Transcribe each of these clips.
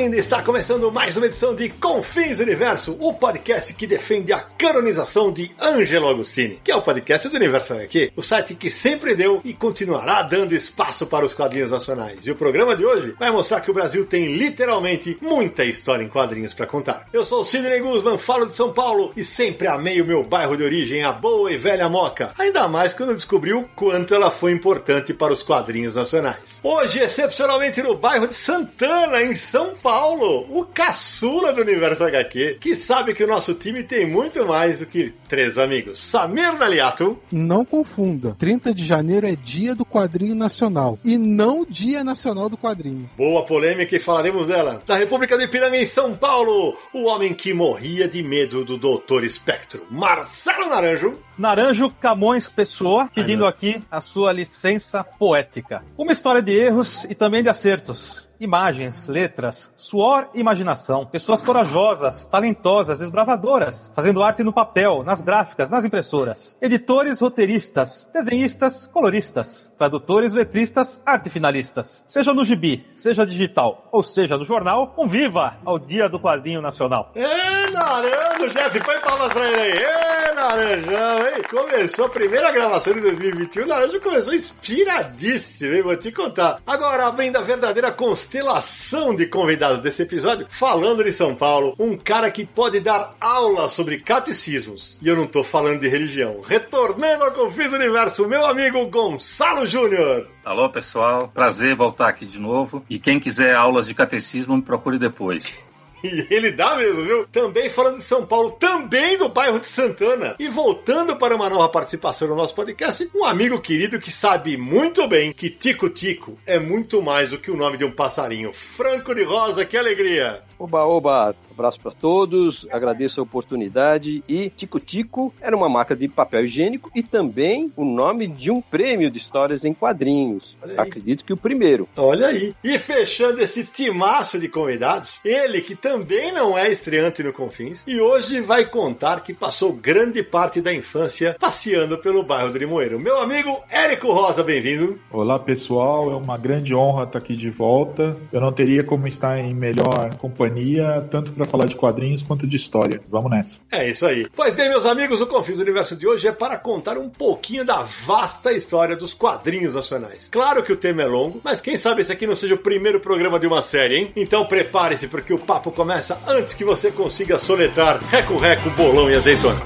Bem-vindo! Está começando mais uma edição de Confins Universo, o podcast que defende a canonização de Angelo Agostini, que é o podcast do Universo HQ, o site que sempre deu e continuará dando espaço para os quadrinhos nacionais. E o programa de hoje vai mostrar que o Brasil tem literalmente muita história em quadrinhos para contar. Eu sou o Sidney Guzman, falo de São Paulo e sempre amei o meu bairro de origem, a boa e velha Moca. Ainda mais quando descobri o quanto ela foi importante para os quadrinhos nacionais. Hoje, excepcionalmente no bairro de Santana, em São Paulo, o caçula do Universo HQ, que sabe que o nosso time tem muito mais do que três amigos. Samir Daliato. Não confunda. 30 de janeiro é dia do quadrinho nacional e não dia nacional do quadrinho. Boa polêmica e falaremos dela. Da República do Ipiranga em São Paulo, o homem que morria de medo do Doutor Espectro, Marcelo Naranjo. Naranjo Camões Pessoa, pedindo aqui a sua licença poética. Uma história de erros e também de acertos. Imagens, letras, suor e imaginação. Pessoas corajosas, talentosas, desbravadoras, fazendo arte no papel, nas gráficas, nas impressoras. Editores, roteiristas, desenhistas, coloristas, tradutores, letristas, arte finalistas. Seja no gibi, seja digital, ou seja no jornal, conviva ao Dia do Quadrinho Nacional. Ê, Naranjo, chefe, põe palmas pra ele aí. Ê, Naranjão, hein? Começou a primeira gravação de 2021, o Naranjo começou inspiradíssimo, hein? Vou te contar. Agora, a verdadeira constelação de convidados desse episódio, falando de São Paulo, um cara que pode dar aula sobre catecismos. E eu não tô falando de religião. Retornando ao Confis Universo, meu amigo Gonçalo Júnior. Alô, pessoal. Prazer voltar aqui de novo. E quem quiser aulas de catecismo, me procure depois. E ele dá mesmo, viu? Também falando de São Paulo, também do bairro de Santana. E voltando para uma nova participação no nosso podcast, um amigo querido que sabe muito bem que Tico Tico é muito mais do que o nome de um passarinho. Franco de Rosa, que alegria! Oba, oba! Abraço para todos, agradeço a oportunidade. E Tico Tico era uma marca de papel higiênico e também o nome de um prêmio de histórias em quadrinhos. Acredito que o primeiro. Olha aí. E fechando esse timaço de convidados, ele que também não é estreante no Confins e hoje vai contar que passou grande parte da infância passeando pelo bairro do Limoeiro. Meu amigo Érico Rosa, bem-vindo. Olá pessoal, é uma grande honra estar aqui de volta. Eu não teria como estar em melhor companhia, tanto para falar de quadrinhos quanto de história. Vamos nessa. É isso aí. Pois bem, meus amigos, o Confis Universo de hoje é para contar um pouquinho da vasta história dos quadrinhos nacionais. Claro que o tema é longo, mas quem sabe esse aqui não seja o primeiro programa de uma série, hein? Então prepare-se porque o papo começa antes que você consiga soletrar Reco Reco, Bolão e Azeitona.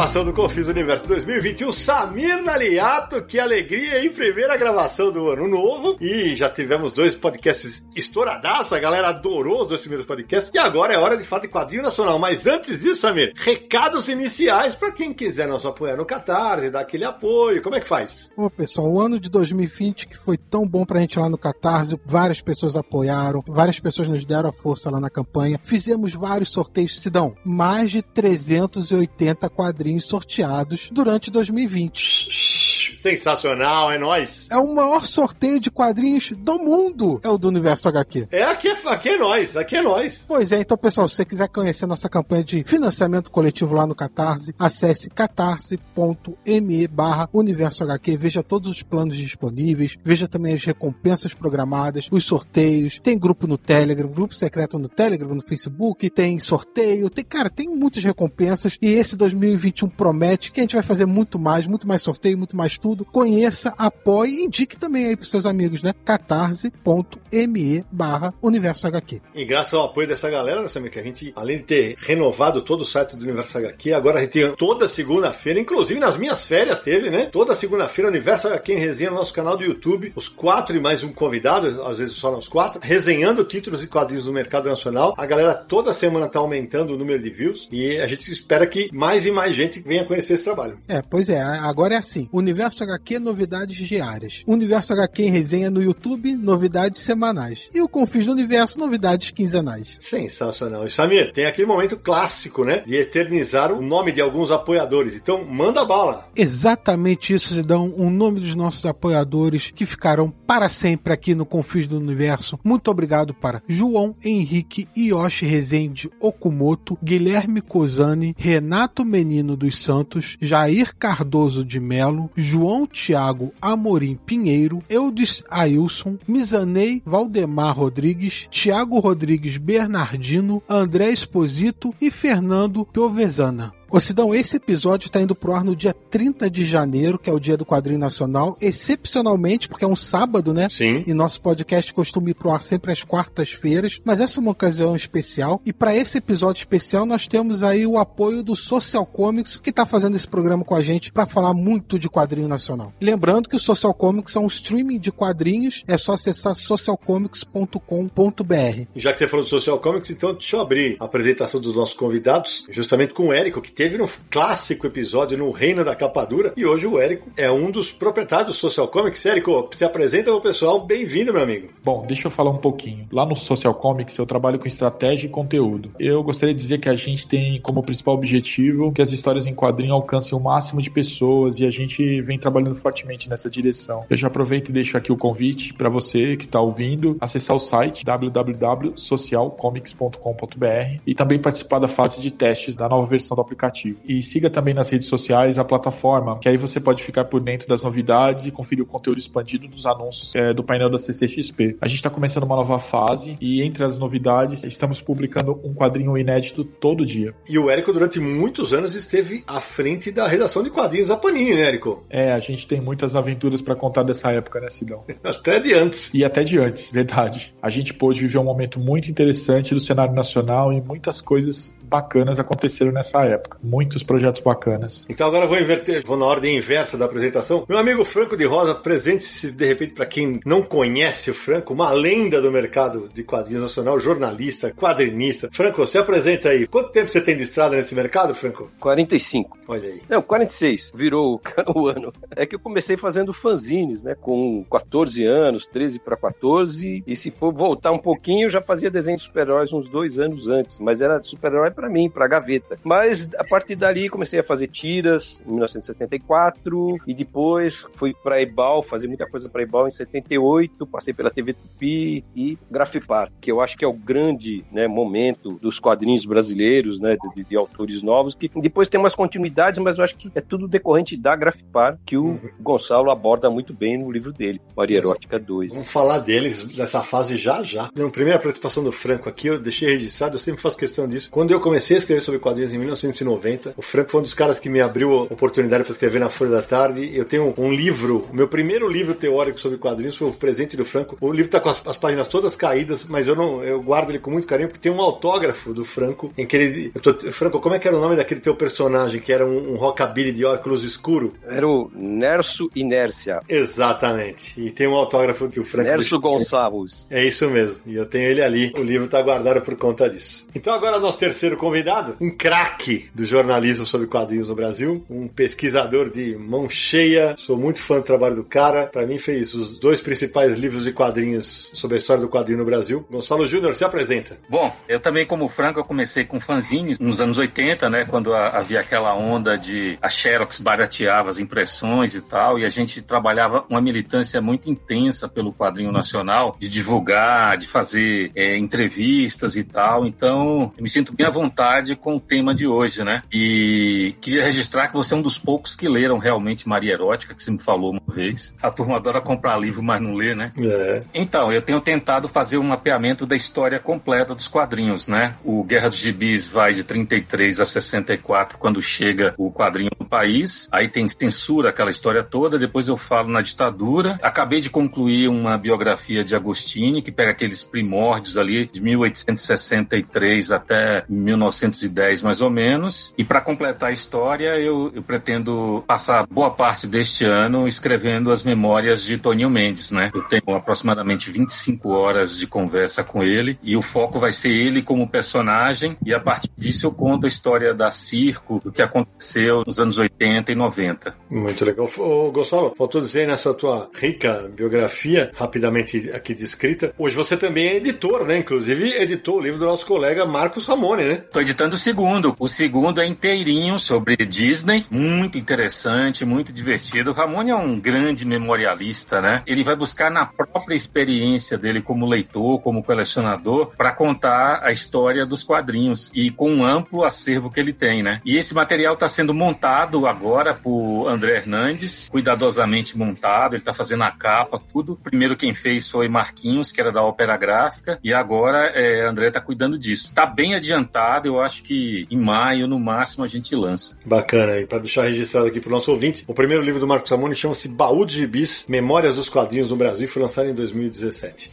Gravação do Confis Universo 2021, Samir Naliato, que alegria em primeira gravação do ano novo. E já tivemos dois podcasts estouradaços, a galera adorou os dois primeiros podcasts. E agora é hora de falar de quadrinho nacional. Mas antes disso, Samir, recados iniciais para quem quiser nos apoiar no Catarse, dar aquele apoio. Como é que faz? Ô, pessoal, o ano de 2020 que foi tão bom pra gente lá no Catarse, várias pessoas apoiaram, várias pessoas nos deram a força lá na campanha. Fizemos vários sorteios, Sidão, mais de 380 quadrinhos sorteados durante 2020. Sensacional, é nóis. É o maior sorteio de quadrinhos do mundo. É o do Universo HQ. É, aqui é, aqui é nós, aqui é nós. Pois é, então, pessoal, se você quiser conhecer nossa campanha de financiamento coletivo lá no Catarse, acesse catarse.me barra Universo HQ, veja todos os planos disponíveis, veja também as recompensas programadas, os sorteios, tem grupo no Telegram, grupo secreto no Telegram, no Facebook, tem sorteio, tem, cara, tem muitas recompensas e esse 2021 promete que a gente vai fazer muito mais, muito mais sorteio, muito mais tudo tudo. Conheça, apoie e indique também aí pros seus amigos, né? catarse.me barra Universo HQ. E graças ao apoio dessa galera, né, Samir, que a gente, além de ter renovado todo o site do Universo HQ, agora a gente tem toda segunda-feira, inclusive nas minhas férias teve, né? Toda segunda-feira, Universo HQ em resenha no nosso canal do YouTube, os quatro e mais um convidado, às vezes só nós quatro, resenhando títulos e quadrinhos do mercado nacional. A galera toda semana tá aumentando o número de views e a gente espera que mais e mais gente venha conhecer esse trabalho. É, pois é, agora é assim. Universo HQ, novidades diárias. Universo HQ em resenha no YouTube, novidades semanais. E o Confis do Universo, novidades quinzenais. Sensacional. E Samir, tem aquele momento clássico, né? De eternizar o nome de alguns apoiadores. Então, manda bala. Exatamente isso, Zidão. O nome dos nossos apoiadores que ficarão para sempre aqui no Confis do Universo. Muito obrigado para João Henrique Yoshi Rezende Okumoto, Guilherme Cozani, Renato Menino dos Santos, Jair Cardoso de Melo, João Tiago Amorim Pinheiro, Eudes Ailson, Mizanei Valdemar Rodrigues, Tiago Rodrigues Bernardino, André Esposito e Fernando Piovesana. Ô Sidão, esse episódio está indo pro ar no dia 30 de janeiro, que é o dia do quadrinho nacional, excepcionalmente, porque é um sábado, né? Sim. E nosso podcast costuma ir pro ar sempre às quartas-feiras, mas essa é uma ocasião especial. E para esse episódio especial, nós temos aí o apoio do Social Comics, que tá fazendo esse programa com a gente para falar muito de quadrinho nacional. Lembrando que o Social Comics é um streaming de quadrinhos, é só acessar socialcomics.com.br. Já que você falou do Social Comics, então deixa eu abrir a apresentação dos nossos convidados, justamente com o Érico, que teve no clássico episódio no Reino da Capa Dura, e hoje o Érico é um dos proprietários do Social Comics. Érico, se apresenta ao pessoal, bem-vindo, meu amigo. Bom, deixa eu falar um pouquinho. Lá no Social Comics eu trabalho com estratégia e conteúdo. Eu gostaria de dizer que a gente tem como principal objetivo que as histórias em quadrinho alcancem o máximo de pessoas e a gente vem trabalhando fortemente nessa direção. Eu já aproveito e deixo aqui o convite para você que está ouvindo acessar o site www.socialcomics.com.br e também participar da fase de testes da nova versão do aplicativo. E siga também nas redes sociais a plataforma, que aí você pode ficar por dentro das novidades e conferir o conteúdo expandido dos anúncios é, do painel da CCXP. A gente está começando uma nova fase e entre as novidades estamos publicando um quadrinho inédito todo dia. E o Érico, durante muitos anos, esteve à frente da redação de quadrinhos da Panini, né, Érico? É, a gente tem muitas aventuras para contar dessa época, né, Sidão? Até de antes. E até de antes, verdade. A gente pôde viver um momento muito interessante do cenário nacional e muitas coisas bacanas aconteceram nessa época. Muitos projetos bacanas. Então agora eu vou inverter, vou na ordem inversa da apresentação. Meu amigo Franco de Rosa, presente-se de repente para quem não conhece o Franco, uma lenda do mercado de quadrinhos nacional, jornalista, quadrinista. Franco, se apresenta aí. Quanto tempo você tem de estrada nesse mercado, Franco? 45. Olha aí. Não, 46. Virou o ano. É que eu comecei fazendo fanzines, né? Com 14 anos, 13 para 14. E se for voltar um pouquinho, eu já fazia desenho de super-heróis uns dois anos antes. Mas era super-herói para mim, para gaveta. Mas a partir dali comecei a fazer tiras em 1974 e depois fui para Ebal, fazer muita coisa para Ebal em 78, passei pela TV Tupi e Grafipar, que eu acho que é o grande né, momento dos quadrinhos brasileiros, né, de, de, autores novos, que depois tem umas continuidades, mas eu acho que é tudo decorrente da Grafipar, que o uhum. Gonçalo aborda muito bem no livro dele, Maria Erótica 2. Vamos falar deles dessa fase já já. Na primeira participação do Franco aqui, eu deixei registrado, eu sempre faço questão disso. Quando eu comecei a escrever sobre quadrinhos em 1990, o Franco foi um dos caras que me abriu a oportunidade para escrever na Folha da Tarde. Eu tenho um livro, o meu primeiro livro teórico sobre quadrinhos foi o presente do Franco. O livro está com as, as, páginas todas caídas, mas eu não, eu guardo ele com muito carinho porque tem um autógrafo do Franco em que ele, tô, Franco, como é que era o nome daquele teu personagem que era um, um rockabilly de óculos escuro? Era o Nerso Inércia. Exatamente. E tem um autógrafo que o Franco Nerso Gonçalves. É isso mesmo. E eu tenho ele ali. O livro está guardado por conta disso. Então agora nosso terceiro convidado, um craque do jornalismo sobre quadrinhos no Brasil, um pesquisador de mão cheia. Sou muito fã do trabalho do cara. Para mim fez os dois principais livros de quadrinhos sobre a história do quadrinho no Brasil. Gonçalo Júnior, se apresenta. Bom, eu também como Franco, eu comecei com fanzines nos anos 80, né, quando havia aquela onda de a Xerox barateava as impressões e tal, e a gente trabalhava uma militância muito intensa pelo quadrinho nacional, de divulgar, de fazer é, entrevistas e tal. Então, eu me sinto bem à vontade com o tema de hoje, né? E queria registrar que você é um dos poucos que leram realmente Maria Erótica, que você me falou uma vez. A turma adora comprar livro, mas não lê, né? É. Então, eu tenho tentado fazer um mapeamento da história completa dos quadrinhos, né? O Guerra dos Gibis vai de 33 a 64, quando chega o quadrinho no país. Aí tem censura, aquela história toda. Depois eu falo na ditadura. Acabei de concluir uma biografia de Agostini, que pega aqueles primórdios ali de 1863 até 1910, mais ou menos. E para completar a história, eu, eu pretendo passar boa parte deste ano escrevendo as memórias de Toninho Mendes, né? Eu tenho aproximadamente 25 horas de conversa com ele e o foco vai ser ele como personagem e a partir disso eu conto a história da circo, do que aconteceu nos anos 80 e 90. Muito legal. Ô, Gustavo, faltou dizer nessa tua rica biografia, rapidamente aqui descrita, hoje você também é editor, né? Inclusive editou o livro do nosso colega Marcos Ramone, né? Estou editando o segundo. O segundo é inteirinho sobre Disney, muito interessante, muito divertido. O Ramone é um grande memorialista, né? Ele vai buscar na própria experiência dele como leitor, como colecionador, para contar a história dos quadrinhos e com um amplo acervo que ele tem, né? E esse material está sendo montado agora por André Hernandes, cuidadosamente montado. Ele está fazendo a capa, tudo. Primeiro quem fez foi Marquinhos, que era da Ópera Gráfica, e agora é, André está cuidando disso. Tá bem adiantado, eu acho que em maio, no máximo, a gente lança. Bacana, e para deixar registrado aqui para o nosso ouvinte, o primeiro livro do Marcos Ramone chama-se Baú de Gibis, Memórias dos Quadrinhos no Brasil, e foi lançado em 2017.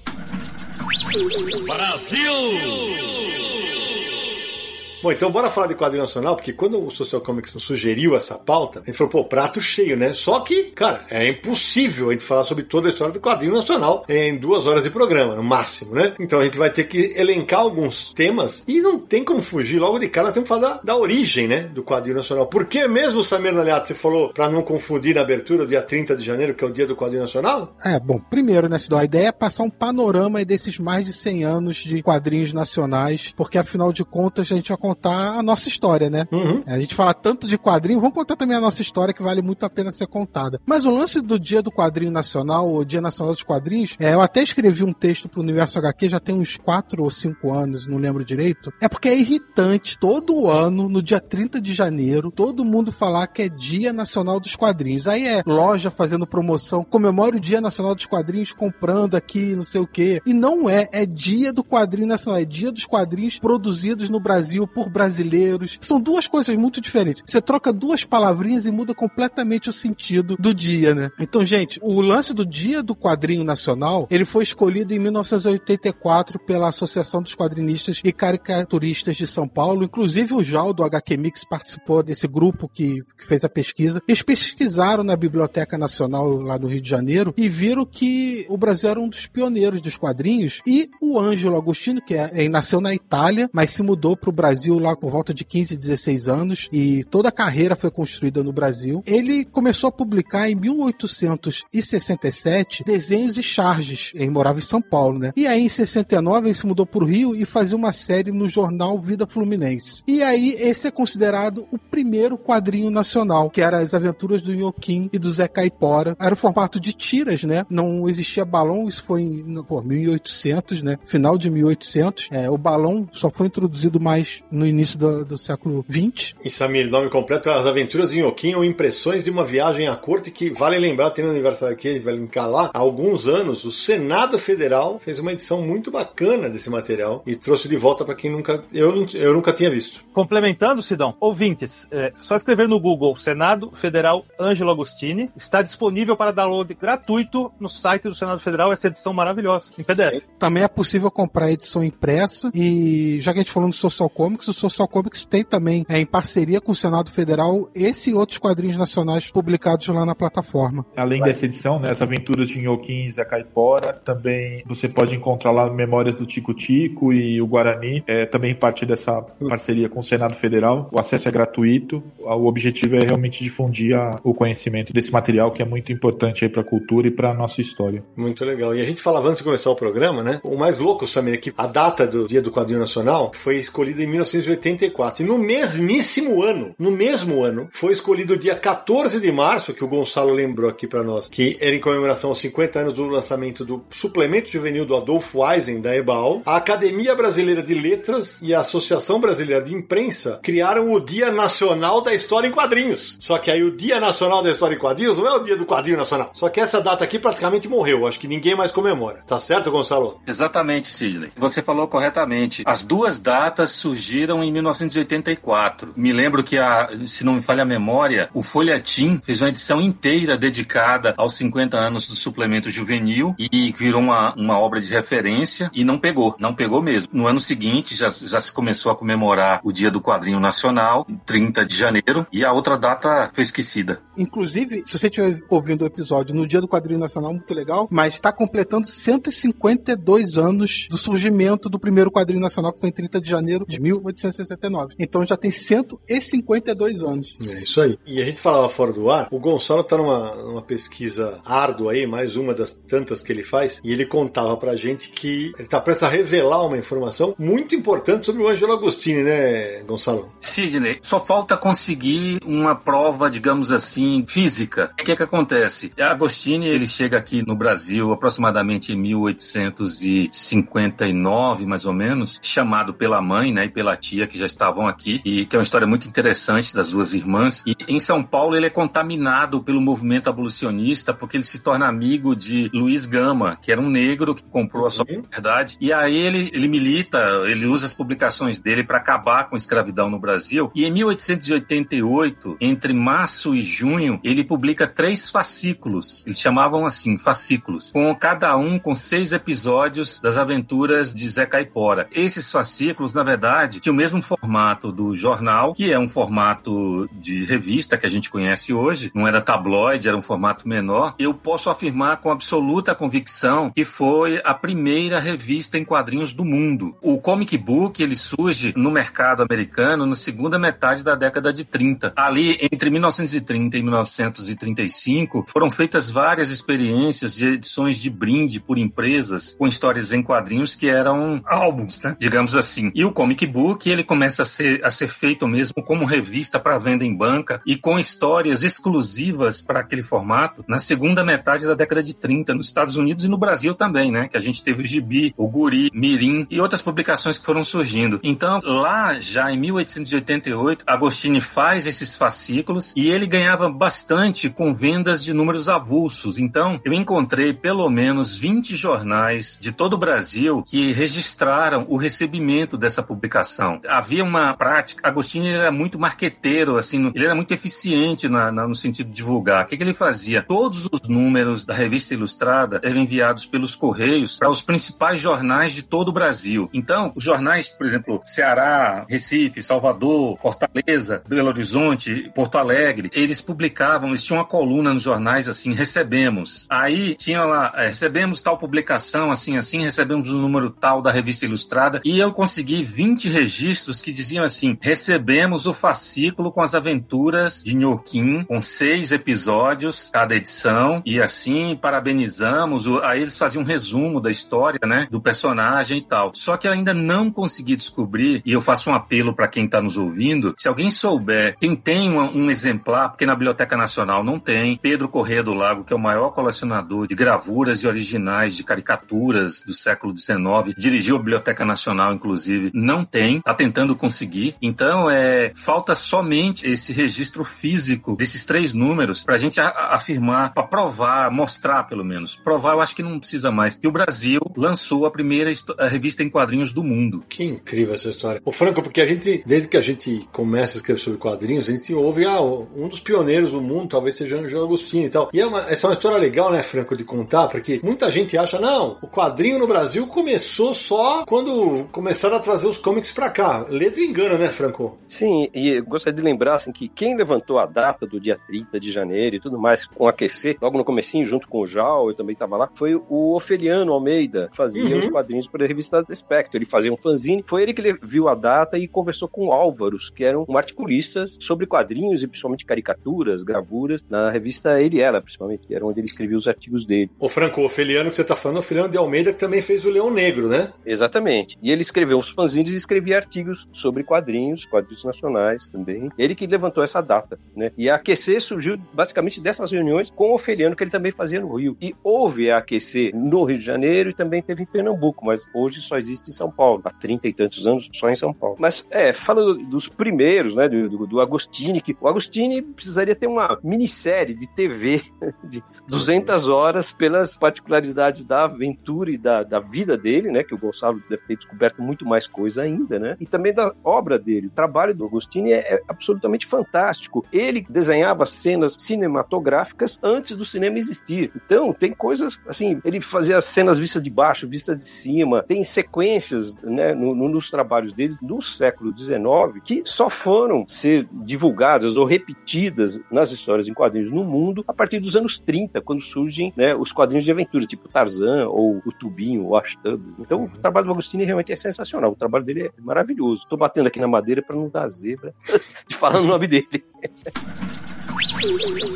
Bom, então bora falar de quadrinho nacional, porque quando o Social Comics sugeriu essa pauta, a gente falou, pô, prato cheio, né? Só que, cara, é impossível a gente falar sobre toda a história do quadrinho nacional em duas horas de programa, no máximo, né? Então a gente vai ter que elencar alguns temas e não tem como fugir. Logo de cara, temos que falar da, da origem, né? Do quadrinho nacional. Por que mesmo, Samir Naliato, você falou pra não confundir na abertura, dia 30 de janeiro, que é o dia do quadrinho nacional? É, bom, primeiro, né, Cidão, a ideia é passar um panorama desses mais de 100 anos de quadrinhos nacionais, porque afinal de contas a gente vai contar a nossa história, né? Uhum. A gente fala tanto de quadrinho, vamos contar também a nossa história que vale muito a pena ser contada. Mas o lance do Dia do Quadrinho Nacional, o Dia Nacional dos Quadrinhos, é, eu até escrevi um texto pro Universo HQ já tem uns 4 ou 5 anos, não lembro direito. É porque é irritante todo ano, no dia 30 de janeiro, todo mundo falar que é Dia Nacional dos Quadrinhos. Aí é loja fazendo promoção, comemora o Dia Nacional dos Quadrinhos comprando aqui, não sei o quê. E não é, é Dia do Quadrinho Nacional, é Dia dos Quadrinhos produzidos no Brasil por brasileiros. São duas coisas muito diferentes. Você troca duas palavrinhas e muda completamente o sentido do dia, né? Então, gente, o lance do Dia do Quadrinho Nacional, ele foi escolhido em 1984 pela Associação dos Quadrinistas e Caricaturistas de São Paulo. Inclusive o Jal do HQ Mix participou desse grupo que, que fez a pesquisa. Eles pesquisaram na Biblioteca Nacional lá do Rio de Janeiro e viram que o Brasil era um dos pioneiros dos quadrinhos e o Ângelo Agostino, que é, é, nasceu na Itália, mas se mudou para o Brasil lá por volta de 15, 16 anos e toda a carreira foi construída no Brasil. Ele começou a publicar em 1867 desenhos e charges. Ele morava em São Paulo, né? E aí em 69 ele se mudou para o Rio e fazia uma série no jornal Vida Fluminense. E aí esse é considerado o primeiro quadrinho nacional, que era as aventuras do Inhoquim e do Zé Caipora. Era o formato de tiras, né? Não existia balão, isso foi em pô, 1800, né? Final de 1800. É, o balão só foi introduzido mais no início do, do século 20. E Samir, nome completo é As Aventuras de Inhoquim ou Impressões de uma Viagem à Corte, que vale lembrar, tem no aniversário aqui, vai linkar lá, há alguns anos, o Senado Federal fez uma edição muito bacana desse material e trouxe de volta para quem nunca, eu, eu nunca tinha visto. Complementando, Sidão, ouvintes, é, só escrever no Google Senado Federal Ângelo Agostini, está disponível para download gratuito no site do Senado Federal, essa edição maravilhosa, em PDF. Também é possível comprar a edição impressa e já que a gente falou no Social Comics, o Social Comics tem também, é, em parceria com o Senado Federal, esse e outros quadrinhos nacionais publicados lá na plataforma. Além dessa edição, né, essa aventura de Inhoquim e Zé Caipora, também você pode encontrar lá Memórias do Tico Tico e o Guarani, é, também parte dessa parceria com o Senado Federal. O acesso é gratuito, o objetivo é realmente difundir a, o conhecimento desse material que é muito importante aí para a cultura e para a nossa história. Muito legal. E a gente falava antes de começar o programa, né? O mais louco, Samir, é que a data do Dia do Quadrinho Nacional foi escolhida em 1984. E no mesmíssimo ano, no mesmo ano, foi escolhido o dia 14 de março, que o Gonçalo lembrou aqui para nós, que era em comemoração aos 50 anos do lançamento do suplemento juvenil do Adolfo Eisen, da EBAL. A Academia Brasileira de Letras e a Associação Brasileira de Imprensa criaram o Dia Nacional da História em Quadrinhos. Só que aí o Dia Nacional da História em Quadrinhos não é o dia do quadrinho nacional. Só que essa data aqui praticamente morreu. Acho que ninguém mais comemora. Tá certo, Gonçalo? Exatamente, Sidney. Você falou corretamente. As duas datas surgiram em 1984. Me lembro que, a, se não me falha a memória, o Folhetim fez uma edição inteira dedicada aos 50 anos do suplemento juvenil e virou uma, uma obra de referência e não pegou. Não pegou mesmo. No ano seguinte já, já se começou a comemorar o Dia do Quadrinho Nacional, 30 de janeiro, e a outra data foi esquecida. Inclusive, se você estiver ouvindo o episódio no Dia do Quadrinho Nacional, muito legal, mas está completando 152 anos do surgimento do primeiro quadrinho nacional, que foi em 30 de janeiro de 1869. Então já tem 152 anos. É isso aí. E a gente falava fora do ar, o Gonçalo está numa, numa pesquisa árdua aí, mais uma das tantas que ele faz, e ele contava pra gente que ele está prestes a revelar uma informação muito importante sobre o Angelo Agostini, né, Gonçalo? Sidney, só falta conseguir uma prova, digamos assim, física. O que é que acontece? Agostini, ele chega aqui no Brasil aproximadamente em 1859, mais ou menos, chamado pela mãe, né, e pela tia que já estavam aqui, e que é uma história muito interessante das duas irmãs. E em São Paulo ele é contaminado pelo movimento abolicionista porque ele se torna amigo de Luiz Gama, que era um negro que comprou a sua Uhum. propriedade. E aí ele, ele milita, ele usa as publicações dele para acabar com a escravidão no Brasil. E em 1888, entre março e junho, ele publica três fascículos. Eles chamavam assim, fascículos, com cada um com seis episódios das aventuras de Zé Caipora. Esses fascículos, na verdade, tinham o mesmo formato do jornal, que é um formato de revista que a gente conhece hoje, não era tabloide, era um formato menor. Eu posso afirmar com absoluta convicção que foi a primeira revista em quadrinhos do mundo. O comic book, ele surge no mercado americano na segunda metade da década de 30. Ali, entre 1930 e 1935, foram feitas várias experiências de edições de brinde por empresas com histórias em quadrinhos que eram álbuns, né? digamos assim. E o comic book, ele começa a ser, a ser feito mesmo como revista para venda em banca e com histórias exclusivas para aquele formato na segunda metade da década de 30, nos Estados Unidos e no Brasil também, né? Que a gente teve o Gibi, o Guri, Mirim e outras publicações que foram surgindo. Então, lá já em 1888, Agostini faz esses fascículos e ele ganhava bastante com vendas de números avulsos. Então, eu encontrei pelo menos 20 jornais de todo o Brasil que registraram o recebimento dessa publicação. Havia uma prática, Agostini era muito marqueteiro, assim, ele era muito eficiente na- na- no sentido de divulgar. O que, que ele fazia? Todos os números da revista Ilustrada eram enviados pelos Correios para os principais jornais de todo o Brasil. Então, os jornais, por exemplo, Ceará, Recife, Salvador, Fortaleza, Belo Horizonte, Porto Alegre, eles publicavam, eles tinham uma coluna nos jornais assim, recebemos. Aí tinha lá, é, recebemos tal publicação, assim, assim, recebemos o número tal da revista Ilustrada, e eu consegui 20 registros que diziam assim, recebemos o fascículo com as aventuras de Nhoquim, com seis episódios cada edição, e assim parabenizamos, o- aí eles faziam um resumo da história, né, do personagem e tal. Só que eu ainda não consegui descobrir, e eu faço um apelo para quem está nos ouvindo, se alguém souber, quem tem um, um exemplar, porque na Biblioteca Nacional não tem, Pedro Corrêa do Lago, que é o maior colecionador de gravuras e originais de caricaturas do século XIX, dirigiu a Biblioteca Nacional, inclusive, não tem, tá tentando conseguir. Então, é, falta somente esse registro físico desses três números para a gente afirmar, para provar, mostrar pelo menos. Provar, eu acho que não precisa mais. Que o Brasil lançou a primeira a revista em quadrinhos do mundo. Que incrível essa história. O Franco, porque a gente, desde que a gente começa a escrever sobre quadrinhos, a gente ouve, ah, um dos pioneiros do mundo talvez seja o Angelo Agostini e tal. E é uma, essa é uma história legal, né, Franco, de contar, porque muita gente acha, não, o quadrinho no Brasil começou só quando começaram a trazer os comics pra cá. Ledo engana, né, Franco? Sim, e eu gostaria de lembrar assim, que quem levantou a data do dia 30 de janeiro e tudo mais com o aquecer, logo no comecinho, junto com o Jal, eu também estava lá, foi o Ofeliano Almeida, que fazia Uhum. os quadrinhos para a revista Espectro. Ele fazia um fanzine, foi ele que ele viu a data e conversou com o Álvaros, que era um articulista sobre quadrinhos e principalmente caricaturas, gravuras, na revista Ele Ela, principalmente, que era onde ele escrevia os artigos dele. O Franco, o Ofeliano que você tá falando, é o Ofeliano de Almeida, que também fez o Leão Negro, né? Exatamente. E ele escreveu os fanzines e escrevia artigos sobre quadrinhos, quadrinhos nacionais também. Ele que levantou essa data, né? E a AQC surgiu basicamente dessas reuniões com o Ofeliano, que ele também fazia no Rio. E houve a AQC no Rio de Janeiro e também teve em Pernambuco, mas hoje só existe em São Paulo. Há 30 e tantos anos só em São Paulo. Mas, é, falando dos primeiros, né, do, do, do Agostini, que o Agostini precisaria ter uma minissérie de TV de 200 horas pelas particularidades da aventura e da, da vida dele, né, que o Gonçalo deve ter descoberto muito mais coisa ainda, né, e também da obra dele. O trabalho do Agostini é, é absolutamente fantástico. Ele desenhava cenas cinematográficas antes do cinema existir. Então, tem coisas, assim, ele fazia cenas vistas de baixo, vistas de cima, tem sequências, né, no, no, nos trabalhos dele do século XIX que só foram ser divulgadas ou repetidas nas histórias em quadrinhos no mundo a partir dos anos 30, quando surgem né, os quadrinhos de aventura, tipo Tarzan ou o Tubinho, o Ash Então, o trabalho do Agostini realmente é sensacional. O trabalho dele é maravilhoso. Estou batendo aqui na madeira para não dar zebra de falar o nome dele.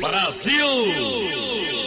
Brasil!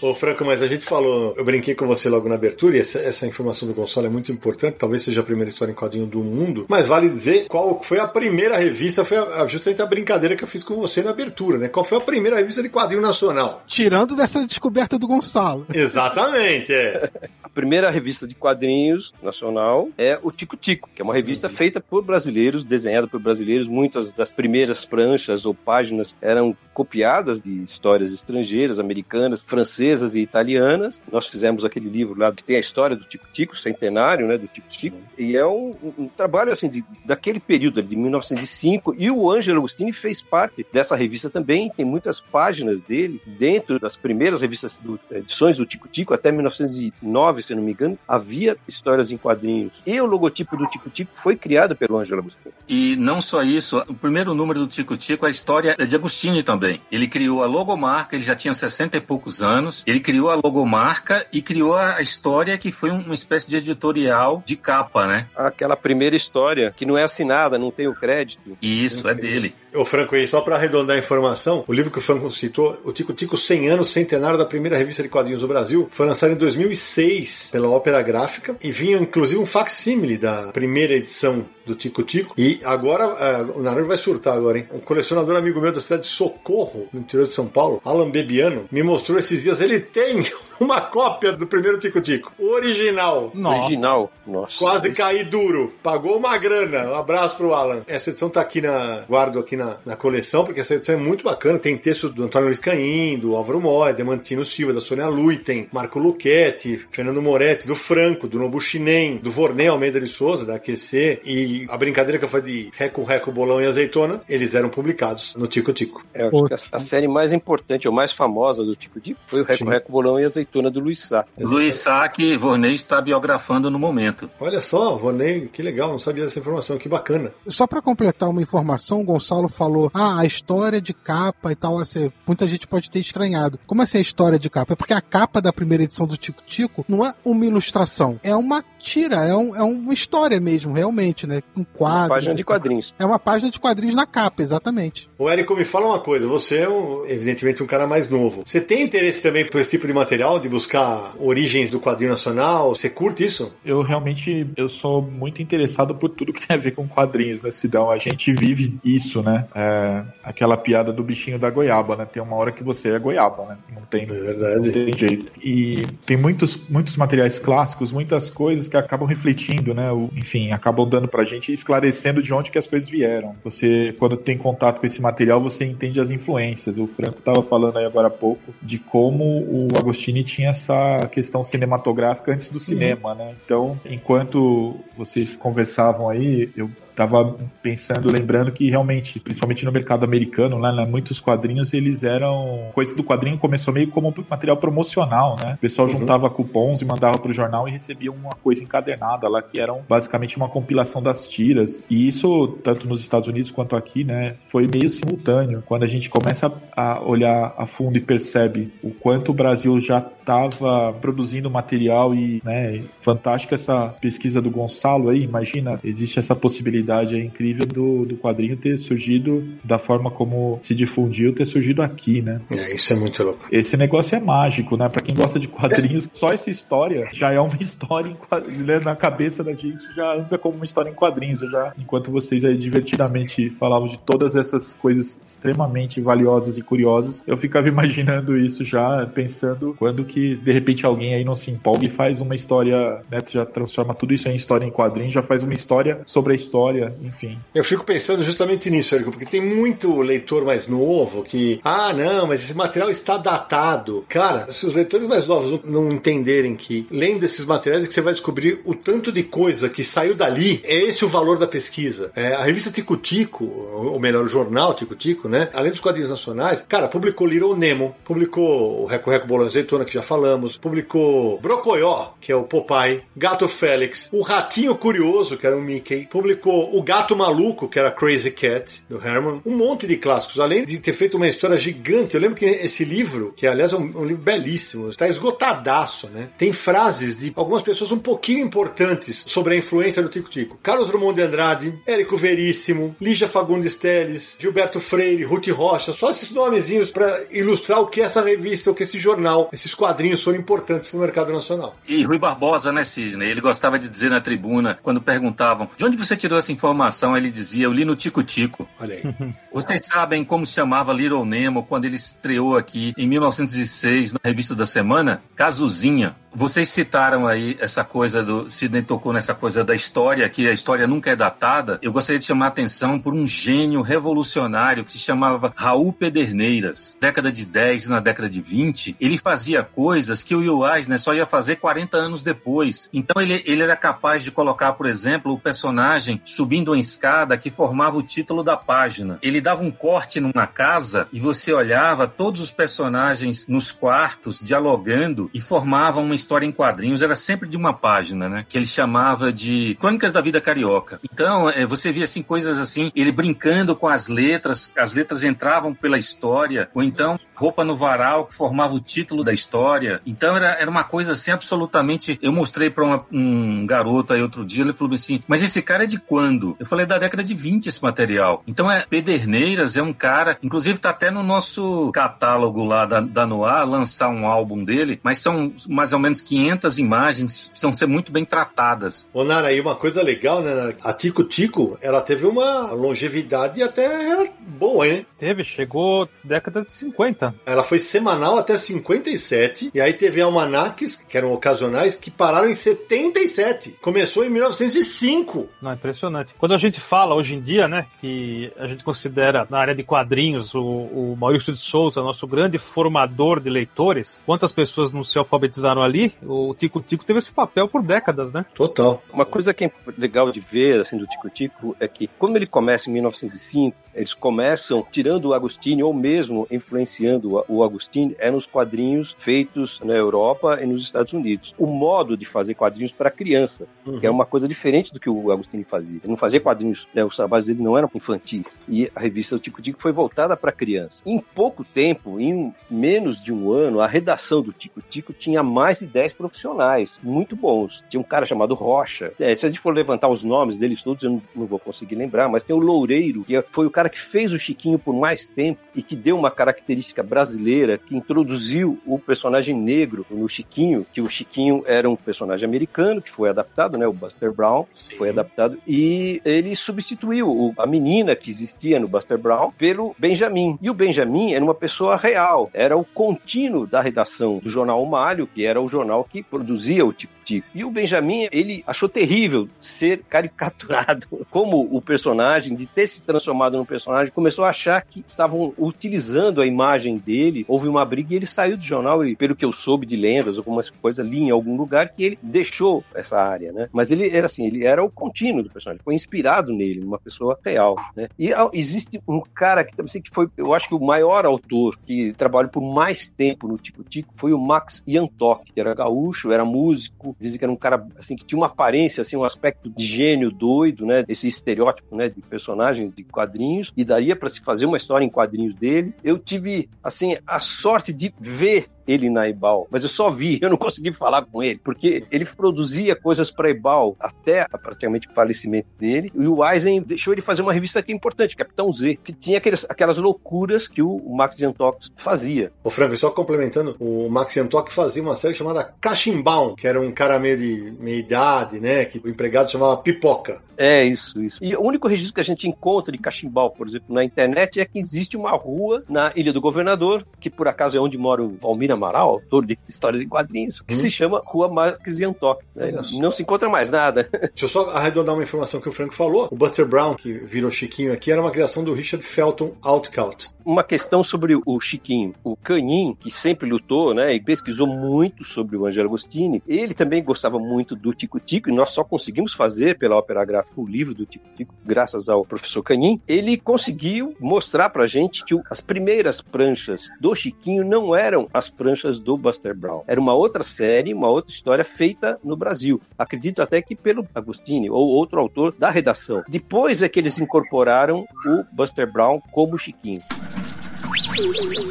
Ô Franco, mas a gente falou, eu brinquei com você logo na abertura, e essa, essa, informação do Gonçalo é muito importante, talvez seja a primeira história em quadrinho do mundo, mas vale dizer qual foi a primeira revista, foi a, justamente a brincadeira que eu fiz com você na abertura, né? Qual foi a primeira revista de quadrinho nacional? Tirando dessa descoberta do Gonçalo. Exatamente, é. a primeira revista de quadrinhos nacional é o Tico Tico, que é uma revista uhum. feita por brasileiros, desenhada por brasileiros, muitas das primeiras pranchas ou páginas eram copiadas de histórias estrangeiras, americanas, francesas, francesas e italianas. Nós fizemos aquele livro lá que tem a história do Tico Tico, centenário, né, do Tico Tico. E é um, um trabalho assim de, daquele período de 1905 e o Ângelo Agostini fez parte dessa revista também. Tem muitas páginas dele dentro das primeiras revistas do, edições do Tico Tico até 1909, se não me engano, havia histórias em quadrinhos. E o logotipo do Tico Tico foi criado pelo Ângelo Agostini. E não só isso, o primeiro número do Tico Tico, a história é de Agostini também. Ele criou a logomarca, ele já tinha 60 e poucos anos ele criou a logomarca e criou a história que foi uma espécie de editorial de capa, né? Aquela primeira história que não é assinada, não tem o crédito. Isso, é dele. Ô Franco, e só para arredondar a informação, o livro que o Franco citou, o Tico Tico 100 anos, centenário da primeira revista de quadrinhos do Brasil, foi lançado em 2006 pela Ópera Gráfica e vinha inclusive um facsímile da primeira edição do Tico Tico. E agora, uh, o Naranjo vai surtar agora, hein? Um colecionador amigo meu da cidade de Socorro, no interior de São Paulo, Alan Bebiano, me mostrou esses dias, ele tem uma cópia do primeiro Tico Tico. Original. Nossa. Original. Nossa. Quase caí duro. Pagou uma grana. Um abraço pro Alan. Essa edição tá aqui na. Guardo aqui na, na coleção, porque essa edição é muito bacana. Tem texto do Antônio Luiz Caim, do Álvaro Moy, Demantino Silva, da Sônia Luiten, Marco Luchetti, Fernando Moretti, do Franco, do Nobu Chinem, do Vornei Almeida de Souza, da AQC. E a brincadeira que eu falei de Reco Reco, Bolão e Azeitona, eles eram publicados no Tico Tico. É, acho que a, a, série mais importante, ou mais famosa do Tico Tico, foi o Reco Sim. Reco, Bolão e Azeitona azeitona do Luiz Sá. Luiz Sá, que Vornei está biografando no momento. Olha só, Vornei, que legal, não sabia dessa informação, que bacana. Só para completar uma informação, o Gonçalo falou: ah, a história de capa e tal, assim, muita gente pode ter estranhado. Como assim a história de capa? É porque a capa da primeira edição do Tico Tico não é uma ilustração, é uma tira, é, um, é uma história mesmo, realmente, né? Um quadro. Uma página de quadrinhos. É uma página de quadrinhos na capa, exatamente. O Érico, me fala uma coisa, você é, um, evidentemente, um cara mais novo. Você tem interesse também por esse tipo de material, de buscar origens do quadrinho nacional? Você curte isso? Eu realmente, eu sou muito interessado por tudo que tem a ver com quadrinhos, né, Sidão? A gente vive isso, né? É, aquela piada do bichinho da goiaba, né? Tem uma hora que você é goiaba, né? Não tem, é verdade. Não tem jeito. E tem muitos, muitos materiais clássicos, muitas coisas que acabam refletindo, né? O, enfim, acabam dando pra gente esclarecendo de onde que as coisas vieram. Você, quando tem contato com esse material, você entende as influências. O Franco tava falando aí agora há pouco de como o Agostini tinha essa questão cinematográfica antes do cinema, né? Então, enquanto vocês conversavam aí, eu tava pensando, lembrando que realmente, principalmente no mercado americano, lá, né, muitos quadrinhos eles eram. Coisa do quadrinho começou meio como material promocional, né? O pessoal uhum. juntava cupons e mandava pro jornal e recebia uma coisa encadernada lá, que eram basicamente uma compilação das tiras. E isso, tanto nos Estados Unidos quanto aqui, né, foi meio simultâneo. Quando a gente começa a olhar a fundo e percebe o quanto o Brasil já estava produzindo material e, né, fantástica essa pesquisa do Gonçalo aí, imagina, existe essa possibilidade aí incrível do, do quadrinho ter surgido da forma como se difundiu, ter surgido aqui, né? É, isso é muito louco. Esse negócio é mágico, né? Pra quem gosta de quadrinhos, só essa história já é uma história né? na cabeça da gente, já anda como uma história em quadrinhos. Eu já, enquanto vocês aí divertidamente falavam de todas essas coisas extremamente valiosas e curiosas, eu ficava imaginando isso já, pensando quando que de repente alguém aí não se empolga e faz uma história, né? Já transforma tudo isso em história em quadrinhos, já faz uma história sobre a história, enfim. Eu fico pensando justamente nisso, Érico, porque tem muito leitor mais novo que, ah, não, mas esse material está datado. Cara, se os leitores mais novos não entenderem que, lendo esses materiais, é que você vai descobrir o tanto de coisa que saiu dali, é esse o valor da pesquisa. É, a revista Tico Tico, ou melhor, o jornal Tico Tico, né? Além dos quadrinhos nacionais, cara, publicou Little Nemo, publicou o Reco Reco Azeitona, que já falamos, publicou Brocoió, que é o Popeye, Gato Félix, o Ratinho Curioso, que era o Mickey, publicou o Gato Maluco, que era Crazy Cat, do Herman, um monte de clássicos, além de ter feito uma história gigante. Eu lembro que esse livro, que aliás é um, um livro belíssimo, está esgotadaço, né? Tem frases de algumas pessoas um pouquinho importantes sobre a influência do Tico Tico. Carlos Drummond de Andrade, Érico Veríssimo, Lígia Fagundes Teles, Gilberto Freire, Ruth Rocha, só esses nomezinhos para ilustrar o que essa revista, o que esse jornal, esses quadrinhos foram importantes para o mercado nacional. E Rui Barbosa, né, Sidney? Ele gostava de dizer na tribuna, quando perguntavam de onde você tirou essa informação, ele dizia, eu li no Tico Tico. Olha aí. Vocês sabem como se chamava Little Nemo quando ele estreou aqui em 1906 na revista da semana? Casuzinha. Vocês citaram aí essa coisa do. Sidney tocou nessa coisa da história, que a história nunca é datada. Eu gostaria de chamar a atenção por um gênio revolucionário que se chamava Raul Pederneiras. Década de 10, na década de 20, ele fazia coisas que o Will Eisner só ia fazer 40 anos depois. Então ele, ele era capaz de colocar, por exemplo, o personagem subindo uma escada que formava o título da página. Ele dava um corte numa casa e você olhava todos os personagens nos quartos dialogando e formavam uma história em quadrinhos era sempre de uma página, né? Que ele chamava de Crônicas da Vida Carioca. Então, é, você via assim coisas assim, ele brincando com as letras, as letras entravam pela história, ou então roupa no varal que formava o título da história. Então era, era uma coisa assim absolutamente. Eu mostrei para um garoto aí outro dia, ele falou assim: Mas esse cara é de quando? Eu falei: Da década de 20 esse material. Então é Pederneiras é um cara, inclusive tá até no nosso catálogo lá da, da Noir, lançar um álbum dele, mas são mais ou menos 500 imagens que precisam ser muito bem tratadas. Ô Nara, aí uma coisa legal, né? A Tico Tico, ela teve uma longevidade até boa, hein? Teve, chegou década de 50. Ela foi semanal até 57, e aí teve almanaques, que eram ocasionais, que pararam em 77. Começou em 1905. Não, impressionante. Quando a gente fala hoje em dia, né, que a gente considera na área de quadrinhos o, o Maurício de Souza nosso grande formador de leitores, quantas pessoas não se alfabetizaram ali? O Tico Tico teve esse papel por décadas, né? Total. Uma coisa que é legal de ver, assim, do Tico Tico é que, quando ele começa em 1905, eles começam tirando o Agostini ou mesmo influenciando o Agostini é nos quadrinhos feitos na Europa e nos Estados Unidos. O modo de fazer quadrinhos para criança, uhum. que é uma coisa diferente do que o Agostini fazia. Ele não fazia quadrinhos, né, os trabalhos dele não eram infantis. E a revista do Tico Tico foi voltada para criança. Em pouco tempo, em menos de um ano, a redação do Tico Tico tinha mais de 10 profissionais muito bons. Tinha um cara chamado Rocha. É, se a gente for levantar os nomes deles todos, eu não, não vou conseguir lembrar, mas tem o Loureiro, que foi o cara que fez o Chiquinho por mais tempo e que deu uma característica brasileira, que introduziu o personagem negro no Chiquinho, que o Chiquinho era um personagem americano que foi adaptado, né, o Buster Brown, Sim. foi adaptado e ele substituiu a menina que existia no Buster Brown pelo Benjamin. E o Benjamin era uma pessoa real, era o contínuo da redação do jornal o Malho, que era o jornal que produzia o Tico Tico. E o Benjamin, ele achou terrível ser caricaturado como o personagem, de ter se transformado num personagem, começou a achar que estavam utilizando a imagem dele, houve uma briga e ele saiu do jornal e, pelo que eu soube de lendas, algumas coisas ali em algum lugar, que ele deixou essa área, né? Mas ele era assim, ele era o contínuo do personagem, foi inspirado nele, numa pessoa real, né? E existe um cara que também que foi, eu acho que o maior autor que trabalhou por mais tempo no Tico Tico foi o Max Yantok, que era gaúcho, era músico, dizem que era um cara assim que tinha uma aparência, assim, um aspecto de gênio doido, né? Esse estereótipo, né, de personagem de quadrinhos e daria para se fazer uma história em quadrinhos dele. Eu tive assim a sorte de ver ele na Ebal, mas eu só vi, eu não consegui falar com ele, porque ele produzia coisas para Ebal até praticamente o falecimento dele, e o Eisen deixou ele fazer uma revista que é importante, Capitão Z, que tinha aqueles, aquelas loucuras que o Max Jantox fazia. O Franco, só complementando, o Max Jantox fazia uma série chamada Cachimbão, que era um cara meio de meia idade, né, que o empregado chamava Pipoca. É, isso, isso. E o único registro que a gente encontra de Cachimbal, por exemplo, na internet é que existe uma rua na Ilha do Governador, que por acaso é onde mora o Valmir Amaral, autor de histórias em quadrinhos, que hum. se chama Rua Marques Yantok. Né? Não se encontra mais nada. Deixa eu só arredondar uma informação que o Franco falou. O Buster Brown, que virou Chiquinho aqui, era uma criação do Richard Felton Outcaut. Uma questão sobre o Chiquinho. O Canin, que sempre lutou né, e pesquisou muito sobre o Angelo Agostini, ele também gostava muito do Tico Tico, e nós só conseguimos fazer pela ópera gráfica o livro do Tico Tico, graças ao professor Canin. Ele conseguiu mostrar pra gente que as primeiras pranchas do Chiquinho não eram as pranchas do Buster Brown. Era uma outra série, uma outra história feita no Brasil. Acredito até que pelo Agostini ou outro autor da redação. Depois é que eles incorporaram o Buster Brown como Chiquinho.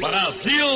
Brasil!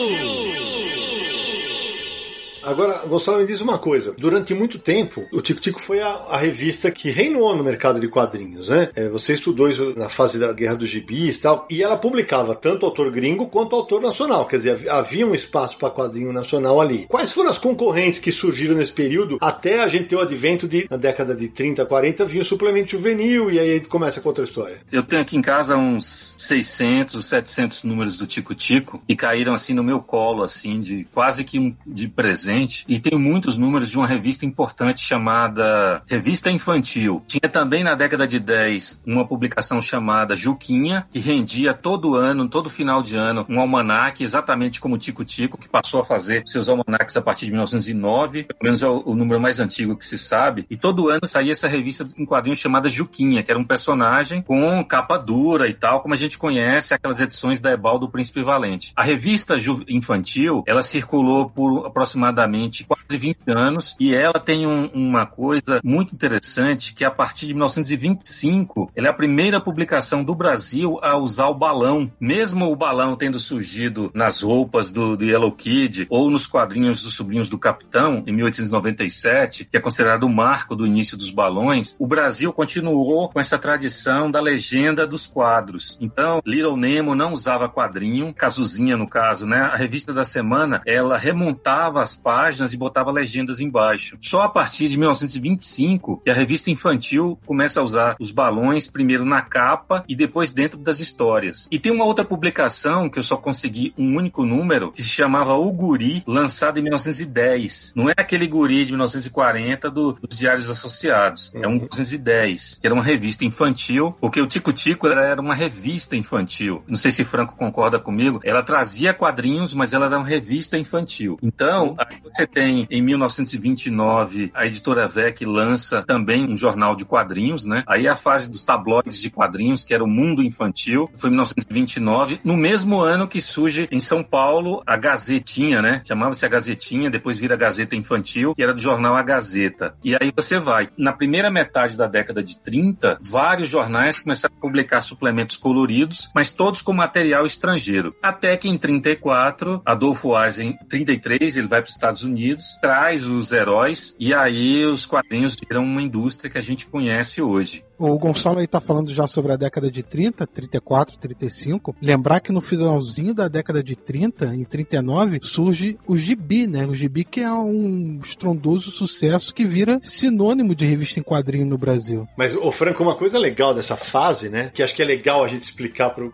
Agora, Gonçalo, me diz uma coisa. Durante muito tempo, o Tico Tico foi a, a revista que reinou no mercado de quadrinhos, né? É, você estudou isso na fase da Guerra dos Gibis e tal, e ela publicava tanto autor gringo quanto autor nacional. Quer dizer, havia um espaço para quadrinho nacional ali. Quais foram as concorrentes que surgiram nesse período até a gente ter o advento de, na década de 30, 40, vinha o suplemento juvenil e aí a gente começa com outra história? Eu tenho aqui em casa uns 600, 700 números do Tico Tico e caíram assim no meu colo, assim, de quase que um, de presente presente e tem muitos números de uma revista importante chamada Revista Infantil. Tinha também na década de 10 uma publicação chamada Juquinha, que rendia todo ano, todo final de ano, um almanaque, exatamente como o Tico Tico, que passou a fazer seus almanaques a partir de 1909, pelo menos é o, o número mais antigo que se sabe, e todo ano saía essa revista em quadrinhos chamada Juquinha, que era um personagem com capa dura e tal, como a gente conhece aquelas edições da Ebal do Príncipe Valente. A revista infantil, ela circulou por aproximadamente aproximadamente quase 20 anos e ela tem um, uma coisa muito interessante que a partir de 1925 ela é a primeira publicação do Brasil a usar o balão, mesmo o balão tendo surgido nas roupas do, do Yellow Kid ou nos quadrinhos dos Sobrinhos do Capitão em 1897, que é considerado o marco do início dos balões, o Brasil continuou com essa tradição da legenda dos quadros. Então, Little Nemo não usava quadrinho, Cazuzinha no caso, né? A revista da semana, ela remontava as e botava legendas embaixo. Só a partir de 1925 que a revista infantil começa a usar os balões primeiro na capa e depois dentro das histórias. E tem uma outra publicação que eu só consegui um único número que se chamava O Guri, lançado em 1910. Não é aquele Guri de 1940 do, dos Diários Associados. É um 1910, que era uma revista infantil, porque o Tico Tico era uma revista infantil. Não sei se Franco concorda comigo. Ela trazia quadrinhos, mas ela era uma revista infantil. Então, a você tem, em 1929, a editora VEC lança também um jornal de quadrinhos, né? Aí a fase dos tabloides de quadrinhos, que era o Mundo Infantil, foi em 1929, no mesmo ano que surge em São Paulo a Gazetinha, né? Chamava-se a Gazetinha, depois vira a Gazeta Infantil, que era do jornal A Gazeta. E aí você vai. Na primeira metade da década de 30, vários jornais começaram a publicar suplementos coloridos, mas todos com material estrangeiro. Até que em 34, Adolfo Eisen, 33, ele vai para Estados Unidos, traz os heróis e aí os quadrinhos viram uma indústria que a gente conhece hoje. O Gonçalo aí tá falando já sobre a década de 30, 34, 35. Lembrar que no finalzinho da década de 30, em 39, surge o Gibi, né? O Gibi que é um estrondoso sucesso que vira sinônimo de revista em quadrinho no Brasil. Mas, o Franco, uma coisa legal dessa fase, né? Que acho que é legal a gente explicar para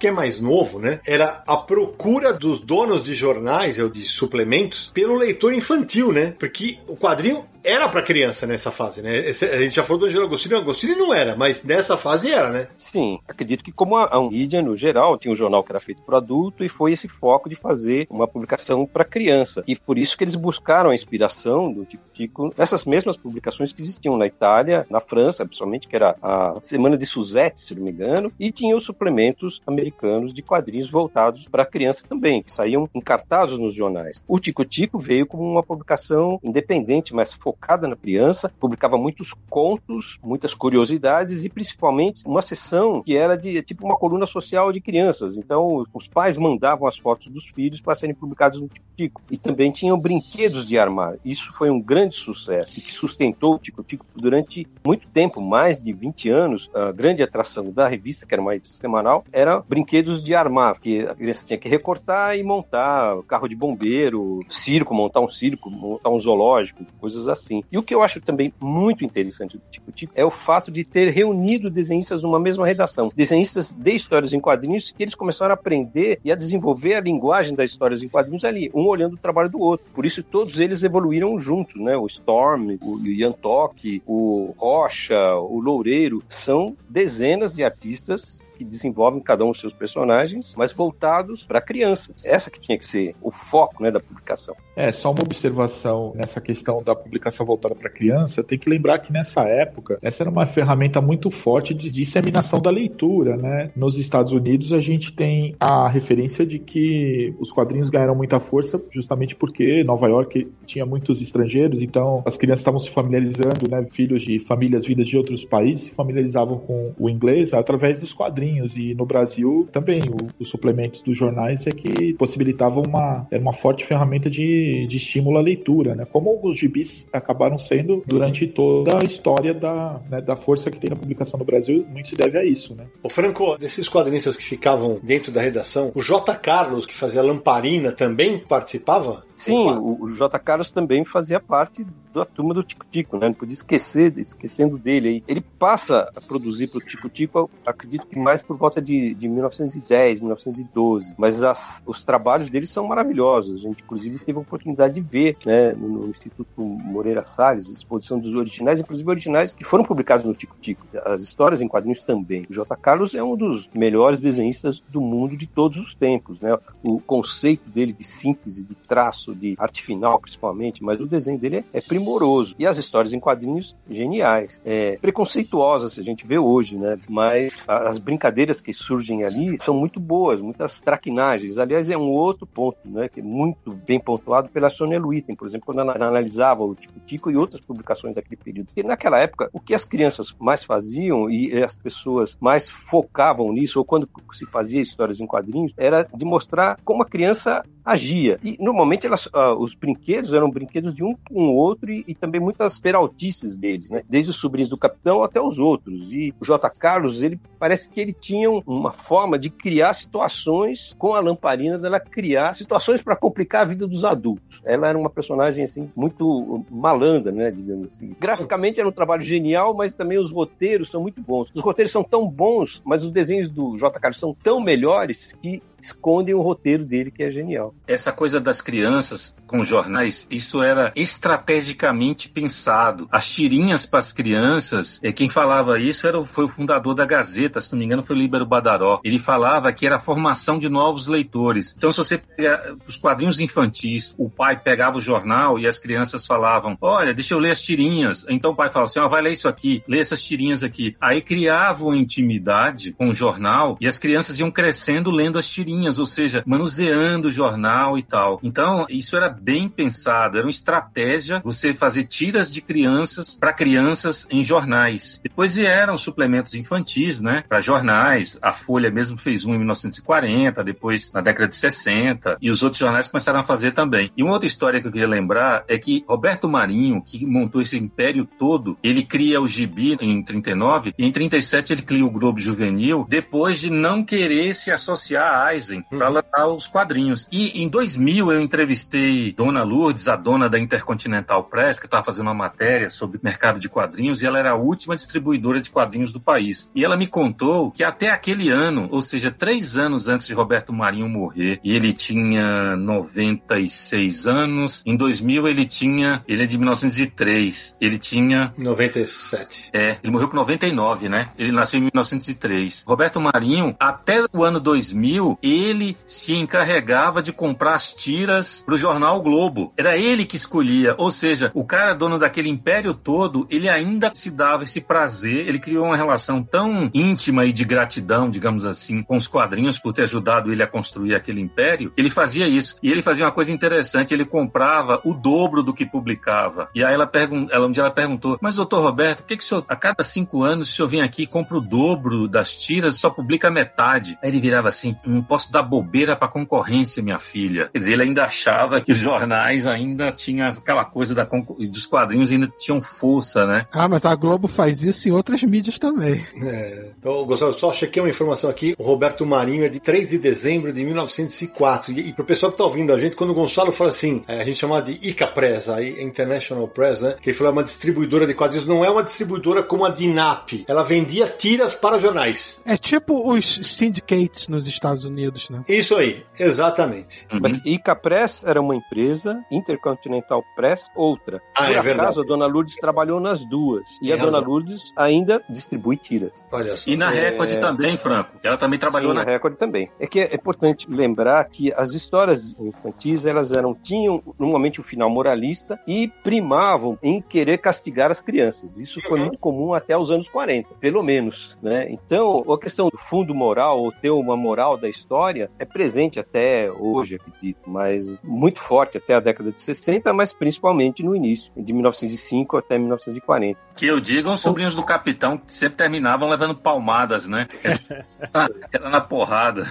quem é mais novo, né? Era a procura dos donos de jornais ou de suplementos pelo leitor infantil, né? Porque o quadrinho era para criança nessa fase, né? A gente já falou do Angelo Agostini, o Agostini não era, mas nessa fase era, né? Sim, acredito que como a, a mídia no geral tinha um jornal que era feito para adulto e foi esse foco de fazer uma publicação para criança. E por isso que eles buscaram a inspiração do Tico Tico nessas mesmas publicações que existiam na Itália, na França, principalmente, que era a Semana de Suzette, se não me engano, e tinha os suplementos americanos de quadrinhos voltados para criança também, que saíam encartados nos jornais. O Tico Tico veio como uma publicação independente, mas focada na criança, publicava muitos contos, muitas curiosidades e principalmente uma sessão que era de tipo uma coluna social de crianças. Então, os pais mandavam as fotos dos filhos para serem publicados no Tico-Tico. E também tinham brinquedos de armar. Isso foi um grande sucesso e que sustentou o Tico-Tico durante muito tempo, mais de 20 anos. A grande atração da revista, que era uma revista semanal, era brinquedos de armar, que a criança tinha que recortar e montar carro de bombeiro, circo, montar um circo, montar um zoológico, coisas assim. E o que eu acho também muito interessante do Tico-Tico é o fato de ter reunido desenhistas numa mesma redação. Desenhistas de histórias em quadrinhos que eles começaram a aprender e a desenvolver a linguagem das histórias em quadrinhos ali, um olhando o trabalho do outro. Por isso todos eles evoluíram juntos, né? O Storm, o Ian Toque, o Rocha, o Loureiro, são dezenas de artistas que desenvolvem cada um dos seus personagens, mas voltados para a criança. Essa que tinha que ser o foco né, da publicação. É, só uma observação nessa questão da publicação voltada para a criança, tem que lembrar que nessa época, essa era uma ferramenta muito forte de disseminação da leitura, né? Nos Estados Unidos a gente tem a referência de que os quadrinhos ganharam muita força justamente porque Nova York tinha muitos estrangeiros, então as crianças estavam se familiarizando, né? Filhos de famílias vindas de outros países se familiarizavam com o inglês através dos quadrinhos quadrinhos e no Brasil também o, os suplementos dos jornais é que possibilitavam uma era uma forte ferramenta de, de estímulo à leitura, né? Como os gibis acabaram sendo durante toda a história da, né, da força que tem na publicação no Brasil, muito se deve a isso, né? O Franco, desses quadrinistas que ficavam dentro da redação, o J. Carlos que fazia lamparina também participava? Sim, o, o J. Carlos também fazia parte da turma do Tico Tico, né? Não podia esquecer, esquecendo dele aí. Ele passa a produzir para o Tico Tico, acredito que mais por volta de, de 1910, 1912. Mas as, os trabalhos dele são maravilhosos. A gente, inclusive, teve a oportunidade de ver, né, no, no Instituto Moreira Salles, a exposição dos originais, inclusive originais que foram publicados no Tico Tico. As histórias em quadrinhos também. O J. Carlos é um dos melhores desenhistas do mundo de todos os tempos, né? O conceito dele de síntese, de traço, de arte final, principalmente, mas o desenho dele é, é primoroso. E as histórias em quadrinhos, geniais. É, preconceituosas, a gente vê hoje, né? Mas as brincadeiras que surgem ali são muito boas, muitas traquinagens. Aliás, é um outro ponto, né? Que é muito bem pontuado pela Sonia Luiten, por exemplo, quando ela analisava o Tico Tico e outras publicações daquele período. Porque naquela época, o que as crianças mais faziam e as pessoas mais focavam nisso, ou quando se fazia histórias em quadrinhos, era de mostrar como a criança agia. E normalmente elas, uh, os brinquedos eram brinquedos de um com o outro e, e, também muitas peraltices deles, né? Desde os sobrinhos do capitão até os outros. E o J. Carlos, ele parece que ele tinha uma forma de criar situações com a lamparina dela criar situações para complicar a vida dos adultos. Ela era uma personagem assim muito malandra, né, digamos assim. Graficamente era um trabalho genial, mas também os roteiros são muito bons. Os roteiros são tão bons, mas os desenhos do J. Carlos são tão melhores que escondem o roteiro dele que é genial. Essa coisa das crianças com jornais, isso era estrategicamente pensado. As tirinhas para as crianças, é, quem falava isso era, foi o fundador da Gazeta, se não me engano foi o Líbero Badaró. Ele falava que era a formação de novos leitores. Então se você pega os quadrinhos infantis, o pai pegava o jornal e as crianças falavam, olha, deixa eu ler as tirinhas. Então o pai falava assim, oh, vai ler isso aqui, lê essas tirinhas aqui. Aí criavam intimidade com o jornal e as crianças iam crescendo lendo as tirinhas, ou seja, manuseando o jornal e tal. Então isso era bem pensado, era uma estratégia você fazer tiras de crianças para crianças em jornais. Depois vieram suplementos infantis, né, para jornais. A Folha mesmo fez um em 1940, depois na década de 60, e os outros jornais começaram a fazer também. E uma outra história que eu queria lembrar é que Roberto Marinho, que montou esse império todo, ele cria o Gibi em 39 e em 37 ele cria o Globo Juvenil, depois de não querer se associar a Eisen para uhum. lançar os quadrinhos. E em 2000 eu entrevistei Dona Lourdes, a dona da Intercontinental Press, que estava fazendo uma matéria sobre mercado de quadrinhos, e ela era a última distribuidora de quadrinhos do país. E ela me contou que até aquele ano, ou seja, três anos antes de Roberto Marinho morrer, e ele tinha 96 anos, em 2000 ele tinha, ele é de 1903, ele tinha... 97. É, ele morreu com 99, né? Ele nasceu em 1903. Roberto Marinho, até o ano 2000, ele se encarregava de comprar as tiras para o jornal Globo. Era ele que escolhia. Ou seja, o cara dono daquele império todo, ele ainda se dava esse prazer. Ele criou uma relação tão íntima e de gratidão, digamos assim, com os quadrinhos por ter ajudado ele a construir aquele império, ele fazia isso. E ele fazia uma coisa interessante, ele comprava o dobro do que publicava. E aí ela, pergun ela um dia ela perguntou, mas doutor Roberto, por que, que o senhor, a cada cinco anos, o senhor vem aqui e compra o dobro das tiras e só publica metade? Aí ele virava assim, não posso dar bobeira pra concorrência, minha filha. Quer dizer, ele ainda achava que os jornais ainda tinham aquela coisa da dos quadrinhos ainda tinham força, né? Ah, mas a Globo faz isso em outras mídias também. É. Então, Gustavo, só chequei uma informação aqui. O Roberto Marinho é de 3 de dezembro de 1904. E, e pro pessoal que tá ouvindo a gente, quando o Gonçalo fala assim, é, a gente chama de ICA Press, a International Press, né? Que ele falou é uma distribuidora de quadrinhos, não é uma distribuidora como a DINAP. Ela vendia tiras para jornais. É tipo os syndicates nos Estados Unidos, né? Isso aí, exatamente. Uhum. Mas ICA Press era uma empresa, Intercontinental Press outra. Ah, Por é acaso, verdade. a Dona Lourdes trabalhou nas duas. E Tem a razão. Dona Lourdes ainda distribui tiras. Olha só. E na é... Record também, Franco. Ela também trabalhou Sim, na... na Record também. É que é importante lembrar que as histórias infantis, elas eram, tinham normalmente um final moralista e primavam em querer castigar as crianças. Isso foi uhum. muito comum até os anos 40, pelo menos, né? Então, a questão do fundo moral ou ter uma moral da história é presente até hoje, acredito, mas muito forte até a década de 60, mas principalmente no início, de 1905 até 1940. Que eu diga os sobrinhos do capitão que sempre terminavam levando palmadas, né? Era na porrada.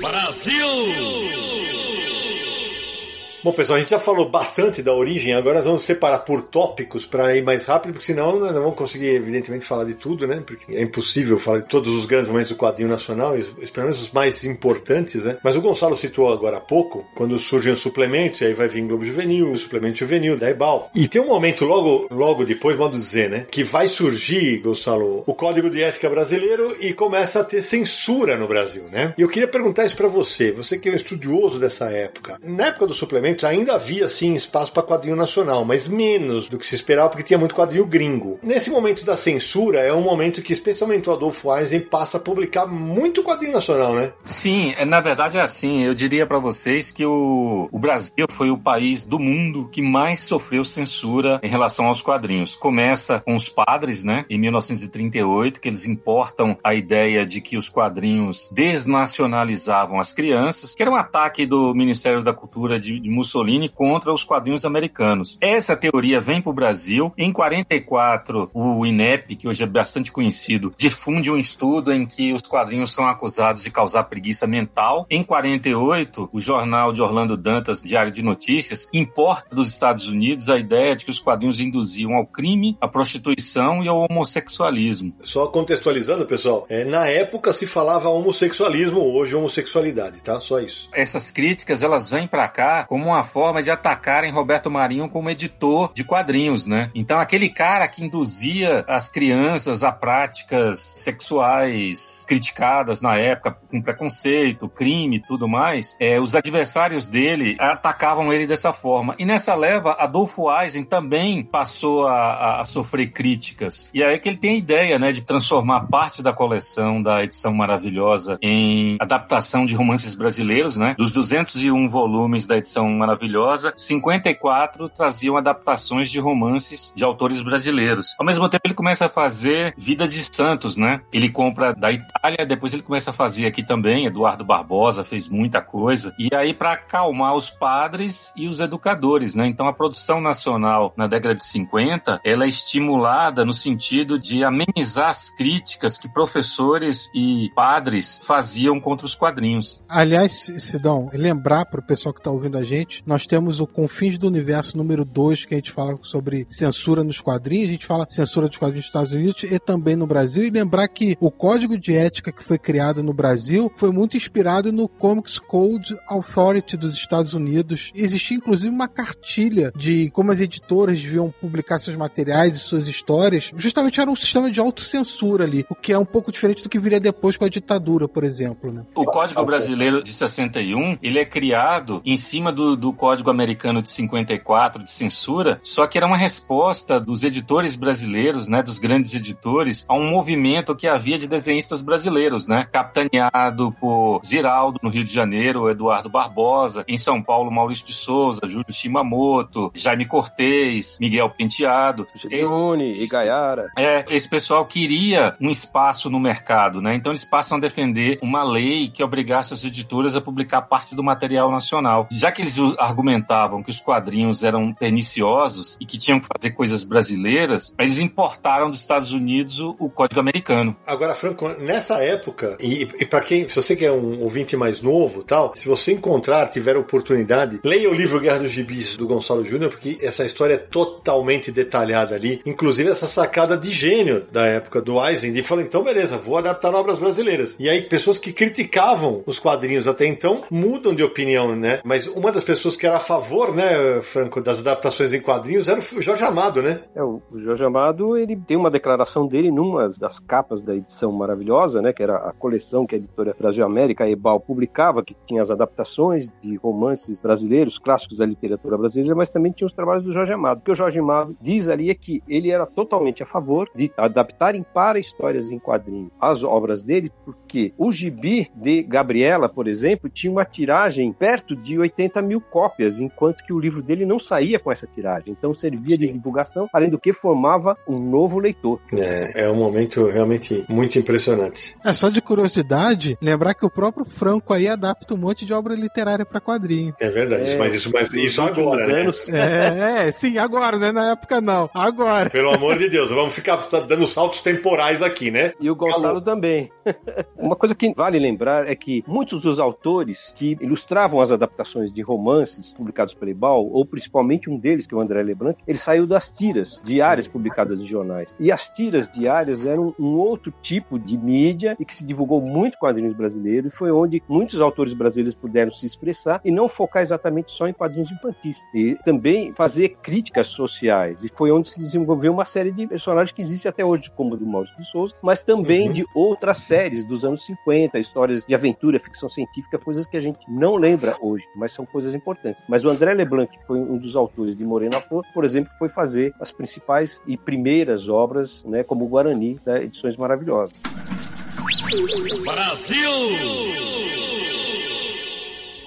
Brasil! Bom, pessoal, a gente já falou bastante da origem, agora nós vamos separar por tópicos para ir mais rápido, porque senão não vamos conseguir, evidentemente, falar de tudo, né? Porque é impossível falar de todos os grandes momentos do quadrinho nacional, pelo menos os mais importantes, né? Mas o Gonçalo citou agora há pouco, quando surgem os suplementos, e aí vai vir Globo Juvenil, o suplemento juvenil, da Ebal. E tem um momento logo, logo depois, modo dizer, né? Que vai surgir, Gonçalo, o Código de Ética brasileiro e começa a ter censura no Brasil, né? E eu queria perguntar isso para você, você que é um estudioso dessa época. Na época do suplemento, ainda havia sim espaço para quadrinho nacional, mas menos do que se esperava porque tinha muito quadrinho gringo. Nesse momento da censura é um momento que especialmente o Adolfo Eisen passa a publicar muito quadrinho nacional, né? Sim, é, na verdade é assim. Eu diria para vocês que o, o Brasil foi o país do mundo que mais sofreu censura em relação aos quadrinhos. Começa com os padres, né? Em 1938, que eles importam a ideia de que os quadrinhos desnacionalizavam as crianças, que era um ataque do Ministério da Cultura de, de Mussolini contra os quadrinhos americanos. Essa teoria vem para o Brasil. Em 44, o INEP, que hoje é bastante conhecido, difunde um estudo em que os quadrinhos são acusados de causar preguiça mental. Em 48, o jornal de Orlando Dantas, Diário de Notícias, importa dos Estados Unidos a ideia de que os quadrinhos induziam ao crime, à prostituição e ao homossexualismo. Só contextualizando, pessoal, é, na época se falava homossexualismo, hoje homossexualidade, tá? Só isso. Essas críticas, elas vêm para cá como uma uma forma de atacarem Roberto Marinho como editor de quadrinhos, né? Então, aquele cara que induzia as crianças a práticas sexuais criticadas na época, com preconceito, crime e tudo mais, é, os adversários dele atacavam ele dessa forma. E nessa leva, Adolfo Eisen também passou a, a, a sofrer críticas. E aí que ele tem a ideia, né, de transformar parte da coleção da edição maravilhosa em adaptação de romances brasileiros, né? Dos 201 volumes da edição maravilhosa, 54 traziam adaptações de romances de autores brasileiros. Ao mesmo tempo, ele começa a fazer Vidas de Santos, né? Ele compra da Itália, depois ele começa a fazer aqui também. Eduardo Barbosa fez muita coisa. E aí, para acalmar os padres e os educadores, né? Então, a produção nacional na década de 50 ela é estimulada no sentido de amenizar as críticas que professores e padres faziam contra os quadrinhos. Aliás, Sidão, lembrar para o pessoal que está ouvindo a gente nós temos o Confins do Universo número 2, que a gente fala sobre censura nos quadrinhos, a gente fala censura dos quadrinhos nos Estados Unidos e também no Brasil. E lembrar que o código de ética que foi criado no Brasil foi muito inspirado no Comics Code Authority dos Estados Unidos. Existia inclusive uma cartilha de como as editoras deviam publicar seus materiais e suas histórias. Justamente era um sistema de autocensura ali, o que é um pouco diferente do que viria depois com a ditadura, por exemplo. Né? O Código Brasileiro de 61 ele é criado em cima do do Código Americano de 54 de censura, só que era uma resposta dos editores brasileiros, né, dos grandes editores, a um movimento que havia de desenhistas brasileiros, né, capitaneado por Ziraldo no Rio de Janeiro, Eduardo Barbosa, em São Paulo Maurício de Souza, Júlio Shimamoto, Jaime Cortez, Miguel Penteado. Gideone e Gaiara. É, esse pessoal queria um espaço no mercado, né? Então eles passam a defender uma lei que obrigasse as editoras a publicar parte do material nacional. Já que eles argumentavam que os quadrinhos eram perniciosos e que tinham que fazer coisas brasileiras, eles importaram dos Estados Unidos o, o código americano. Agora, Franco, nessa época, e, e para quem, se você quer um ouvinte mais novo tal, se você encontrar, tiver oportunidade, leia o livro Guerra dos Gibis do Gonçalo Júnior, porque essa história é totalmente detalhada ali. Inclusive essa sacada de gênio da época do Eisen, de falar, então beleza, vou adaptar obras brasileiras. E aí pessoas que criticavam os quadrinhos até então mudam de opinião, né? Mas uma das pessoas que era a favor, né, Franco, das adaptações em quadrinhos era o Jorge Amado, né? É, o Jorge Amado, ele tem uma declaração dele numa das capas da edição maravilhosa, né, que era a coleção que a editora Brasil América, Ebal, publicava, que tinha as adaptações de romances brasileiros, clássicos da literatura brasileira, mas também tinha os trabalhos do Jorge Amado. O que o Jorge Amado diz ali é que ele era totalmente a favor de adaptarem para histórias em quadrinhos as obras dele, porque o gibi de Gabriela, por exemplo, tinha uma tiragem perto de 80 mil cópias, enquanto que o livro dele não saía com essa tiragem. Então servia Sim. de divulgação, além do que formava um novo leitor. É, é um momento realmente muito impressionante. É só de curiosidade, lembrar que o próprio Franco aí adapta um monte de obra literária para quadrinho. É verdade, é, mas isso, mas isso agora, né? Anos. É, é, sim, agora, né? Na época não, agora. Pelo amor de Deus, vamos ficar dando saltos temporais aqui, né? E o Gonçalo também. Uma coisa que vale lembrar é que muitos dos autores que ilustravam as adaptações de romances publicados pela Ebal, ou principalmente um deles, que é o André Leblanc, ele saiu das tiras diárias publicadas em jornais. E as tiras diárias eram um outro tipo de mídia e que se divulgou muito quadrinhos brasileiros e foi onde muitos autores brasileiros puderam se expressar e não focar exatamente só em quadrinhos infantis. E também fazer críticas sociais. E foi onde se desenvolveu uma série de personagens que existe até hoje, como o do Maurício de Souza, mas também uhum. de outras séries dos anos 50, histórias de aventura, ficção científica, coisas que a gente não lembra hoje, mas são coisas importantes. Mas o André Leblanc, que foi um dos autores de Morena Flor, por exemplo, foi fazer as principais e primeiras obras, né, como o Guarani, da Edições Maravilhosas. Brasil!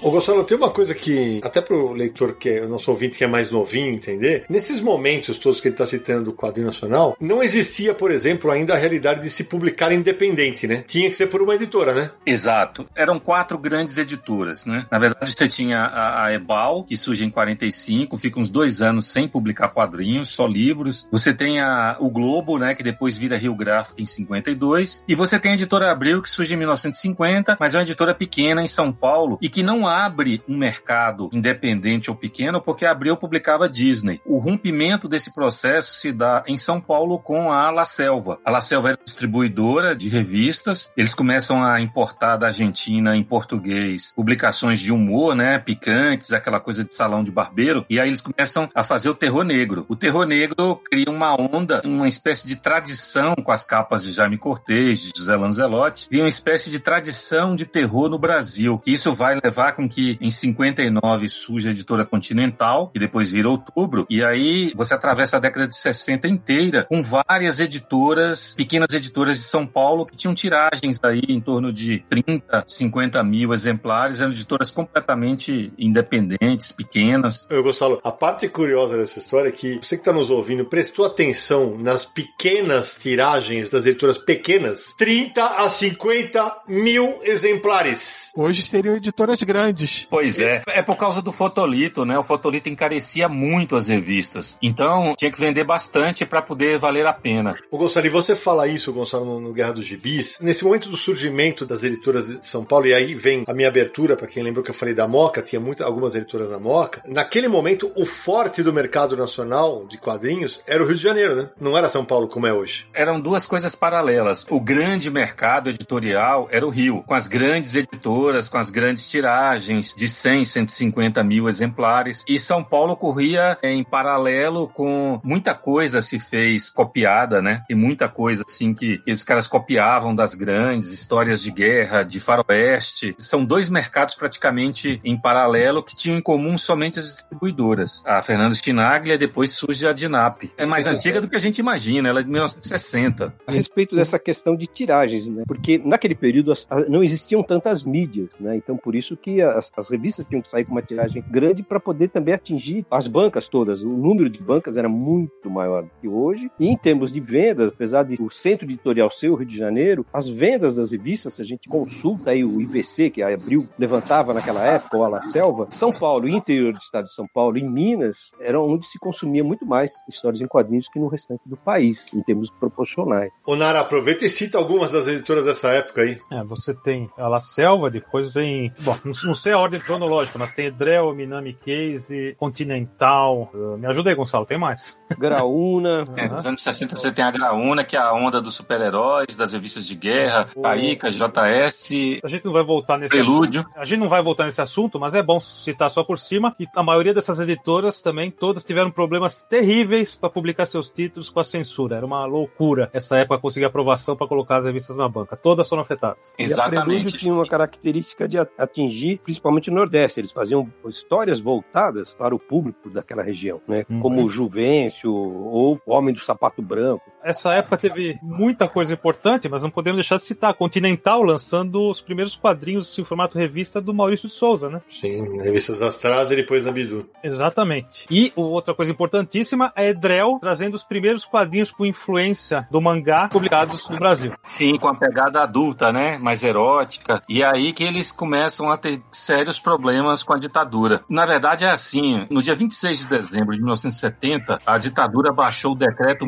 Ô Gonçalo, tem uma coisa que, até pro leitor que é o nosso ouvinte que é mais novinho entender, nesses momentos todos que ele está citando do quadrinho nacional, não existia, por exemplo, ainda a realidade de se publicar independente, né? Tinha que ser por uma editora, né? Exato. Eram quatro grandes editoras, né? Na verdade, você tinha a, a Ebal, que surge em 45, fica uns dois anos sem publicar quadrinhos, só livros. Você tem a, o Globo, né? Que depois vira Rio Gráfico em 52. E você tem a editora Abril, que surge em 1950, mas é uma editora pequena em São Paulo e que não abre um mercado independente ou pequeno porque Abril publicava Disney. O rompimento desse processo se dá em São Paulo com a La Selva. A La Selva era distribuidora de revistas, eles começam a importar da Argentina em português publicações de humor, né, picantes, aquela coisa de salão de barbeiro, e aí eles começam a fazer o terror negro. O terror negro cria uma onda, uma espécie de tradição com as capas de Jaime Cortez, de José Lanzelotti, e uma espécie de tradição de terror no Brasil. Isso vai levar com que em 59 surge a editora Continental, e depois vira Outubro, e aí você atravessa a década de 60 inteira com várias editoras, pequenas editoras de São Paulo, que tinham tiragens aí em torno de 30, 50 mil exemplares, eram editoras completamente independentes, pequenas. Eu, Gonçalo, a parte curiosa dessa história é que você que está nos ouvindo prestou atenção nas pequenas tiragens das editoras pequenas, 30 a 50 mil exemplares. Hoje seriam editoras grandes grandes. Pois é. É por causa do fotolito, né? O fotolito encarecia muito as revistas. Então, tinha que vender bastante para poder valer a pena. O Gonçalo, e você fala isso, Gonçalo, no, Guerra dos Gibis, nesse momento do surgimento das editoras de São Paulo, e aí vem a minha abertura, para quem lembrou que eu falei da Moca, tinha muita, algumas editoras da Moca. Naquele momento, o forte do mercado nacional de quadrinhos era o Rio de Janeiro, né? Não era São Paulo como é hoje. Eram duas coisas paralelas. O grande mercado editorial era o Rio, com as grandes editoras, com as grandes tiragens tiragens de 100, 150 mil exemplares. E São Paulo corria em paralelo com muita coisa se fez copiada, né? E muita coisa assim que, que os caras copiavam das grandes histórias de guerra, de faroeste. São dois mercados praticamente em paralelo que tinham em comum somente as distribuidoras. A Fernando Stinaglia, depois surge a Dinap. É mais antiga do que a gente imagina, ela é de 1960. A respeito dessa questão de tiragens, né? Porque naquele período não existiam tantas mídias, né? Então por isso que as, as revistas tinham que sair com uma tiragem grande para poder também atingir as bancas todas. O número de bancas era muito maior do que hoje. E em termos de vendas, apesar de o centro editorial ser o Rio de Janeiro, as vendas das revistas, se a gente consulta aí o IVC, que a Abril levantava naquela época, ou a La Selva, São Paulo e interior do estado de São Paulo e Minas eram onde se consumia muito mais histórias em quadrinhos que no restante do país, em termos proporcionais. Ô Nara, aproveita e cita algumas das editoras dessa época aí. É, você tem a La Selva, depois vem. Bom, não sei a ordem cronológica, mas tem Drell, Minami Case, Continental. Uh, me ajuda aí, Gonçalo, tem mais. Graúna. É, nos anos 60 você tem a Graúna, que é a onda dos super-heróis, das revistas de guerra, Taika, JS. A gente não vai voltar nesse Prelúdio. assunto. A gente não vai voltar nesse assunto, mas é bom citar só por cima que a maioria dessas editoras também, todas tiveram problemas terríveis para publicar seus títulos com a censura. Era uma loucura essa época conseguir aprovação para colocar as revistas na banca. Todas foram afetadas. E a Prelúdio tinha uma característica de atingir principalmente o Nordeste. Eles faziam histórias voltadas para o público daquela região, né? Uhum. Como o Juvencio ou o Homem do Sapato Branco. Essa época teve muita coisa importante, mas não podemos deixar de citar. Continental lançando os primeiros quadrinhos em formato revista do Maurício de Souza, né? Sim, revistas Astraz e depois da Bidu. Exatamente. E outra coisa importantíssima é Drell trazendo os primeiros quadrinhos com influência do mangá publicados no Brasil. Sim, com a pegada adulta, né? Mais erótica. E é aí que eles começam a ter sérios problemas com a ditadura. Na verdade, é assim: no dia 26 de dezembro de 1970, a ditadura baixou o decreto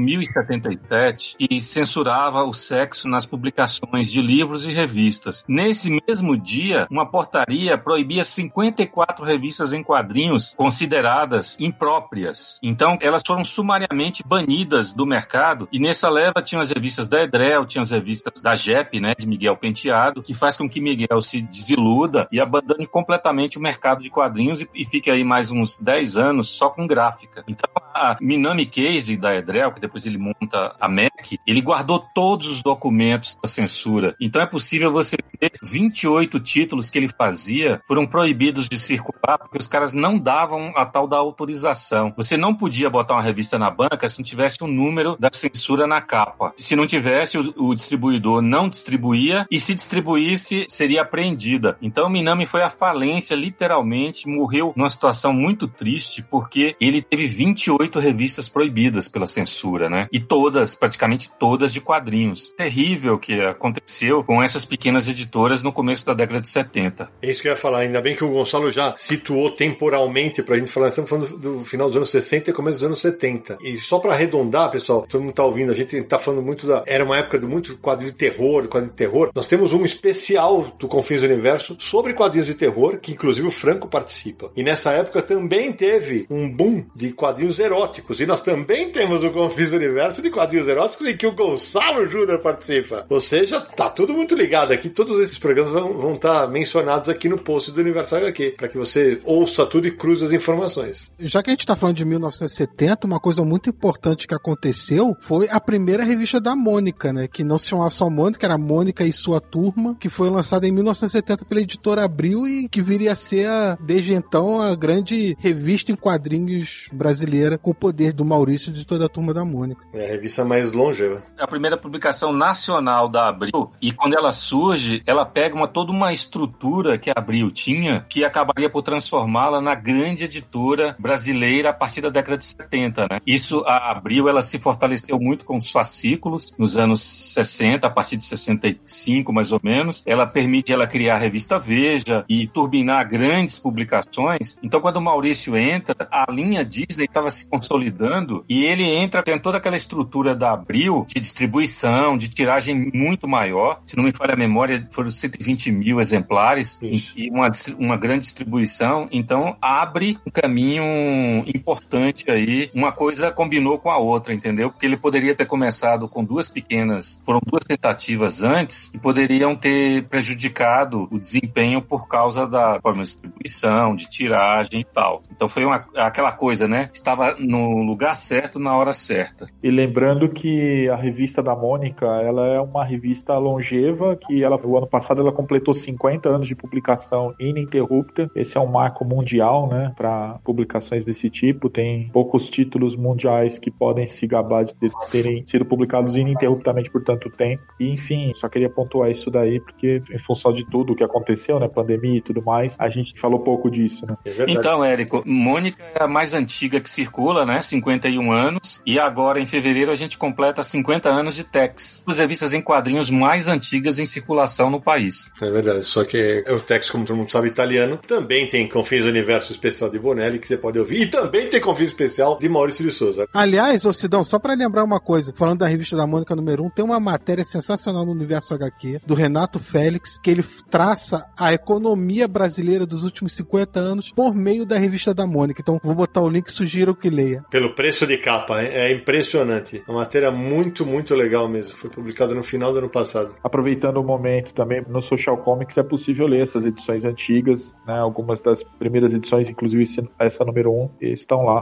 1077, que censurava o sexo nas publicações de livros e revistas. Nesse mesmo dia, uma portaria proibia 54 revistas em quadrinhos consideradas impróprias. Então, elas foram sumariamente banidas do mercado. E nessa leva tinham as revistas da Edrel, tinha as revistas da JEP, né, de Miguel Penteado, que faz com que Miguel se desiluda e abandone completamente o mercado de quadrinhos e, e fique aí mais uns 10 anos só com gráfica. Então, a Minami Case da Edrel, que depois ele monta a MEC, ele guardou todos os documentos da censura. Então é possível você ver 28 títulos que ele fazia foram proibidos de circular porque os caras não davam a tal da autorização. Você não podia botar uma revista na banca se não tivesse o um número da censura na capa. Se não tivesse, o, o distribuidor não distribuía e se distribuísse, seria apreendida. Então Minami foi à falência, literalmente, morreu numa situação muito triste porque ele teve 28 revistas proibidas pela censura, né? E todas, praticamente todas de quadrinhos. Terrível que aconteceu com essas pequenas editoras no começo da década de 70. É isso que eu ia falar. Ainda bem que o Gonçalo já situou temporalmente pra gente falar. Estamos falando do final dos anos 60 e começo dos anos 70. E só pra arredondar, pessoal, todo mundo tá ouvindo, a gente tá falando muito da. Era uma época de muito quadrinho de terror, quadrinho de terror. Nós temos um especial do Confins do Universo sobre quadrinhos de terror, que inclusive o Franco participa. E nessa época também teve um boom de quadrinhos eróticos. E nós também temos o Confins do Universo de quadrinhos eróticos em que o Gonçalo Júnior participa. Ou seja, tá tudo muito ligado aqui. Todos esses programas vão, estar mencionados aqui no post do Universal HQ, para que você ouça tudo e cruze as informações. Já que a gente tá falando de 1970, uma coisa muito importante que aconteceu foi a primeira revista da Mônica, né? Que não se chamava só Mônica, era Mônica e sua turma, que foi lançada em 1970 pela editora Abril e que viria a ser, a, desde então, a grande revista em quadrinhos brasileira com o poder do Maurício de toda a turma da Mônica. É a revista mais longeva. É a primeira publicação nacional da Abril e quando ela surge, ela pega uma, toda uma estrutura que a Abril tinha que acabaria por transformá-la na grande editora brasileira a partir da década de 70, né? Isso, a Abril, ela se fortaleceu muito com os fascículos nos anos 60, a partir de 65, mais ou menos. Ela permite ela criar a revista Veja e turbinar grandes publicações. Então, quando o Maurício entra, a linha Disney estava se consolidando e ele entra, tem toda aquela estrutura da Abril de distribuição, de tiragem muito maior. Se não me falha a memória, foram 120 mil exemplares Isso. e uma, uma grande distribuição. Então, abre um caminho importante aí. Uma coisa combinou com a outra, entendeu? Porque ele poderia ter começado com duas pequenas, foram duas tentativas antes e poderiam ter prejudicado o desempenho por causa da forma de distribuição, de tiragem e tal. Então foi uma, aquela coisa, né? Estava no lugar certo na hora certa. E lembrando que a revista da Mônica, ela é uma revista longeva, que ela, o ano passado ela completou 50 anos de publicação ininterrupta. Esse é um marco mundial, né, para publicações desse tipo. Tem poucos títulos mundiais que podem se gabar de terem sido publicados ininterruptamente por tanto tempo. E, enfim, só queria pontuar isso daí, porque em função de tudo o que aconteceu, né, pandemia e tudo mais, a gente falou pouco disso, né. É. Então, Érico, Mônica é a mais antiga que circula, né? 51 anos. E agora, em fevereiro, a gente completa 50 anos de Tex. As revistas em quadrinhos mais antigas em circulação no país. É verdade, só que o Tex, como todo mundo sabe, italiano, também tem Confins do Universo Especial de Bonelli, que você pode ouvir, e também tem Confins Especial de Maurício de Souza. Aliás, ô Sidão, só pra lembrar uma coisa, falando da revista da Mônica número 1, tem uma matéria sensacional no Universo HQ, do Renato Félix, que ele traça a economia brasileira dos últimos 50 anos por meio da revista da Mônica. Então, vou botar o link, sugiro que leia. Pelo preço de capa, é impressionante. Uma matéria muito, muito legal mesmo. Foi publicada no final do ano passado. Aproveitando o momento também, no Social Comics é possível ler essas edições antigas, né? Algumas das primeiras edições, inclusive essa número 1, estão lá.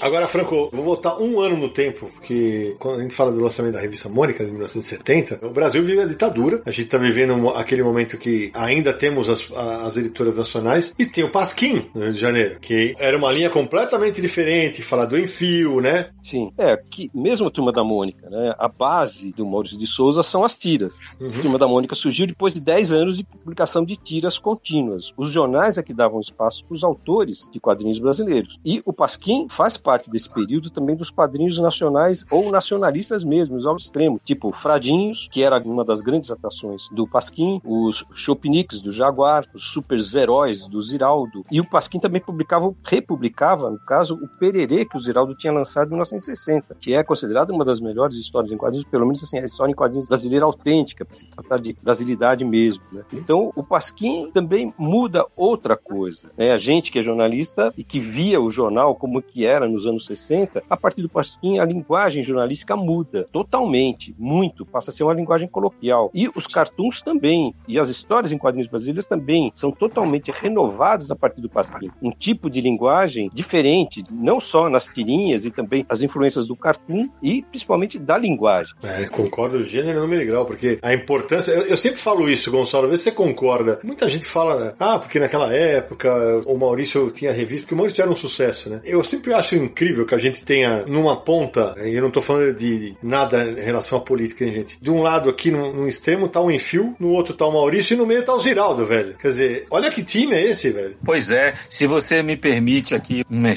Agora, Franco, vou voltar um ano no tempo, porque quando a gente fala do lançamento da revista Mônica de 1970, o Brasil vive a ditadura. A gente está vivendo aquele momento que ainda temos as, as editoras nacionais e tem o Pasquim no Rio de Janeiro, que era uma linha completamente diferente, falar do enfio, né? Sim. É, que mesmo a Turma da Mônica, né? A base do Maurício de Souza são as tiras. A Turma da Mônica surgiu depois de 10 anos de publicação de tiras contínuas. Os jornais é que davam espaço para os autores de quadrinhos brasileiros. E o Pasquim faz parte desse período também dos quadrinhos nacionais ou nacionalistas mesmos, ao extremo. Tipo Fradinhos, que era uma das grandes atrações do Pasquim, os Chopinics do Jaguar, os Super Heróis do Ziraldo. E o Pasquim também publicava, republicava, no caso, o Pererê que o Ziraldo tinha lançado em 1960, que é considerada uma das melhores histórias em quadrinhos, pelo menos assim, a história em quadrinhos brasileira autêntica, para se tratar de brasilidade mesmo. né? Então, o Pasquim também muda outra coisa. Né? A gente que é jornalista e que via o jornal como que era nos anos 60, a partir do Pasquim a linguagem jornalística muda totalmente, muito, passa a ser uma linguagem coloquial. E os cartoons também, e as histórias em quadrinhos brasileiros também são totalmente renovadas a partir do Pasquim. Um tipo de linguagem diferente, não só nas tirinhas e também as influências do cartoon e principalmente da linguagem. É, concordo gênero, número e grau, porque a importância. Eu, eu sempre falo isso, Gonçalo, vê se você concorda. Muita gente fala, né, ah, porque naquela época o Maurício tinha revista, porque o Maurício era um sucesso, né? Eu sempre acho incrível que a gente tenha numa ponta, eu não tô falando de nada em relação à política, hein, gente. De um lado aqui, num, extremo, tá o Enfio, no outro tá o Maurício e no meio tá o Ziraldo, velho. Quer dizer, olha que time é esse, velho. Pois é, se você me permite aqui um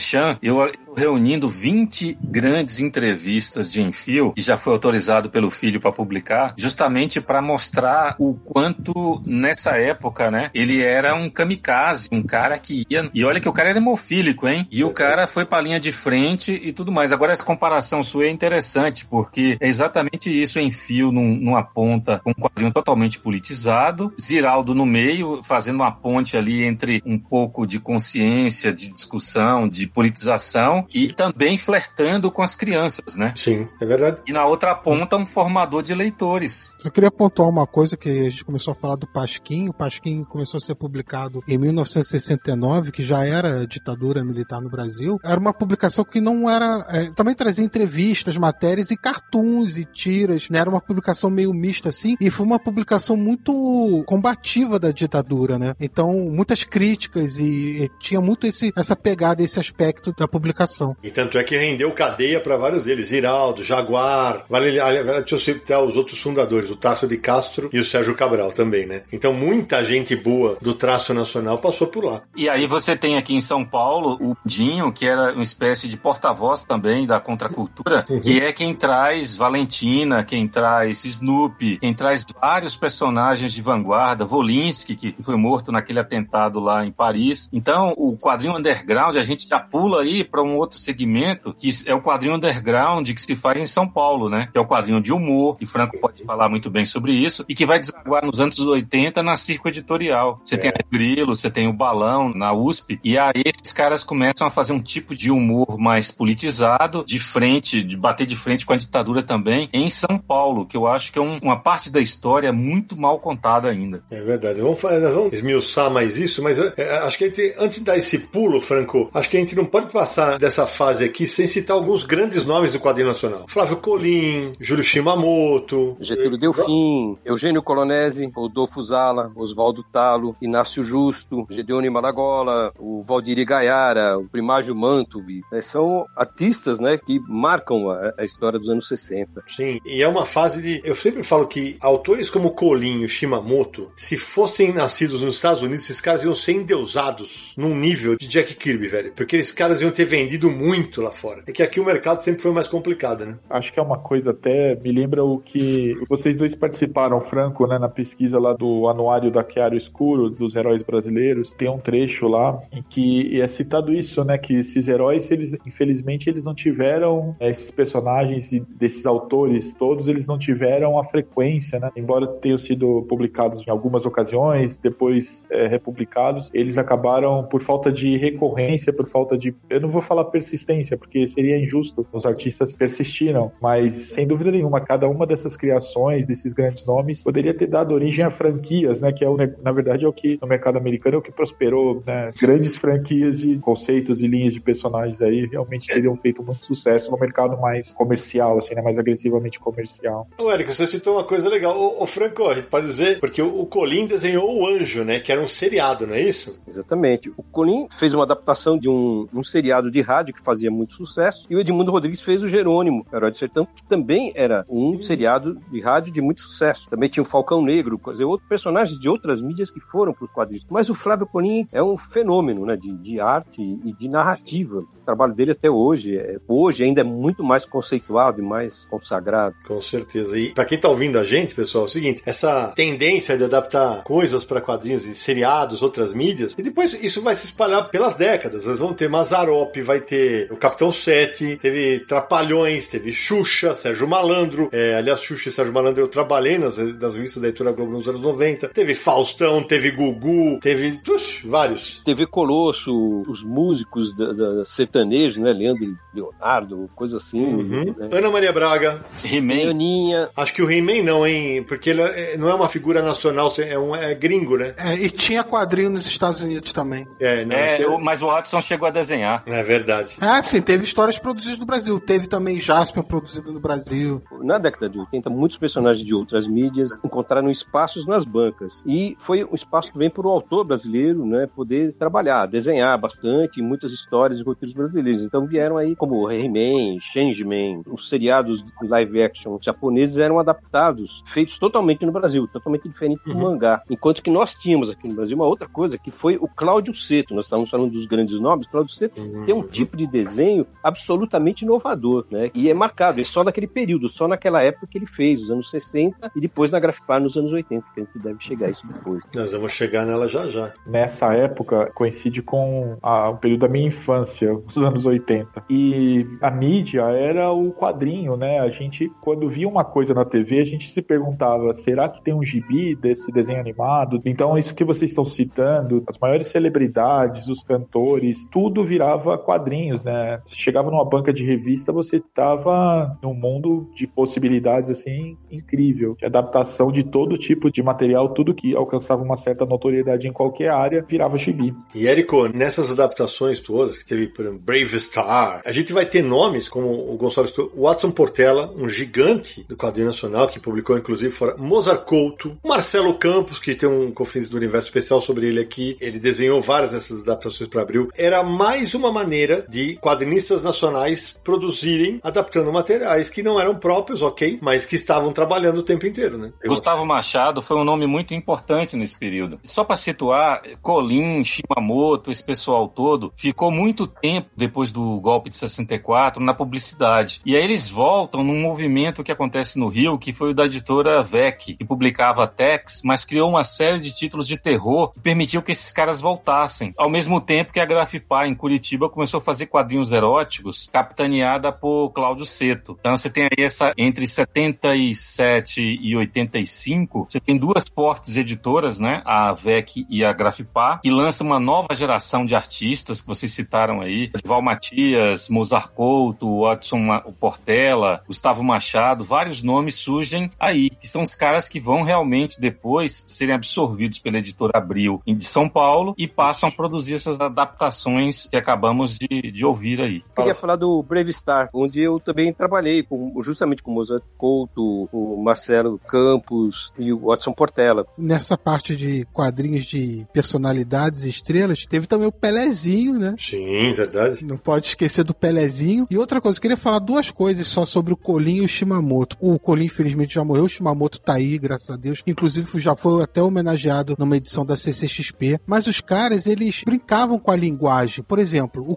eu eu reunindo 20 grandes entrevistas de enfio, e já foi autorizado pelo filho para publicar, justamente para mostrar o quanto nessa época, né, ele era um kamikaze, um cara que ia. E olha que o cara era hemofílico, hein? E o cara foi pra linha de frente e tudo mais. Agora, essa comparação sua é interessante, porque é exatamente isso: enfio num, numa ponta com um quadrinho totalmente politizado, Ziraldo no meio, fazendo uma ponte ali entre um pouco de consciência, de discussão, de politização e também flertando com as crianças, né? Sim, é verdade. E na outra ponta, um formador de leitores. Eu queria pontuar uma coisa que a gente começou a falar do Pasquim. O Pasquim começou a ser publicado em 1969, que já era ditadura militar no Brasil. Era uma publicação que não era. é, também trazia entrevistas, matérias e cartoons e tiras. Né? Era uma publicação meio mista assim. E foi uma publicação muito combativa da ditadura, né? Então, muitas críticas e, e tinha muito esse, essa pegada, esse aspecto da publicação. Publicação. E tanto é que rendeu cadeia para vários deles, Iraldo, Jaguar, vale, deixa eu citar os outros fundadores, o Tasso de Castro e o Sérgio Cabral também, né? Então muita gente boa do traço nacional passou por lá. E aí você tem aqui em São Paulo o Dinho, que era uma espécie de porta-voz também da contracultura, uhum. que é quem traz Valentina, quem traz Snoopy, quem traz vários personagens de vanguarda, Volinsky, que foi morto naquele atentado lá em Paris. Então, o quadrinho underground, a gente já pula aí para um outro segmento, que é o quadrinho underground que se faz em São Paulo, né? Que é o quadrinho de humor, e Franco pode falar muito bem sobre isso, e que vai desaguar nos anos 80 na Circo Editorial. Você é. tem a Grilo, você tem o Balão na USP, e aí esses caras começam a fazer um tipo de humor mais politizado, de frente, de bater de frente com a ditadura também, em São Paulo, que eu acho que é um, uma parte da história muito mal contada ainda. É verdade. Vamos, vamos esmiuçar mais isso, mas é, acho que gente, antes de dar esse pulo, Franco, acho que a gente não pode passar dessa fase aqui sem citar alguns grandes nomes do quadrinho nacional. Flávio Colim, Júlio Shimamoto, Getúlio Delfim, Eugênio Colonese, Rodolfo Zala, Oswaldo Talo, Inácio Justo, Gedeone Malagola, o Valdir Gaiara, o Primágio Mantuvi. É, são artistas né, que marcam a, a, história dos anos 60. Sim, e é uma fase de. Eu sempre falo que autores como Colim e Shimamoto, se fossem nascidos nos Estados Unidos, esses caras iam ser endeusados num nível de Jack Kirby, velho. Porque esses caras iam ter vendido muito lá fora. É que aqui o mercado sempre foi mais complicado, né? Acho que é uma coisa até. Me lembra o que vocês dois participaram, Franco, né, na pesquisa lá do Anuário da Chiaro Escuro, dos heróis brasileiros. Tem um trecho lá em que é citado isso, né? Que esses heróis, eles, infelizmente, eles não tiveram, é, esses personagens desses autores todos, eles não tiveram a frequência, né? Embora tenham sido publicados em algumas ocasiões, depois é, republicados, eles acabaram por falta de recorrência, por falta de. Eu não vou falar persistência, porque seria injusto. Os artistas persistiram, mas sem dúvida nenhuma, cada uma dessas criações, desses grandes nomes, poderia ter dado origem a franquias, né? Que é o, na verdade é o que no mercado americano é o que prosperou, né? Grandes franquias de conceitos e linhas de personagens aí realmente teriam feito muito sucesso no mercado mais comercial, assim, né? Mais agressivamente comercial. Ô, Érico, você citou uma coisa legal. O, Franco, a gente pode dizer, porque o, o Colin desenhou o Anjo, né? Que era um seriado, não é isso? Exatamente. O Colin fez uma adaptação de um, um seriado de rádio que fazia muito sucesso, e o Edmundo Rodrigues fez o Jerônimo, Herói de Sertão, que também era um hum. seriado de rádio de muito sucesso. Também tinha o Falcão Negro, quer dizer, outros personagens de outras mídias que foram para os quadrinhos. Mas o Flávio Colin é um fenômeno, né? De, de arte e de narrativa. O trabalho dele até hoje, é, hoje ainda é muito mais conceituado e mais consagrado. Com certeza. E para quem tá ouvindo a gente, pessoal, é o seguinte: essa tendência de adaptar coisas para quadrinhos e seriados, outras mídias, e depois isso vai se espalhar pelas décadas. Nós vamos ter Mazarop, vai ter o Capitão Sete, teve Trapalhões, teve Xuxa, Sérgio Malandro. É, aliás, Xuxa e Sérgio Malandro eu trabalhei nas, nas revistas da Editora Globo nos anos 90. Teve Faustão, teve Gugu, teve ux, vários. TV Colosso, os músicos da, da sertanejo, né? Leandro Leonardo, coisa assim. Uhum. Né? Ana Maria Braga. He-Man. Acho que o He-Man não, hein? Porque ele é, não é uma figura nacional, é, um, é gringo, né? É, e tinha quadrinho nos Estados Unidos também. É, não, é, que... mas o Watson chegou a desenhar. É verdade. Ah, sim, teve histórias produzidas no Brasil. Teve também Jasper produzido no Brasil. Na década de 80, muitos personagens de outras mídias encontraram espaços nas bancas. E foi um espaço também para o autor brasileiro, né, poder trabalhar, desenhar bastante muitas histórias e roteiros brasileiros. Então vieram aí como He-Man, Changeman, os seriados live action japoneses eram adaptados, feitos totalmente no Brasil, totalmente diferente do uhum. mangá. Enquanto que nós tínhamos aqui no Brasil uma outra coisa, que foi o Cláudio Seto. Nós estávamos falando dos grandes nomes. Cláudio Seto uhum. tem um tipo de desenho absolutamente inovador, né? E é marcado, é só naquele período, só naquela época que ele fez, os anos 60, e depois na Grafipar nos anos 80, que a gente deve chegar a isso depois. Nós vamos chegar nela já já. Nessa época, coincide com a, o período da minha infância, os anos 80. E a mídia era o quadrinho, né? A gente, quando via uma coisa na TV, a gente se perguntava: será que tem um gibi desse desenho animado? Então, isso que vocês estão citando, as maiores celebridades, os cantores, tudo virava quadrinhos, né? Você chegava numa banca de revista, você estava num mundo de possibilidades assim incrível, de adaptação de todo tipo de material, tudo que alcançava uma certa notoriedade em qualquer área virava gibi. E Érico, nessas adaptações todas que teve, por exemplo, Brave Star, a gente vai ter nomes como o Gonçalo citou, Watson Portela, um gigante do quadrinho nacional que publicou inclusive fora Mozart Couto, Marcelo Campos, que tem um Confins do Universo especial sobre ele aqui, ele desenhou várias dessas adaptações para Abril. Era mais uma maneira de quadrinistas nacionais produzirem, adaptando materiais que não eram próprios, ok, mas que estavam trabalhando o tempo inteiro, né? Gustavo Machado foi um nome muito importante nesse período. Só para situar, Colin, Shimamoto, esse pessoal todo, ficou muito tempo depois do golpe de 64 na publicidade. E aí eles voltam num movimento que acontece no Rio, que foi o da editora VEC, que publicava Tex, mas criou uma série de títulos de terror que permitiu que esses caras voltassem. Ao mesmo tempo que a Grafipar, em Curitiba, começou a fazer quadrinhos eróticos, capitaneada por Cláudio Seto. Então você tem aí essa, entre 77 e 85, você tem duas fortes editoras, né? A VEC e a Grafipar, que lançam uma nova geração de artistas que vocês citaram aí. Val Matias, Mozart Couto, Watson Portela, Gustavo Machado, vários nomes surgem aí, que são os caras que vão realmente depois serem absorvidos pela editora Abril de São Paulo e passam a produzir essas adaptações que acabamos de, de ouvir aí. Eu queria falar do Brave Star, onde eu também trabalhei com, justamente com o Mozart Couto, o Marcelo Campos e o Watson Portela. Nessa parte de quadrinhos de personalidades e estrelas, teve também o Pelezinho, né? Sim, verdade. Não pode esquecer do Pelezinho. E outra coisa, eu queria falar duas coisas só sobre o Colin e o Shimamoto. O Colin, infelizmente, já morreu, o Shimamoto tá aí, graças a Deus. Inclusive, já foi até homenageado numa edição da CCXP. Mas os caras, eles brincavam com a linguagem. Por exemplo, o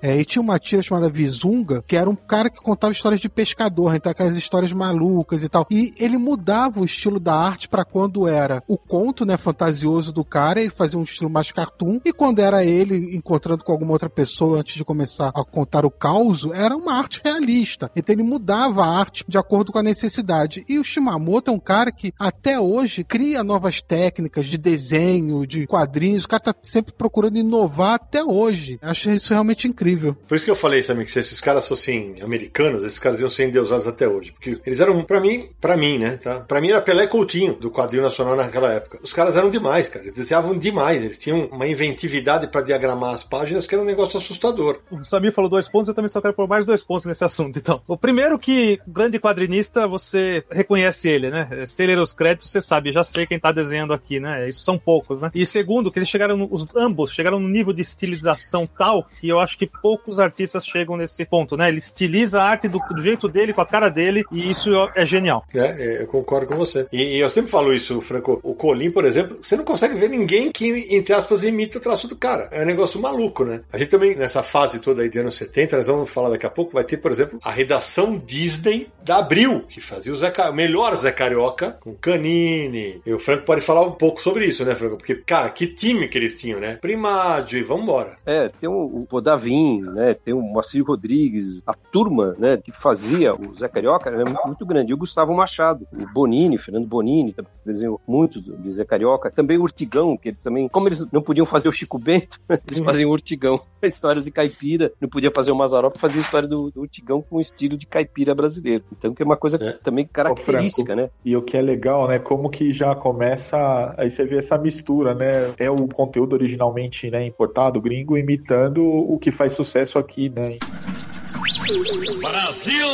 É, ele tinha uma tira chamada Vizunga, que era um cara que contava histórias de pescador, então aquelas histórias malucas e tal. E ele mudava o estilo da arte para quando era o conto, né, fantasioso do cara, ele fazia um estilo mais cartoon, e quando era ele encontrando com alguma outra pessoa antes de começar a contar o caos, era uma arte realista. Então ele mudava a arte de acordo com a necessidade. E o Shimamoto é um cara que até hoje cria novas técnicas de desenho, de quadrinhos, o cara tá sempre procurando inovar até hoje. Acho isso realmente incrível. Por isso que eu falei, Samir, que se esses caras fossem americanos, esses caras iam ser endeusados até hoje. Porque eles eram, para mim, para mim, né, tá? Pra mim era Pelé Coutinho, do quadrinho nacional naquela época. Os caras eram demais, cara. Eles desenhavam demais. Eles tinham uma inventividade para diagramar as páginas que era um negócio assustador. O Samir falou dois pontos, eu também só quero pôr mais dois pontos nesse assunto, então. O primeiro que, grande quadrinista, você reconhece ele, né? Se ele ler os créditos, você sabe, já sei quem tá desenhando aqui, né? Isso são poucos, né? E segundo, que eles chegaram, os ambos chegaram no nível de estilização tal que eu acho que poucos artistas chegam nesse ponto, né? Ele estiliza a arte do, do jeito dele, com a cara dele, e isso é genial. É, eu concordo com você. E, e eu sempre falo isso, Franco. O Colim, por exemplo, você não consegue ver ninguém que, entre aspas, imita o traço do cara. É um negócio maluco, né? A gente também, nessa fase toda aí de anos 70, nós vamos falar daqui a pouco, vai ter, por exemplo, a redação Disney da Abril, que fazia o, Zé, o melhor Zé Carioca, com Canini. E o Franco pode falar um pouco sobre isso, né, Franco? Porque, cara, que time que eles tinham, né? Primádio e vambora. É, tem o, o Podavin, né? Tem o Moacir Rodrigues, a turma, né, que fazia o Zé Carioca era muito, muito grande. E o Gustavo Machado, o Bonini, Fernando Bonini, desenhou muito de Zé Carioca. Também o Urtigão, que eles também, como eles não podiam fazer o Chico Bento, eles faziam o Urtigão. Histórias de caipira, não podia fazer o Mazarop, fazia a história do, do Urtigão com o estilo de caipira brasileiro. Então, que é uma coisa é. também característica, né? E o que é legal, né? Como que já começa. Aí você vê essa mistura, né? É o conteúdo originalmente né, importado, gringo, imitando o que faz sucesso aqui, né? Brasil!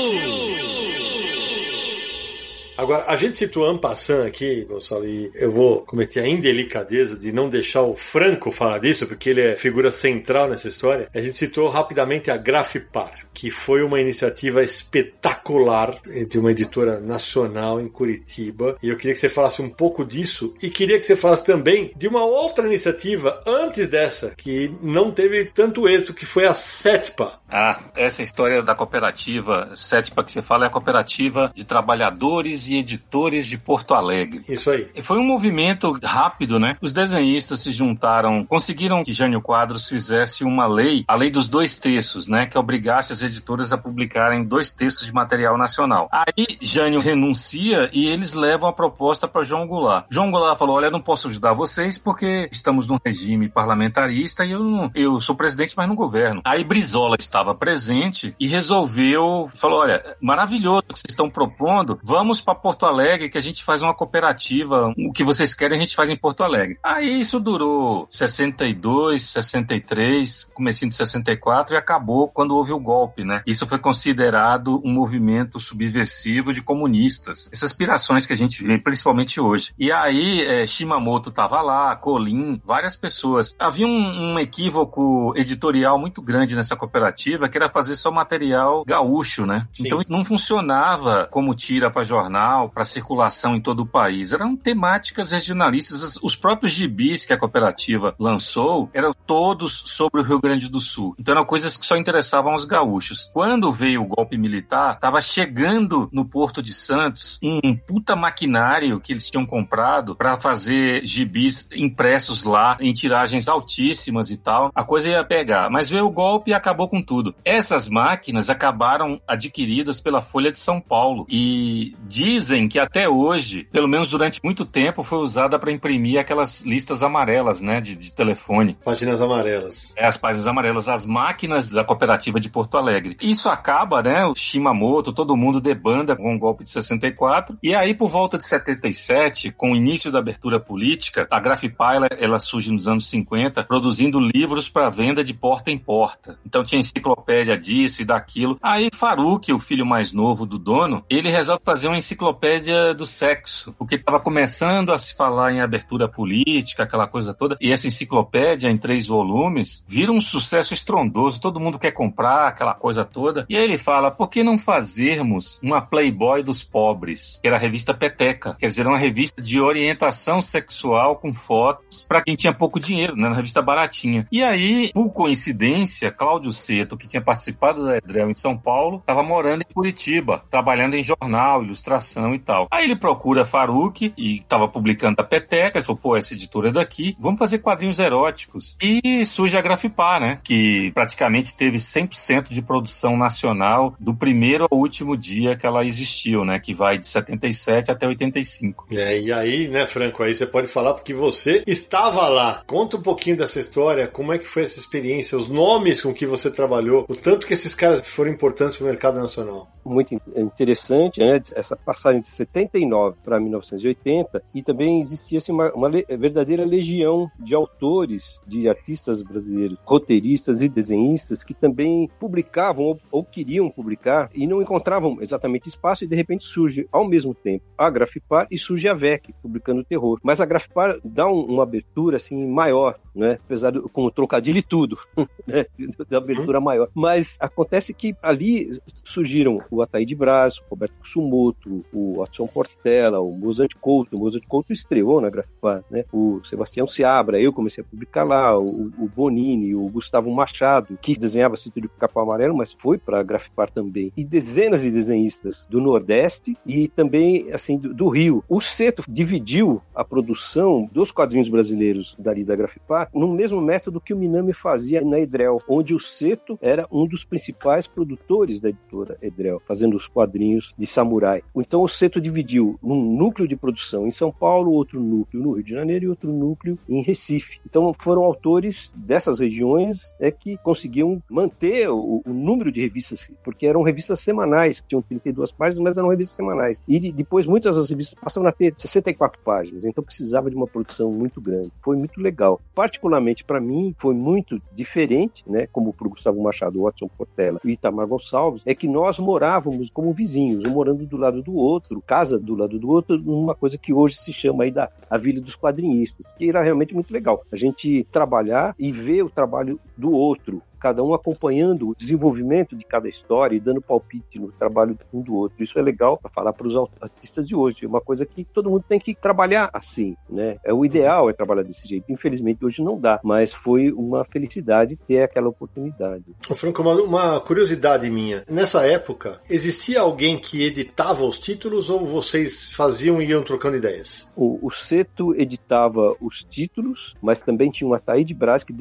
Agora, a gente citou Ampassan aqui, Gonçalo, e eu vou cometer a indelicadeza de não deixar o Franco falar disso, porque ele é figura central nessa história. A gente citou rapidamente a Grafipar, que foi uma iniciativa espetacular de uma editora nacional em Curitiba. E eu queria que você falasse um pouco disso e queria que você falasse também de uma outra iniciativa antes dessa, que não teve tanto êxito, que foi a SETPA. Ah, essa história da cooperativa SETPA que você fala é a cooperativa de trabalhadores e editores de Porto Alegre. Isso aí. Foi um movimento rápido, né? Os desenhistas se juntaram, conseguiram que Jânio Quadros fizesse uma lei, a lei dos dois terços, né? Que obrigasse as editoras a publicarem dois textos de material nacional. Aí Jânio renuncia e eles levam a proposta para João Goulart. João Goulart falou: Olha, não posso ajudar vocês porque estamos num regime parlamentarista e eu, não, eu sou presidente, mas não governo. Aí Brizola estava presente e resolveu, falou: Olha, maravilhoso que vocês estão propondo, vamos para Porto Alegre que a gente faz uma cooperativa. O que vocês querem a gente faz em Porto Alegre. Aí isso durou 62, 63, comecinho de 64 e acabou quando houve o golpe, né? Isso foi considerado um movimento subversivo de comunistas. Essas aspirações que a gente vê, principalmente hoje. E aí, é, Shimamoto estava lá, Colin, várias pessoas. Havia um, um equívoco editorial muito grande nessa cooperativa, que era fazer só material gaúcho, né? Sim. Então não funcionava como tira para jornal, para circulação em todo o país. Eram temáticas regionalistas. Os próprios gibis que a cooperativa lançou eram todos sobre o Rio Grande do Sul. Então eram coisas que só interessavam aos gaúchos. Quando veio o golpe militar, estava chegando no Porto de Santos um puta maquinário que eles tinham comprado para fazer gibis impressos lá em tiragens altíssimas e tal. A coisa ia pegar. Mas veio o golpe e acabou com tudo. Essas máquinas acabaram adquiridas pela Folha de São Paulo e dizem que até hoje, pelo menos durante muito tempo, foi usada para imprimir aquelas listas amarelas, né, de, de telefone. Páginas amarelas. É, as páginas amarelas, as máquinas da cooperativa de Porto Alegre. Isso acaba, né, o Shimamoto, todo mundo debanda com o golpe de 64, e aí por volta de 77, com o início da abertura política, a Grafipar, ela, surge nos anos 50, produzindo livros para venda de porta em porta. Então tinha enciclopédia disso e daquilo. Aí Faruque, o filho mais novo do dono, ele resolve fazer uma enciclopédia do sexo, porque estava começando a se falar em abertura política, aquela coisa toda, e essa enciclopédia em três volumes vira um sucesso estrondoso, todo mundo quer comprar aquela coisa toda. E aí ele fala: por que não fazermos uma Playboy dos pobres? Que era a revista Peteca, quer dizer, uma revista de orientação sexual com fotos para quem tinha pouco dinheiro, né? Uma revista baratinha. E aí, por coincidência, Cláudio Seto, que tinha participado da Edrel em São Paulo, estava morando em Curitiba, trabalhando em jornal, ilustração e tal. Aí ele procura Faruque e estava publicando a Peteca, ele falou, pô, essa editora é daqui, vamos fazer quadrinhos eróticos. E surge a Grafipar, né? Que praticamente teve 100% de produção nacional do primeiro ao último dia que ela existiu, né? Que vai de 77 até 85. É, e aí, né, Franco, aí você pode falar porque você estava lá. Conta um pouquinho dessa história, como é que foi essa experiência, os nomes com que você trabalhou, o tanto que esses caras foram importantes para o mercado nacional. Muito interessante, né? Essa passagem de 79 para 1980 e também existia assim, uma, uma verdadeira legião de autores, de artistas brasileiros, roteiristas e desenhistas que também publicavam ou, ou queriam publicar e não encontravam exatamente espaço e de repente surge ao mesmo tempo a Grafipar e surge a VEC publicando terror. Mas a Grafipar dá um, uma abertura assim maior, né? Apesar do, com o trocadilho e tudo, né? Da abertura maior. Mas acontece que ali surgiram o Ataíde Braz, o Roberto Sumoto, o Watson Portela, o Mozart Couto. O Mozart Couto estreou na Grafipar, né? O Sebastião Seabra, eu comecei a publicar lá, o, o Bonini, o Gustavo Machado, que desenhava Cinto de Capão Amarelo, mas foi para Grafipar também. E dezenas de desenhistas do Nordeste e também, assim, do, do Rio. O Seto dividiu a produção dos quadrinhos brasileiros dali da Grafipar no mesmo método que o Minami fazia na Edrel, onde o Seto era um dos principais produtores da editora Edrel, fazendo os quadrinhos de samurai. Então o Seto dividiu um núcleo de produção em São Paulo, outro núcleo no Rio de Janeiro e outro núcleo em Recife. Então foram autores dessas regiões é que conseguiam manter o, o número de revistas, porque eram revistas semanais, que tinham 32 páginas, mas eram revistas semanais. E depois muitas das revistas passavam a ter 64 páginas, então precisava de uma produção muito grande. Foi muito legal. Particularmente para mim, foi muito diferente, né, como para o Gustavo Machado, Watson Portela e Itamar Gonçalves, é que nós morávamos como vizinhos, um morando do lado do outro, casa do lado do outro, numa coisa que hoje se chama aí da a Vila dos Quadrinistas, que era realmente muito legal. A gente trabalhar e ver o trabalho do outro, cada um acompanhando o desenvolvimento de cada história e dando palpite no trabalho um do outro. Isso é legal para falar para os artistas de hoje. É uma coisa que todo mundo tem que trabalhar assim, né? É o ideal é trabalhar desse jeito. Infelizmente hoje não dá, mas foi uma felicidade ter aquela oportunidade. Franco, uma, uma curiosidade minha. Nessa época, existia alguém que editava os títulos ou vocês faziam e iam trocando ideias? O, o Seto editava os títulos, mas também tinha um Ataíde Braz que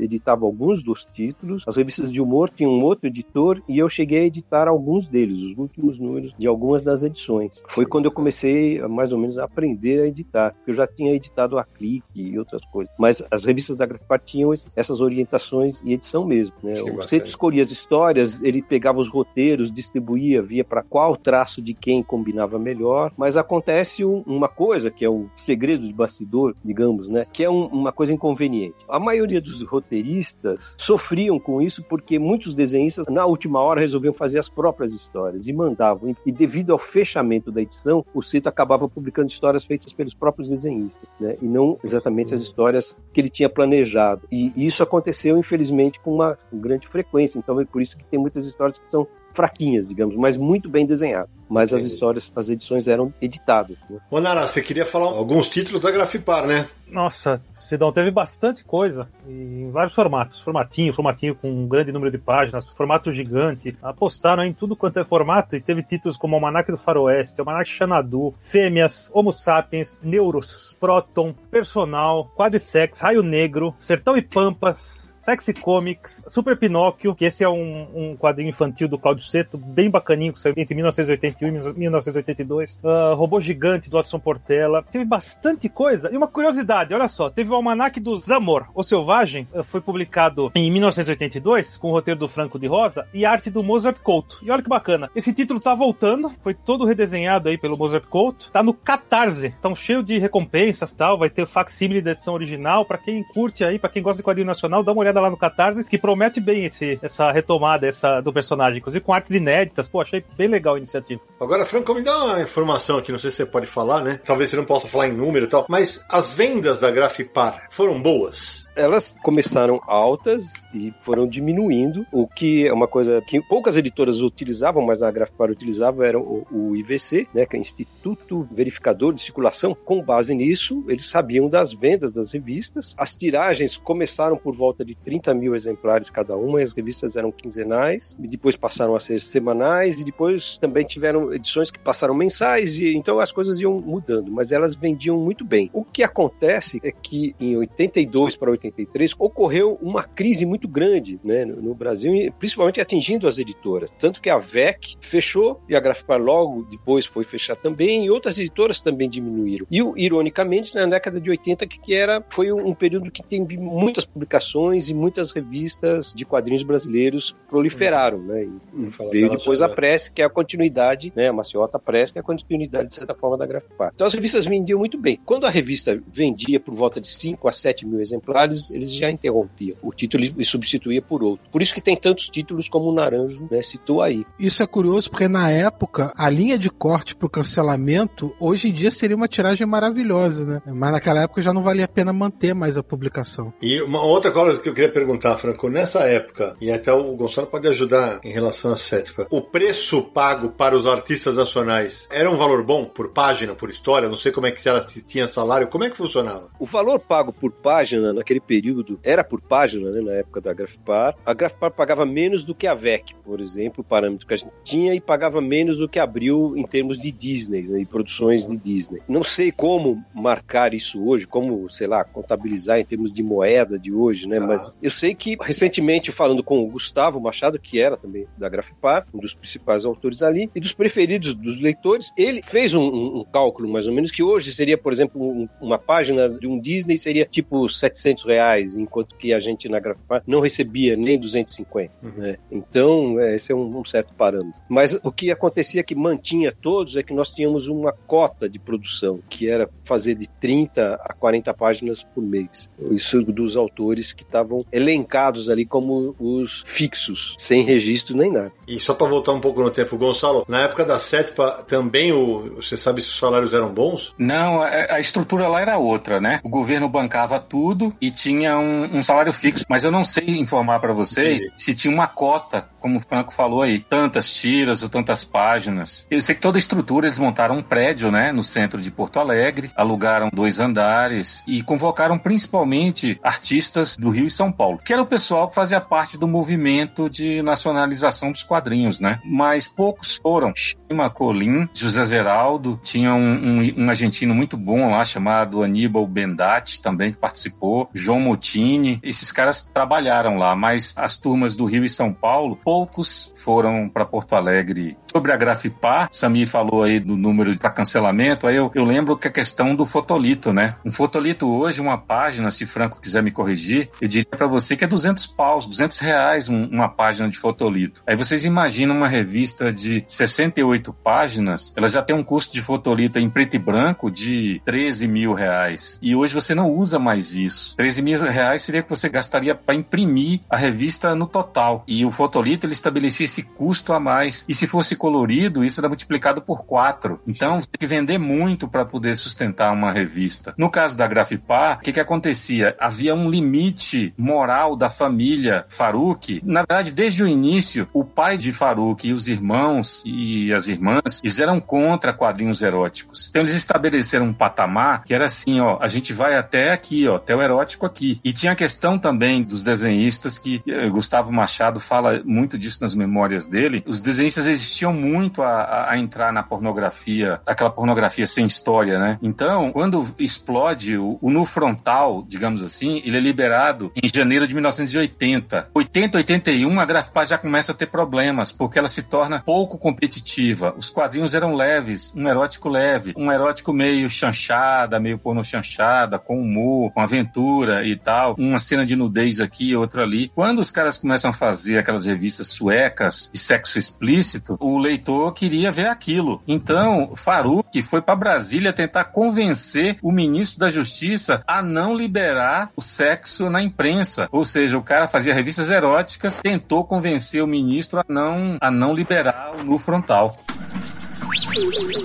editava alguns dos títulos As revistas de humor tinham um outro editor e eu cheguei a editar alguns deles, os últimos números de algumas das edições. Foi quando eu comecei mais ou menos a aprender a editar, porque eu já tinha editado a Clique e outras coisas. Mas as revistas da Grafipar tinham essas orientações e edição mesmo. Né? O Centro escolhia as histórias, ele pegava os roteiros, distribuía, via para qual traço de quem combinava melhor. Mas acontece uma coisa que é um segredo de bastidor, digamos, né? Que é um, uma coisa inconveniente. A maioria dos roteiristas sofriam com isso porque muitos desenhistas, na última hora, resolviam fazer as próprias histórias e mandavam. E devido ao fechamento da edição, o Cito acabava publicando histórias feitas pelos próprios desenhistas, né? E não exatamente as histórias que ele tinha planejado. E isso aconteceu, infelizmente, com uma grande frequência. Então é por isso que tem muitas histórias que são fraquinhas, digamos, mas muito bem desenhadas. Mas Entendi. as histórias, as edições eram editadas. Né? Ô Nara, você queria falar alguns títulos da Grafipar, né? Nossa, Sidão, teve bastante coisa em vários formatos. Formatinho, formatinho com um grande número de páginas, formato gigante. Apostaram em tudo quanto é formato e teve títulos como Almanac do Faroeste, Almanac Xanadu, Fêmeas, Homo Sapiens, Neuros, Proton, Personal, Quadricex, Raio Negro, Sertão e Pampas, Sexy Comics, Super Pinóquio, que esse é um, um quadrinho infantil do Claudio Seto, bem bacaninho, que saiu entre 1981 e 1982. Uh, ah, Robô Gigante, do Watson Portela. Teve bastante coisa. E uma curiosidade, olha só, teve o Almanac do Zamor, o Selvagem, uh, foi publicado em 1982, com o roteiro do Franco de Rosa, e arte do Mozart Couto. E olha que bacana, esse título tá voltando, foi todo redesenhado aí pelo Mozart Couto, tá no Catarse, tão cheio de recompensas tal, vai ter o facsímile da edição original, para quem curte aí, para quem gosta de quadrinho nacional, dá uma olhada lá no Catarse, que promete bem esse, essa retomada essa, do personagem, inclusive com artes inéditas. Pô, achei bem legal a iniciativa. Agora, Franco, me dá uma informação aqui, não sei se você pode falar, né? Talvez você não possa falar em número e tal, mas as vendas da Grafipar foram boas? Elas começaram altas e foram diminuindo, o que é uma coisa que poucas editoras utilizavam, mas a Grafipar utilizava, era o, o, IVC, né, que é Instituto Verificador de Circulação. Com base nisso, eles sabiam das vendas das revistas. As tiragens começaram por volta de 30 mil exemplares cada uma, as revistas eram quinzenais, e depois passaram a ser semanais, e depois também tiveram edições que passaram mensais, e então as coisas iam mudando, mas elas vendiam muito bem. O que acontece é que em 82 para 83, 83, ocorreu uma crise muito grande né, no Brasil, principalmente atingindo as editoras. Tanto que a VEC fechou e a Grafipar logo depois foi fechar também, e outras editoras também diminuíram. E, ironicamente, na década de 80, que era, foi um período que tem muitas publicações e muitas revistas de quadrinhos brasileiros proliferaram. Né? E veio depois a Press, que é a continuidade, né, a Maciota Press, que é a continuidade, de certa forma, da Grafipar. Então as revistas vendiam muito bem. Quando a revista vendia por volta de 5 a 7 mil exemplares, eles, já interrompiam o título e substituía por outro. Por isso que tem tantos títulos como o Naranjo né, citou aí. Isso é curioso porque na época a linha de corte para o cancelamento hoje em dia seria uma tiragem maravilhosa, né? Mas naquela época já não valia a pena manter mais a publicação. E uma outra coisa que eu queria perguntar, Franco, nessa época, e até o Gonçalo pode ajudar em relação à cética, o preço pago para os artistas nacionais era um valor bom por página, por história? Não sei como é que ela tinha salário, como é que funcionava? O valor pago por página naquele período era por página, né, na época da Grafipar. A Grafipar pagava menos do que a VEC, por exemplo, o parâmetro que a gente tinha, e pagava menos do que abriu em termos de Disney, né, e produções de Disney. Não sei como marcar isso hoje, como, sei lá, contabilizar em termos de moeda de hoje, né, ah. mas eu sei que recentemente, falando com o Gustavo Machado, que era também da Grafipar, um dos principais autores ali, e dos preferidos dos leitores, ele fez um, um, um cálculo mais ou menos que hoje seria, por exemplo, um, uma página de um Disney seria tipo 700 reais enquanto que a gente na Grafipar não recebia nem 250. Uhum. Né? Então, é, esse é um, um, certo parâmetro. Mas o que acontecia que mantinha todos é que nós tínhamos uma cota de produção, que era fazer de 30 a 40 páginas por mês. Isso dos autores que estavam elencados ali como os fixos, sem registro nem nada. E só para voltar um pouco no tempo, Gonçalo, na época da CETPA também o, você sabe se os salários eram bons? Não, a, a estrutura lá era outra, né? O governo bancava tudo e tinha um, um salário fixo, mas eu não sei informar para vocês Entendi. se tinha uma cota, como o Franco falou aí, tantas tiras ou tantas páginas. Eu sei que toda a estrutura eles montaram um prédio, né, no centro de Porto Alegre, alugaram dois andares e convocaram principalmente artistas do Rio e São Paulo, que era o pessoal que fazia parte do movimento de nacionalização dos quadrinhos, né? Mas poucos foram. Chima Colim, José Geraldo, tinha um, um, um argentino muito bom lá chamado Aníbal Bendati também que participou, João Motini, esses caras trabalharam lá, mas as turmas do Rio e São Paulo, poucos foram para Porto Alegre. Sobre a Grafipar, Sami falou aí do número para cancelamento, aí eu, eu lembro que a questão do fotolito, né? Um fotolito hoje, uma página, se Franco quiser me corrigir, eu diria para você que é 200 paus, 200 reais um, uma página de fotolito. Aí vocês imaginam uma revista de 68 páginas, ela já tem um custo de fotolito em preto e branco de 13 mil reais. E hoje você não usa mais isso. 13 mil reais seria que você gastaria para imprimir a revista no total. E o fotolito ele estabelecia esse custo a mais. E se fosse colorido, isso era multiplicado por 4. Então, você tem que vender muito para poder sustentar uma revista. No caso da Grafipar, o que, que acontecia? Havia um limite moral da família Faruque. Na verdade, desde o início, o pai de Faruque e os irmãos e as irmãs, eles eram contra quadrinhos eróticos. Então, eles estabeleceram um patamar que era assim, ó, a gente vai até aqui, ó, até o erótico aqui. E tinha a questão também dos desenhistas que eh, Gustavo Machado fala muito disso nas memórias dele. Os desenhistas existiam muito a, a, entrar na pornografia, aquela pornografia sem história, né? Então, quando explode o, o nu frontal, digamos assim, ele é liberado em janeiro de 1980. 80, 81, a Grafipar já começa a ter problemas, porque ela se torna pouco competitiva. Os quadrinhos eram leves, um erótico leve, um erótico meio chanchada, meio porno chanchada, com humor, com aventura e tal. Uma cena de nudez aqui, outra ali. Quando os caras começam a fazer aquelas revistas suecas de sexo explícito, o leitor queria ver aquilo. Então, Faruque foi para Brasília tentar convencer o ministro da Justiça a não liberar o sexo na imprensa. Ou seja, o cara fazia revistas eróticas, tentou convencer o ministro a não, a não liberar o nu frontal.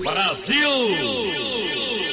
Brasil!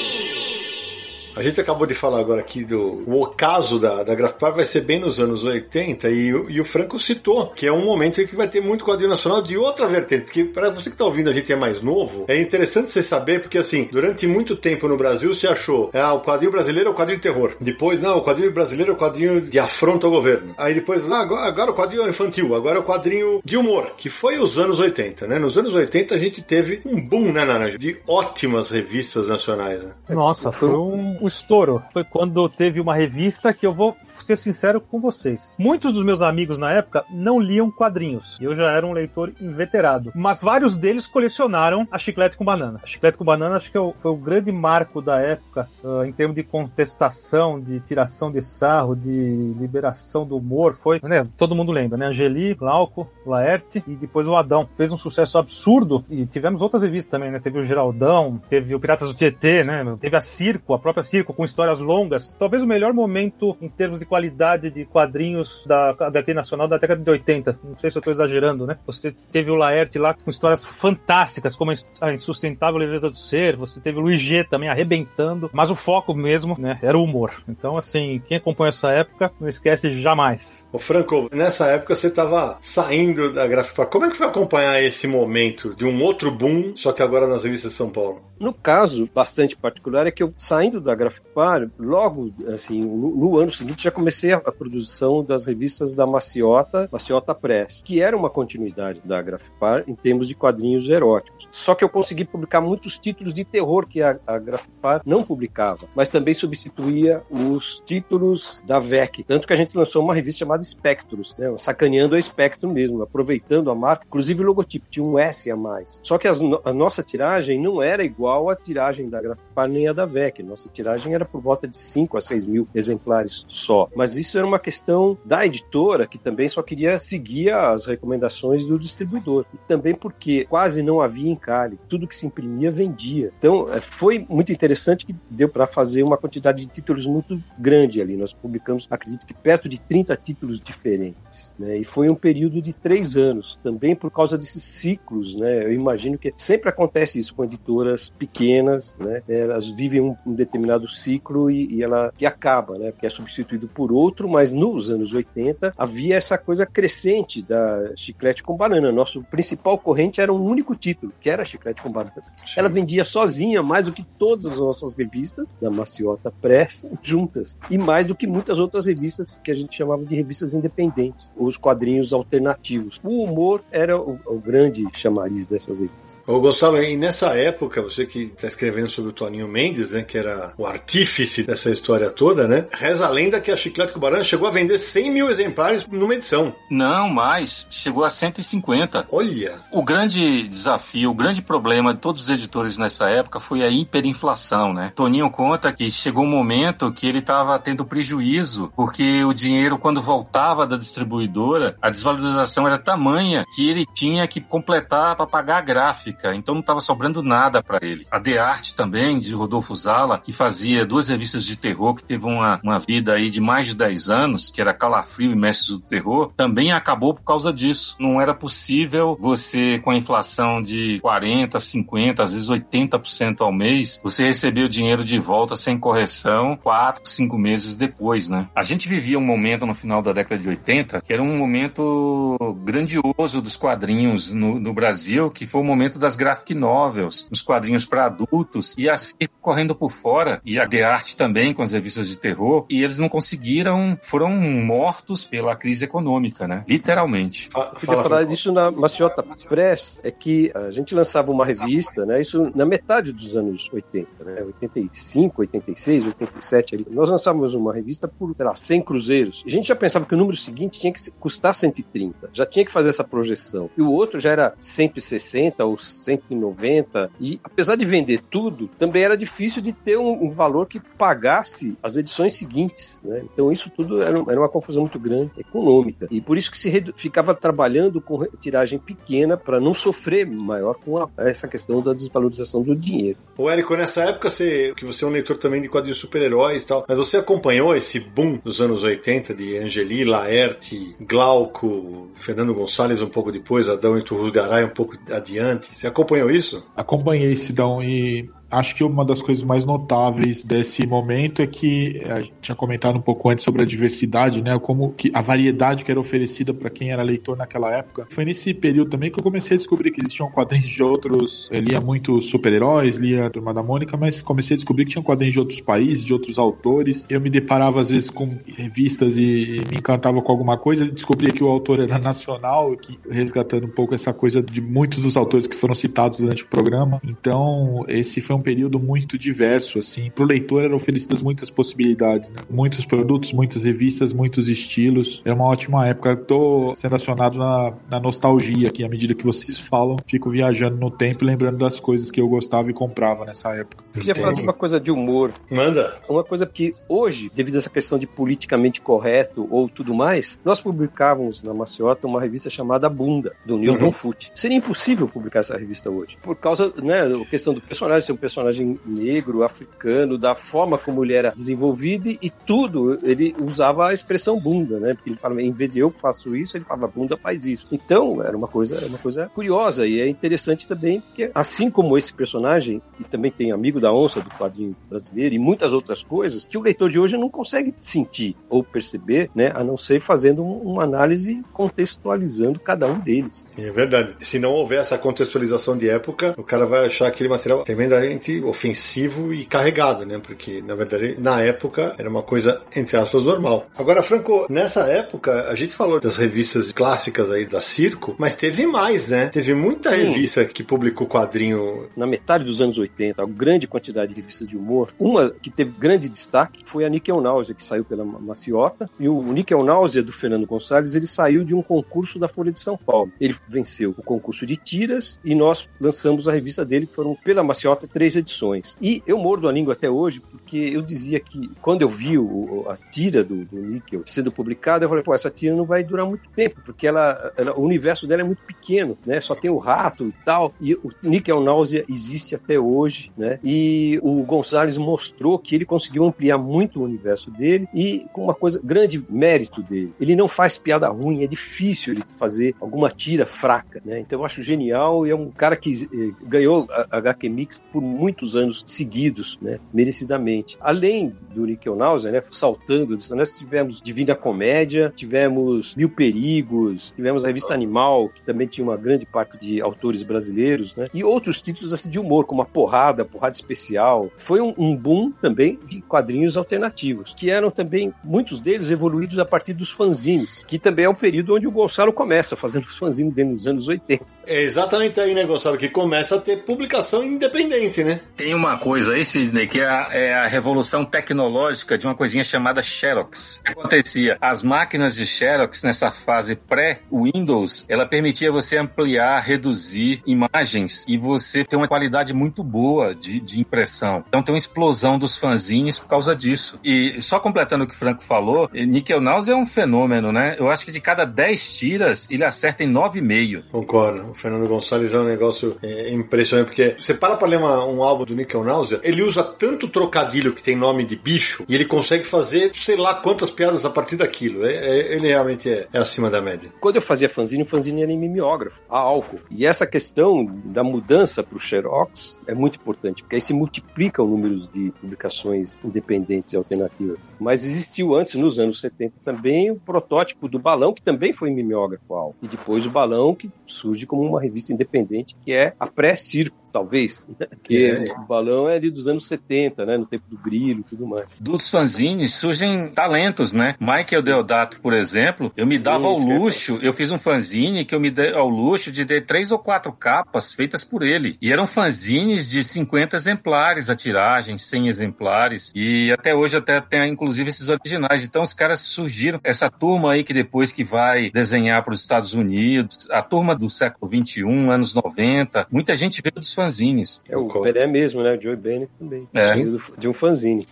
A gente acabou de falar agora aqui do o ocaso da, da Grafipar vai ser bem nos anos 80 e, e, o Franco citou que é um momento em que vai ter muito quadrinho nacional de outra vertente, porque para você que está ouvindo a gente é mais novo, é interessante você saber porque assim, durante muito tempo no Brasil se achou, ah, o quadrinho brasileiro é o quadrinho de terror. Depois, não, o quadrinho brasileiro é o quadrinho de afronta ao governo. Aí depois, ah, agora, agora o quadrinho é infantil, agora é o quadrinho de humor, que foi os anos 80, né? Nos anos 80 a gente teve um boom, né, Naranja, de ótimas revistas nacionais. Né? Nossa, foi um o estouro foi quando teve uma revista que eu vou ser sincero com vocês. Muitos dos meus amigos na época não liam quadrinhos. Eu já era um leitor inveterado. Mas vários deles colecionaram a Chiclete com Banana. A Chiclete com Banana acho que é foi o grande marco da época uh, em termos de contestação, de tiração de sarro, de liberação do humor. Foi, né? Todo mundo lembra, né? Angeli, Glauco, Laerte e depois o Adão. Fez um sucesso absurdo e tivemos outras revistas também, né? Teve o Geraldão, teve o Piratas do Tietê, né? Teve a Circo, a própria Circo com histórias longas. Talvez o melhor momento em termos de qualidade de quadrinhos da HQ Nacional da década de 80. Não sei se eu estou exagerando, né? Você teve o Laerte lá com histórias fantásticas, como a Insustentável Leveza do Ser, você teve o Luiz G também arrebentando, mas o foco mesmo, né, era o humor. Então, assim, quem acompanha essa época, não esquece jamais. Ô Franco, nessa época você estava saindo da Graphic Como é que foi acompanhar esse momento de um outro boom, só que agora nas revistas de São Paulo? No caso bastante particular é que eu saindo da Grafipar, logo assim, no, no, ano seguinte já comecei a, a, produção das revistas da Maciota, Maciota Press, que era uma continuidade da Grafipar em termos de quadrinhos eróticos. Só que eu consegui publicar muitos títulos de terror que a, a Grafipar não publicava, mas também substituía os títulos da VEC, tanto que a gente lançou uma revista chamada Spectros, né, sacaneando a Spectrum mesmo, aproveitando a marca, inclusive o logotipo tinha um S a mais. Só que as, a nossa tiragem não era igual igual a tiragem da Grafipar nem a da VEC. Nossa tiragem era por volta de 5 a 6 mil exemplares só. Mas isso era uma questão da editora, que também só queria seguir as recomendações do distribuidor. E também porque quase não havia encalhe. Tudo que se imprimia vendia. Então, é, foi muito interessante que deu para fazer uma quantidade de títulos muito grande ali. Nós publicamos, acredito que perto de 30 títulos diferentes. Né? E foi um período de três anos, também por causa desses ciclos. Né? Eu imagino que sempre acontece isso com editoras pequenas, né? Elas vivem um, um determinado ciclo e, e, ela que acaba, né? Que é substituído por outro, mas nos anos 80 havia essa coisa crescente da chiclete com banana. Nosso principal corrente era um único título, que era chiclete com banana. Sim. Ela vendia sozinha mais do que todas as nossas revistas da Maciota Press juntas e mais do que muitas outras revistas que a gente chamava de revistas independentes, os quadrinhos alternativos. O humor era o, o grande chamariz dessas revistas. Ô, Gonçalo, e nessa época, você que está escrevendo sobre o Toninho Mendes, né? Que era o artífice dessa história toda, né? Reza a lenda que a Chiclete Cubarana chegou a vender 100 mil exemplares numa edição. Não, mais. Chegou a 150. Olha! O grande desafio, o grande problema de todos os editores nessa época foi a hiperinflação, né? Toninho conta que chegou um momento que ele estava tendo prejuízo, porque o dinheiro, quando voltava da distribuidora, a desvalorização era tamanha que ele tinha que completar para pagar a gráfica, então não estava sobrando nada para ele. A The Art também, de Rodolfo Zala, que fazia duas revistas de terror, que teve uma, uma vida aí de mais de 10 anos, que era Calafrio e Mestres do Terror, também acabou por causa disso. Não era possível você, com a inflação de 40, 50, às vezes 80% ao mês, você receber o dinheiro de volta sem correção 4, 5 meses depois, né? A gente vivia um momento no final da década de 80 que era um momento grandioso dos quadrinhos no, no Brasil, que foi o momento das graphic novels, os quadrinhos para adultos, e assim correndo por fora, e a The Art também com as revistas de terror, e eles não conseguiram, foram mortos pela crise econômica, né? Literalmente. Eu podia falar disso na Maciota Press, é que a gente lançava uma revista, né? Isso na metade dos anos 80, né? 85, 86, 87 ali. Nós lançávamos uma revista por, sei lá, 100 cruzeiros. A gente já pensava que o número seguinte tinha que custar 130. Já tinha que fazer essa projeção. E o outro já era 160 ou 190. E apesar de vender tudo, também era difícil de ter um, um valor que pagasse as edições seguintes. Né? Então isso tudo era, era, uma confusão muito grande econômica. E por isso que se ficava trabalhando com tiragem pequena para não sofrer maior com a, essa questão da desvalorização do dinheiro. O Érico, nessa época, você, que você é um leitor também de quadrinhos super-heróis e tal, mas você acompanhou esse boom dos anos 80 de Angeli, Laerte, Glauco, Fernando Gonçalves um pouco depois, Adão e Turrugaray um pouco adiante. Você acompanhou isso? Acompanhei, Sidão, e acho que uma das coisas mais notáveis desse momento é que a gente tinha comentado um pouco antes sobre a diversidade, né? Como que a variedade que era oferecida para quem era leitor naquela época. Foi nesse período também que eu comecei a descobrir que existiam quadrinhos de outros. Eu lia muito super-heróis, lia a Turma da Mônica, mas comecei a descobrir que tinham quadrinhos de outros países, de outros autores. Eu me deparava às vezes com revistas e me encantava com alguma coisa. Descobria que o autor era nacional, que resgatando um pouco essa coisa de muitos dos autores que foram citados durante o programa. Então, esse foi um um período muito diverso, assim. Pro leitor eram oferecidas muitas possibilidades, né? Muitos produtos, muitas revistas, muitos estilos. É uma ótima época. Tô sendo acionado na, na nostalgia aqui, à medida que vocês falam. Fico viajando no tempo, lembrando das coisas que eu gostava e comprava nessa época. Eu queria falar de uma coisa de humor. Manda. Uma coisa que hoje, devido a essa questão de politicamente correto ou tudo mais, nós publicávamos na Maciota uma revista chamada Bunda, do Newton uhum. Foote. Seria impossível publicar essa revista hoje. Por causa, né, a questão do personagem ser um personagem negro, africano, da forma como ele era desenvolvido e tudo, ele usava a expressão bunda, né? Porque ele falava, em vez de eu faço isso, ele falava bunda faz isso. Então, era uma coisa, era uma coisa curiosa e é interessante também, porque assim como esse personagem, e também tem amigo da onça do quadrinho brasileiro e muitas outras coisas, que o leitor de hoje não consegue sentir ou perceber, né? A não ser fazendo uma análise contextualizando cada um deles. É verdade. Se não houver essa contextualização de época, o cara vai achar aquele material tremendamente ofensivo e carregado, né? Porque, na verdade, na época era uma coisa, entre aspas, normal. Agora, Franco, nessa época, a gente falou das revistas clássicas aí da Circo, mas teve mais, né? Teve muita Sim. revista que publicou quadrinho. Na metade dos anos 80, uma grande quantidade de revistas de humor. Uma que teve grande destaque foi a Nickel Náusea, que saiu pela Maciota. E o Nickel Náusea, do Fernando Gonçalves, ele saiu de um concurso da Folha de São Paulo. Ele venceu o concurso de tiras e nós lançamos a revista dele, que foram pela Maciota três edições. E eu mordo a língua até hoje porque eu dizia que quando eu vi o, a tira do, do Níquel sendo publicada, eu falei, pô, essa tira não vai durar muito tempo, porque ela, ela, o universo dela é muito pequeno, né? Só tem o rato e tal. E o Níquel Náusea existe até hoje, né? E o Gonzalez mostrou que ele conseguiu ampliar muito o universo dele e com uma coisa, grande mérito dele. Ele não faz piada ruim, é difícil ele fazer alguma tira fraca, né? Então eu acho genial e é um cara que eh, ganhou a HQ Mix por muitos anos seguidos, né, merecidamente. Além do Nickel Náusea, né, saltando, nós tivemos Divina Comédia, tivemos Mil Perigos, tivemos a Revista Animal, que também tinha uma grande parte de autores brasileiros, né, e outros títulos assim, de humor, como A Porrada, Porrada especial. Foi um, um boom também de quadrinhos alternativos, que eram também, muitos deles evoluídos a partir dos fanzines, que também é o período onde o Gonçalo começa fazendo os fanzines dentro dos anos 80. É exatamente aí, né, Gonçalo, que começa a ter publicação independente, né? Tem uma coisa aí, Sidney, que é a, é a revolução tecnológica de uma coisinha chamada Xerox. O que acontecia? As máquinas de Xerox, nessa fase pré-Windows, ela permitia você ampliar, reduzir imagens e você ter uma qualidade muito boa de, de impressão. Então tem uma explosão dos fanzines por causa disso. E só completando o que o Franco falou, Nickel Naus é um fenômeno, né? Eu acho que de cada 10 tiras, ele acerta em 9,5. Concordo. O Fernando Gonçalves é um negócio é, impressionante, porque você para pra ler uma, um álbum do Nickel Náusea, ele usa tanto trocadilho que tem nome de bicho, e ele consegue fazer sei lá quantas piadas a partir daquilo. É, é, ele realmente é, é, acima da média. Quando eu fazia fanzine, o fanzine era em mimeógrafo, a álcool. E essa questão da mudança pro Xerox é muito importante, porque aí se multiplica o número de publicações independentes e alternativas. Mas existiu antes, nos anos 70, também o protótipo do balão, que também foi mimeógrafo a álcool. E depois o balão que surge como uma revista independente, que é a pré-circo talvez, que é. o balão é ali dos anos 70, né, no tempo do grilo e tudo mais. Dos fanzines surgem talentos, né? Michael Sim. Deodato, por exemplo, eu me Sim, dava ao é luxo, eu fiz um fanzine que eu me dei ao luxo de ter três ou quatro capas feitas por ele. E eram fanzines de 50 exemplares a tiragem, 100 exemplares, e até hoje até tem inclusive esses originais. Então os caras surgiram, essa turma aí que depois que vai desenhar para os Estados Unidos, a turma do século 21, anos 90, muita gente veio dos fanzines. É, o Pelé mesmo, né? O Joey Bennett também. É. De um fanzine.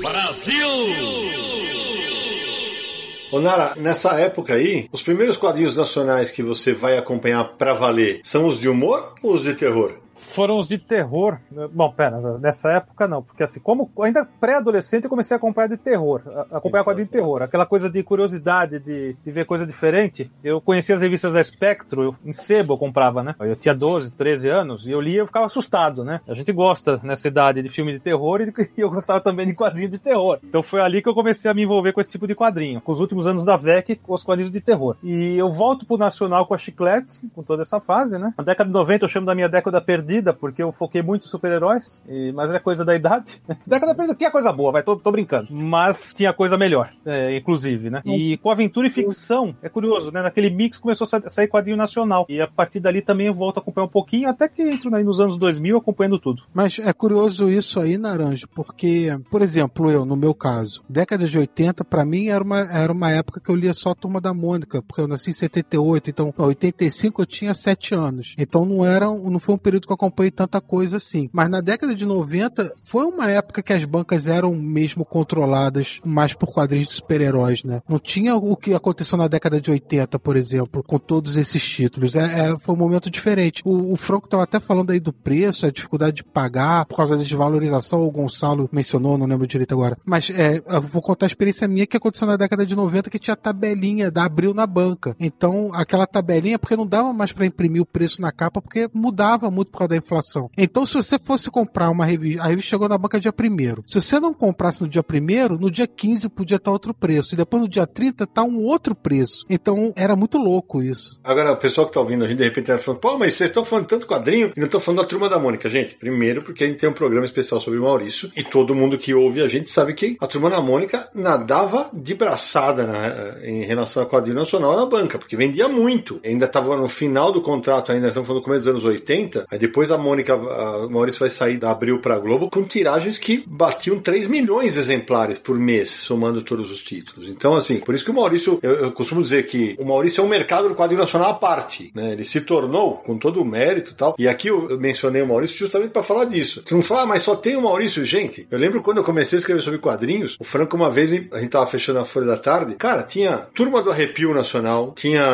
Brasil! Ô Nara, nessa época aí, os primeiros quadrinhos nacionais que você vai acompanhar pra valer são os de humor ou os de terror? Foram os de terror. Bom, pera, nessa época não, porque assim, como ainda pré-adolescente eu comecei a acompanhar de terror, a acompanhar quadrinho de terror, aquela coisa de curiosidade, de, de, ver coisa diferente. Eu conhecia as revistas da Spectro, eu, em sebo eu comprava, né? Eu tinha 12, 13 anos e eu lia e eu ficava assustado, né? A gente gosta nessa idade de filme de terror e, e eu gostava também de quadrinho de terror. Então foi ali que eu comecei a me envolver com esse tipo de quadrinho, com os últimos anos da VEC, com os quadrinhos de terror. E eu volto pro Nacional com a Chiclete, com toda essa fase, né? A década de 90 eu chamo da minha década perdida porque eu foquei muito em super-heróis, mas é coisa da idade. Década perdida tinha coisa boa, vai, tô, tô brincando. Mas tinha coisa melhor, é, inclusive, né? E com aventura e ficção, é curioso, né? Naquele mix começou a sair quadrinho nacional. E a partir dali também eu volto a acompanhar um pouquinho, até que entro aí nos anos 2000 acompanhando tudo. Mas é curioso isso aí, Naranjo, porque, por exemplo, eu, no meu caso, década de 80, para mim era uma, era uma época que eu lia só a Turma da Mônica, porque eu nasci em 78, então, em 85 eu tinha 7 anos. Então não era, não foi um período que eu acompanhei tanta coisa assim. Mas na década de 90 foi uma época que as bancas eram mesmo controladas mais por quadrinhos de super-heróis, né? Não tinha o que aconteceu na década de 80, por exemplo, com todos esses títulos. É, é foi um momento diferente. O, o Franco estava até falando aí do preço, a dificuldade de pagar por causa da desvalorização, o Gonçalo mencionou, não lembro direito agora. Mas é, vou contar a experiência minha que aconteceu na década de 90 que tinha tabelinha da Abril na banca. Então, aquela tabelinha, porque não dava mais para imprimir o preço na capa, porque mudava muito por causa da inflação. Então, se você fosse comprar uma revista, a revista chegou na banca dia 1 Se você não comprasse no dia 1 no dia 15 podia estar outro preço. E depois no dia 30 tá um outro preço. Então, era muito louco isso. Agora, o pessoal que tá ouvindo a gente, de repente, tá falando, pô, mas vocês estão falando tanto quadrinho e não estão falando da Turma da Mônica. Gente, primeiro porque a gente tem um programa especial sobre o Maurício e todo mundo que ouve a gente sabe que a Turma da Mônica nadava de braçada em relação a quadrinho nacional na banca, porque vendia muito. Ainda estava no final do contrato, ainda estamos falando no começo dos anos 80, aí depois a Mônica, a Maurício vai sair da Abril para Globo com tiragens que batiam 3 milhões de exemplares por mês, somando todos os títulos. Então, assim, por isso que o Maurício, eu, eu costumo dizer que o Maurício é um mercado do quadrinho nacional à parte, né? Ele se tornou, com todo o mérito e tal, e aqui eu mencionei o Maurício justamente para falar disso. Tu não fala, ah, mas só tem o Maurício, gente. Eu lembro quando eu comecei a escrever sobre quadrinhos, o Franco uma vez, a gente tava fechando a Folha da Tarde, cara, tinha Turma do Arrepio Nacional, tinha,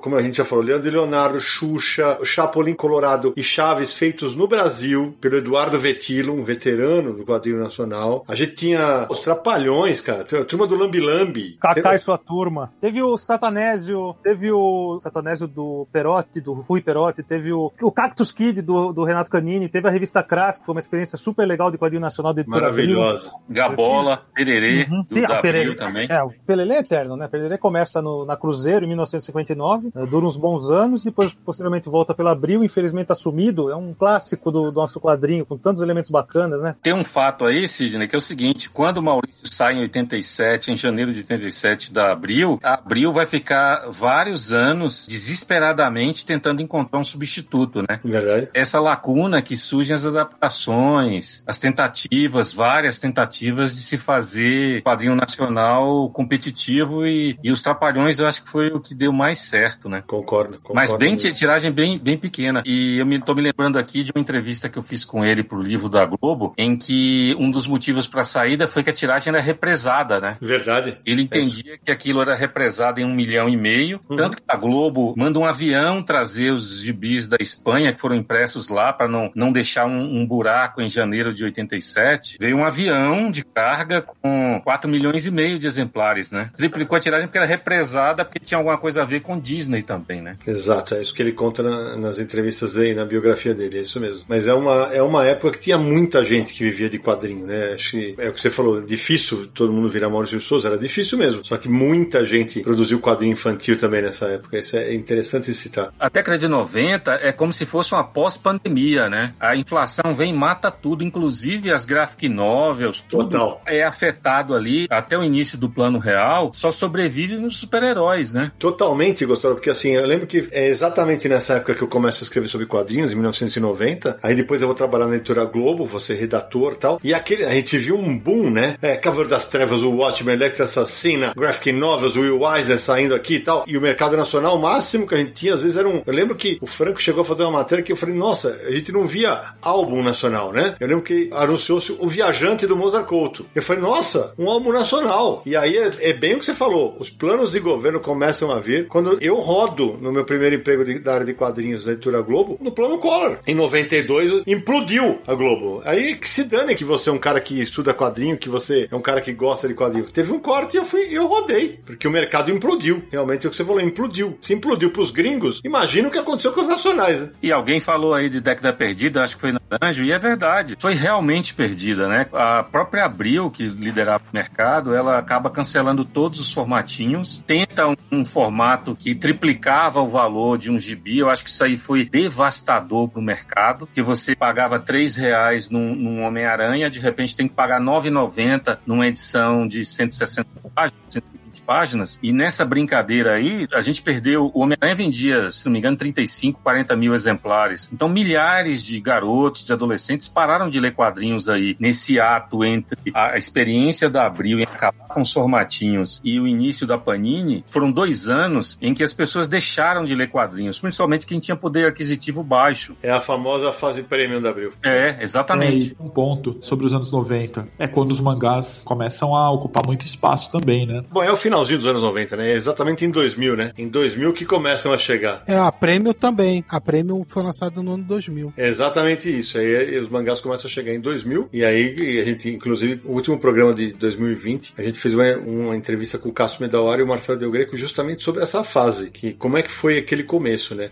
como a gente já falou, Leandro e Leonardo, Xuxa, Chapolin Colorado e Chaves feitos no Brasil, pelo Eduardo Vetilo, um veterano do quadrinho nacional. A gente tinha os Trapalhões, cara, a turma do Lambi Lambi. Teve... e sua turma. Teve o Satanésio, teve o Satanésio do Perotti, do Rui Perotti, teve o, o Cactus Kid do, do Renato Canini, teve a revista Crass, que foi uma experiência super legal de quadrinho nacional de Maravilhosa. Gabola, Pererê, uhum. Sim, a Pererê também. É, o Pelelê é eterno, né? Pererê começa no, na Cruzeiro em 1959, eh, dura uns bons anos e depois posteriormente volta pela Abril, infelizmente assumido Abril, é um clássico do, do nosso quadrinho, com tantos elementos bacanas, né? Tem um fato aí, Sidney, que é o seguinte: quando o Maurício sai em 87, em janeiro de 87 da Abril, a Abril vai ficar vários anos desesperadamente tentando encontrar um substituto, né? Verdade. Essa lacuna que surgem as adaptações, as tentativas, várias tentativas de se fazer quadrinho nacional competitivo e, e os Trapalhões eu acho que foi o que deu mais certo, né? Concordo. concordo Mas bem tiragem bem, bem pequena. E eu me, tô me lembrando aqui de uma entrevista que eu fiz com ele pro livro da Globo, em que um dos motivos para a saída foi que a tiragem era represada, né? Verdade. Ele entendia que aquilo era represado em um milhão e meio, Uhum. tanto que a Globo manda um avião trazer os gibis da Espanha, que foram impressos lá, para não, não deixar um, um buraco em janeiro de 87. Veio um avião de carga com 4 milhões e meio de exemplares, né? Triplicou a tiragem porque era represada, porque tinha alguma coisa a ver com Disney também, né? Exato, é isso que ele conta na- nas entrevistas aí, na biografia dele, é isso mesmo. Mas é uma, é uma época que tinha muita gente que vivia de quadrinho, né? Acho que é o que você falou, difícil todo mundo virar Maurício Souza, era difícil mesmo. Só que muita gente produziu quadrinho infantil também nessa época. Isso é interessante citar. A década de 90 é como se fosse uma pós-pandemia, né? A inflação vem e mata tudo, inclusive as graphic novels, tudo Total. é afetado ali até o início do plano real, só sobrevive nos super-heróis, né? Totalmente, Gustavo, porque assim, eu lembro que é exatamente nessa época que eu começo a escrever sobre quadrinhos, em 1990. Aí depois eu vou trabalhar na editora Globo, ser redator tal. E aquele, a gente viu um boom, né? É, Cavaleiro das Trevas, o Watchmen, Electra Assassina, Graphic Novels, Will Eisner saindo aqui e tal. E o mercado nacional, o máximo que a gente tinha, às vezes era um. Eu lembro que o Franco chegou a fazer uma matéria que eu falei, nossa, a gente não via álbum nacional, né? Eu lembro que anunciou-se o Viajante do Mozart Couto. Eu falei, nossa, um álbum nacional. E aí é, é bem o que você falou. Os planos de governo começam a vir quando eu rodo no meu primeiro emprego de- da área de quadrinhos da editora Globo, no plano Collor. Em 92, implodiu a Globo. Aí que se dane que você é um cara que estuda quadrinho, que você é um cara que gosta de quadrinho. Teve um corte e eu fui, eu rodei. Porque o mercado implodiu. Realmente é o que você falou, implodiu. Se implodiu pros gringos, imagina o que aconteceu com os nacionais, né? E alguém falou aí de década perdida, acho que foi Naranjo, e é verdade. Foi realmente perdida, né? A própria Abril, que liderava o mercado, ela acaba cancelando todos os formatinhos, tenta um, um formato que triplicava o valor de um gibi. Eu acho que isso aí foi devastador para o mercado, que você pagava três reais num, num Homem-Aranha, de repente tem que pagar R$ 9,90 numa edição de 160 páginas, 120 páginas. E nessa brincadeira aí, a gente perdeu. O Homem-Aranha vendia, se não me engano, 35, 40 mil exemplares. Então, milhares de garotos, de adolescentes pararam de ler quadrinhos aí nesse ato entre a experiência da Abril em acabar com os formatinhos e o início da Panini. Foram dois anos em que as pessoas deixaram de ler quadrinhos, principalmente quem tinha poder aquisitivo baixo. É a famosa fase premium da Abril. É, exatamente. É, um ponto sobre os anos 90 é quando os mangás começam a ocupar muito espaço também, né? Bom, é o finalzinho dos anos 90, né? É exatamente em 2000, né? Em 2000 que começam a chegar. É, a Premium também. A Premium foi lançada no ano 2000. É exatamente isso. Aí eh, os mangás começam a chegar em 2000 e aí a gente, inclusive, o último programa de 2020, a gente fez uma, uma entrevista com o Cássio Medawari e o Marcelo Del Greco justamente sobre essa fase, que como é que foi aquele começo, né?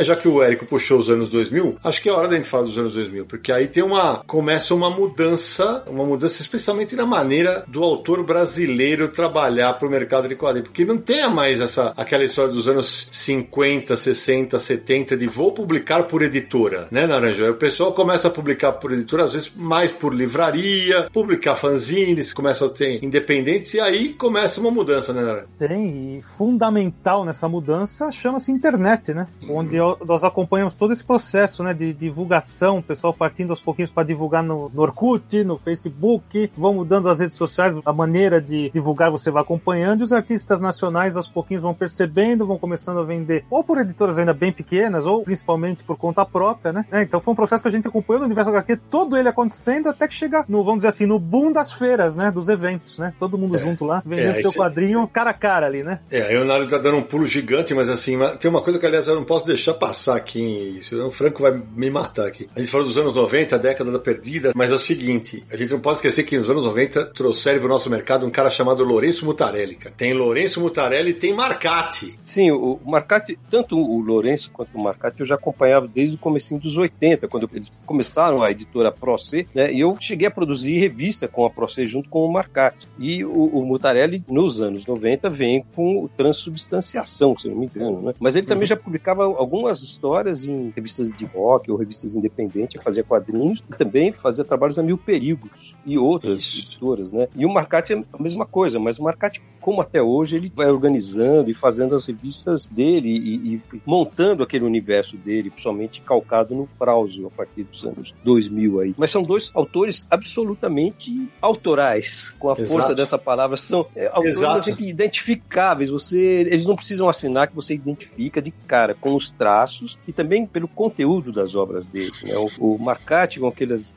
Mas já que o Érico puxou os anos 2000, acho que é hora da gente falar dos anos 2000, porque aí tem uma começa uma mudança, uma mudança especialmente na maneira do autor brasileiro trabalhar para o mercado de quadrinhos, porque não tem mais essa aquela história dos anos 50, 60, 70 de vou publicar por editora, né, Naranjo? O pessoal começa a publicar por editora, às vezes mais por livraria, publicar fanzines, começa a ter independentes e aí começa uma mudança, né, Naranjo? Tem, e fundamental nessa mudança chama-se internet, né? Onde eu- nós acompanhamos todo esse processo, né? De divulgação, o pessoal partindo aos pouquinhos para divulgar no, no Orkut, no Facebook, vão mudando as redes sociais, a maneira de divulgar você vai acompanhando, e os artistas nacionais aos pouquinhos vão percebendo, vão começando a vender, ou por editoras ainda bem pequenas, ou principalmente por conta própria, né? É, então foi um processo que a gente acompanhou no universo HQ, todo ele acontecendo até que chegar no, vamos dizer assim, no boom das feiras, né? Dos eventos, né? Todo mundo junto lá, vendendo É, seu quadrinho cara a cara ali, né? É, aí o Leonardo tá dando um pulo gigante, mas assim, tem uma coisa que, aliás, eu não posso deixar passar aqui, senão o Franco vai me matar aqui. A gente falou dos anos 90, a década da perdida, mas é o seguinte, a gente não pode esquecer que nos anos 90 trouxeram para o nosso mercado um cara chamado Lourenço Mutarelli, cara. Tem Lourenço Mutarelli e tem Marcati. Sim, o Marcati, tanto o Lourenço quanto o Marcati eu já acompanhava desde o começo dos 80, quando eles começaram a editora Pro C, né? E eu cheguei a produzir revista com a Pro C junto com o Marcati. E o, o Mutarelli, nos anos 90, vem com o Transubstanciação, se não me engano, né? Mas ele também uhum. já publicava algumas histórias em revistas de rock ou revistas independentes, fazia quadrinhos e também fazia trabalhos na Mil Perigos e outras Isso. editoras, né? E o Marcati é a mesma coisa, mas o Marcati, como até hoje, ele vai organizando e fazendo as revistas dele e, e montando aquele universo dele, principalmente calcado no Frausio a partir dos anos 2000 aí. Mas são dois autores absolutamente autorais, com a Exato. força dessa palavra. São é, autores assim, identificáveis. Você, eles não precisam assinar que você identifica de cara com os traços e também pelo conteúdo das obras dele. Né? O, o Marcati com aquelas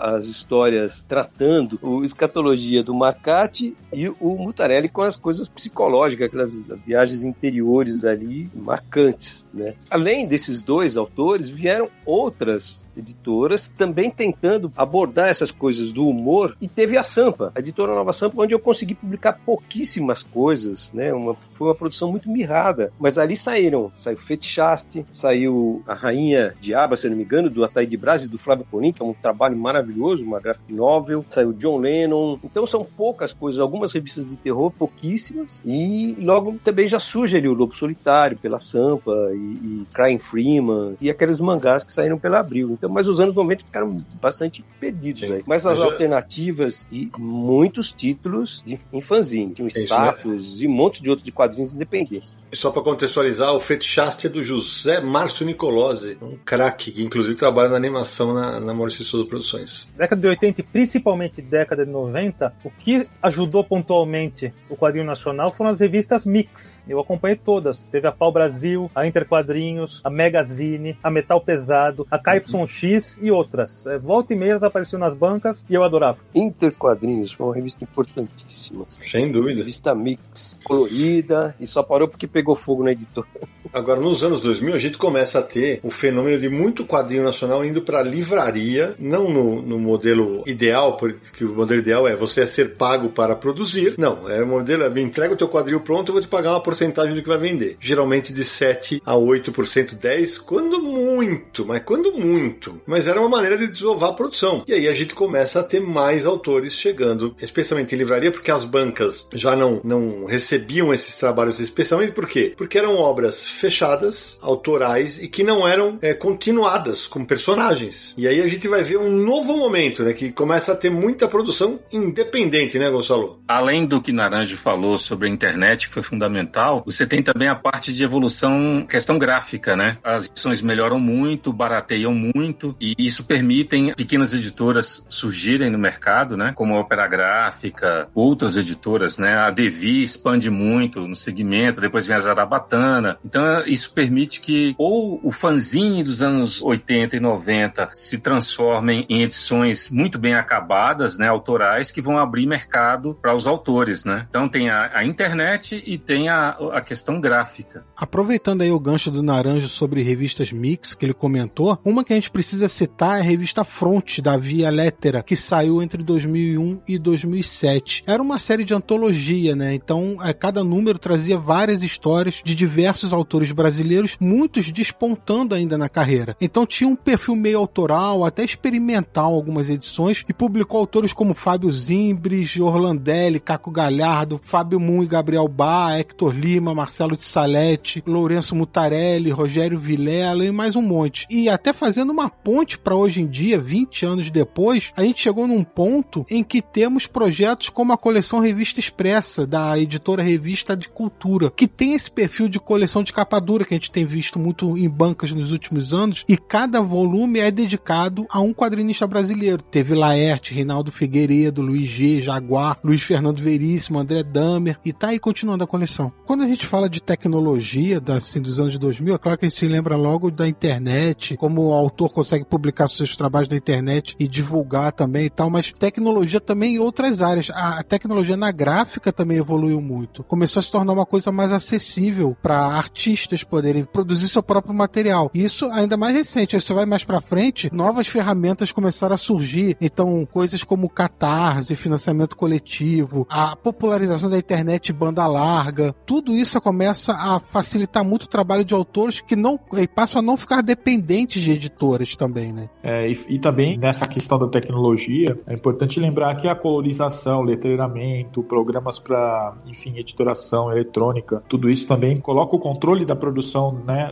as histórias tratando o escatologia do Marcati e o Mutarelli com as coisas psicológicas, aquelas viagens interiores ali marcantes. Né? Além desses dois autores, vieram outras editoras também tentando abordar essas coisas do humor e teve a Sampa, a editora Nova Sampa, onde eu consegui publicar pouquíssimas coisas, né? Uma, foi uma produção muito mirrada, mas ali saíram, saiu Fetichaste, saiu A Rainha Diaba, se não me engano, do Ataí de Brás e do Flávio Conin, que é um trabalho maravilhoso, uma graphic novel, saiu John Lennon, então são poucas coisas, algumas revistas de terror, pouquíssimas, e logo também já surge ali o Lobo Solitário pela Sampa e, e Crying Freeman e aqueles mangás que saíram pela Abril. Então, mas os anos 90 ficaram bastante perdidos aí. Mas as mas alternativas eu... e muitos títulos de, em fanzine. Tinha um status né? e um monte de outros de quadrinhos independentes. Só para contextualizar, o Fetichaste é do José Márcio Nicolosi, um craque que inclusive trabalha na animação na, na Maurício Souza Produções. Década de 80 e principalmente década de 90, o que ajudou pontualmente o quadrinho nacional foram as revistas Mix. Eu acompanhei todas. Teve a Pau Brasil, a Interquadrinhos, a Megazine, a Metal Pesado, a KYX e outras. É, volta e meia apareciam nas bancas e eu adorava. Interquadrinhos foi uma revista importantíssima. Sem dúvida. Revista Mix, colorida e só parou porque pegou fogo na editora. Agora, nos anos 2000, a gente começa a ter o fenômeno de muito quadrinho nacional indo para livraria, não no, no, modelo ideal, porque o modelo ideal é você ser pago para produzir. Não, é o me entrega o teu quadrinho pronto, eu vou te pagar uma porcentagem do que vai vender. Geralmente de 7 a 8%, 10, quando muito, mas quando muito. Mas era uma maneira de desovar a produção. E aí a gente começa a ter mais autores chegando, especialmente em livraria, porque as bancas já não, não recebiam esses trabalhos, especialmente por quê? Porque eram obras fechadas, autorais e que não eram é, continuadas com personagens. E aí a gente vai ver um novo momento, né? Que começa a ter muita produção independente, né, Gonçalo? Além do que Naranjo falou sobre a internet, que foi fundamental, você tem também a parte de evolução, questão gráfica, né? As edições melhoram muito, barateiam muito e isso permitem pequenas editoras surgirem no mercado, né? Como a Opera Gráfica, outras editoras, né? A Devi expande muito no segmento, depois vem a Zarabatana. Então isso permite que ou o fanzine dos anos 80 e 90 se transformem em edições muito bem acabadas, né, autorais, que vão abrir mercado para os autores, né? Então tem a, a internet e tem a, a questão gráfica. Aproveitando aí o gancho do Naranjo sobre revistas mix que ele comentou, uma que a gente precisa citar é a revista Front da Via Lettera, que saiu entre 2001 e 2007. Era uma série de antologia, né? Então, é, cada número trazia várias histórias de diversos autores brasileiros, muitos despontando ainda na carreira. Então tinha um perfil meio autoral, até experimental algumas edições, e publicou autores como Fábio Zimbres, Orlandelli, Caco Galhardo, Fábio Moon e Gabriel Bá, Hector Lima, Marcelo de Salete, Lourenço Mutarelli, Rogério Vilela e mais um monte. E até fazendo uma ponte para hoje em dia, 20 anos depois, a gente chegou num ponto em que temos projetos como a coleção Revista Expressa, da editora Revista de Cultura, que tem esse perfil de coleção de capa dura que a gente tem visto muito em bancas nos últimos anos, e cada volume é dedicado a um quadrinista brasileiro. Teve Laerte, Reinaldo Figueiredo, Luiz G, Jaguar, Luiz Fernando Veríssimo, André Dahmer, e tá aí continuando a coleção. Quando a gente fala de tecnologia assim, dos anos 2000, é claro que a gente se lembra logo da internet, como o autor consegue publicar seus trabalhos na internet e divulgar também e tal, mas tecnologia também em outras áreas. A tecnologia na gráfica também evoluiu muito. Começou a se tornar uma coisa mais acessível para artistas poderem produzir seu próprio material. Isso ainda mais recente. Você vai mais para frente, novas ferramentas começaram a surgir. Então, coisas como catarse, financiamento coletivo, a popularização da internet banda larga, tudo isso começa a facilitar muito o trabalho de autores que não passam a não ficar dependentes de editoras também, né? É, e, e também nessa questão da tecnologia, é importante lembrar que a colorização, letreiramento, programas para, enfim, editoração eletrônica, tudo isso também coloca o controle da produção, né,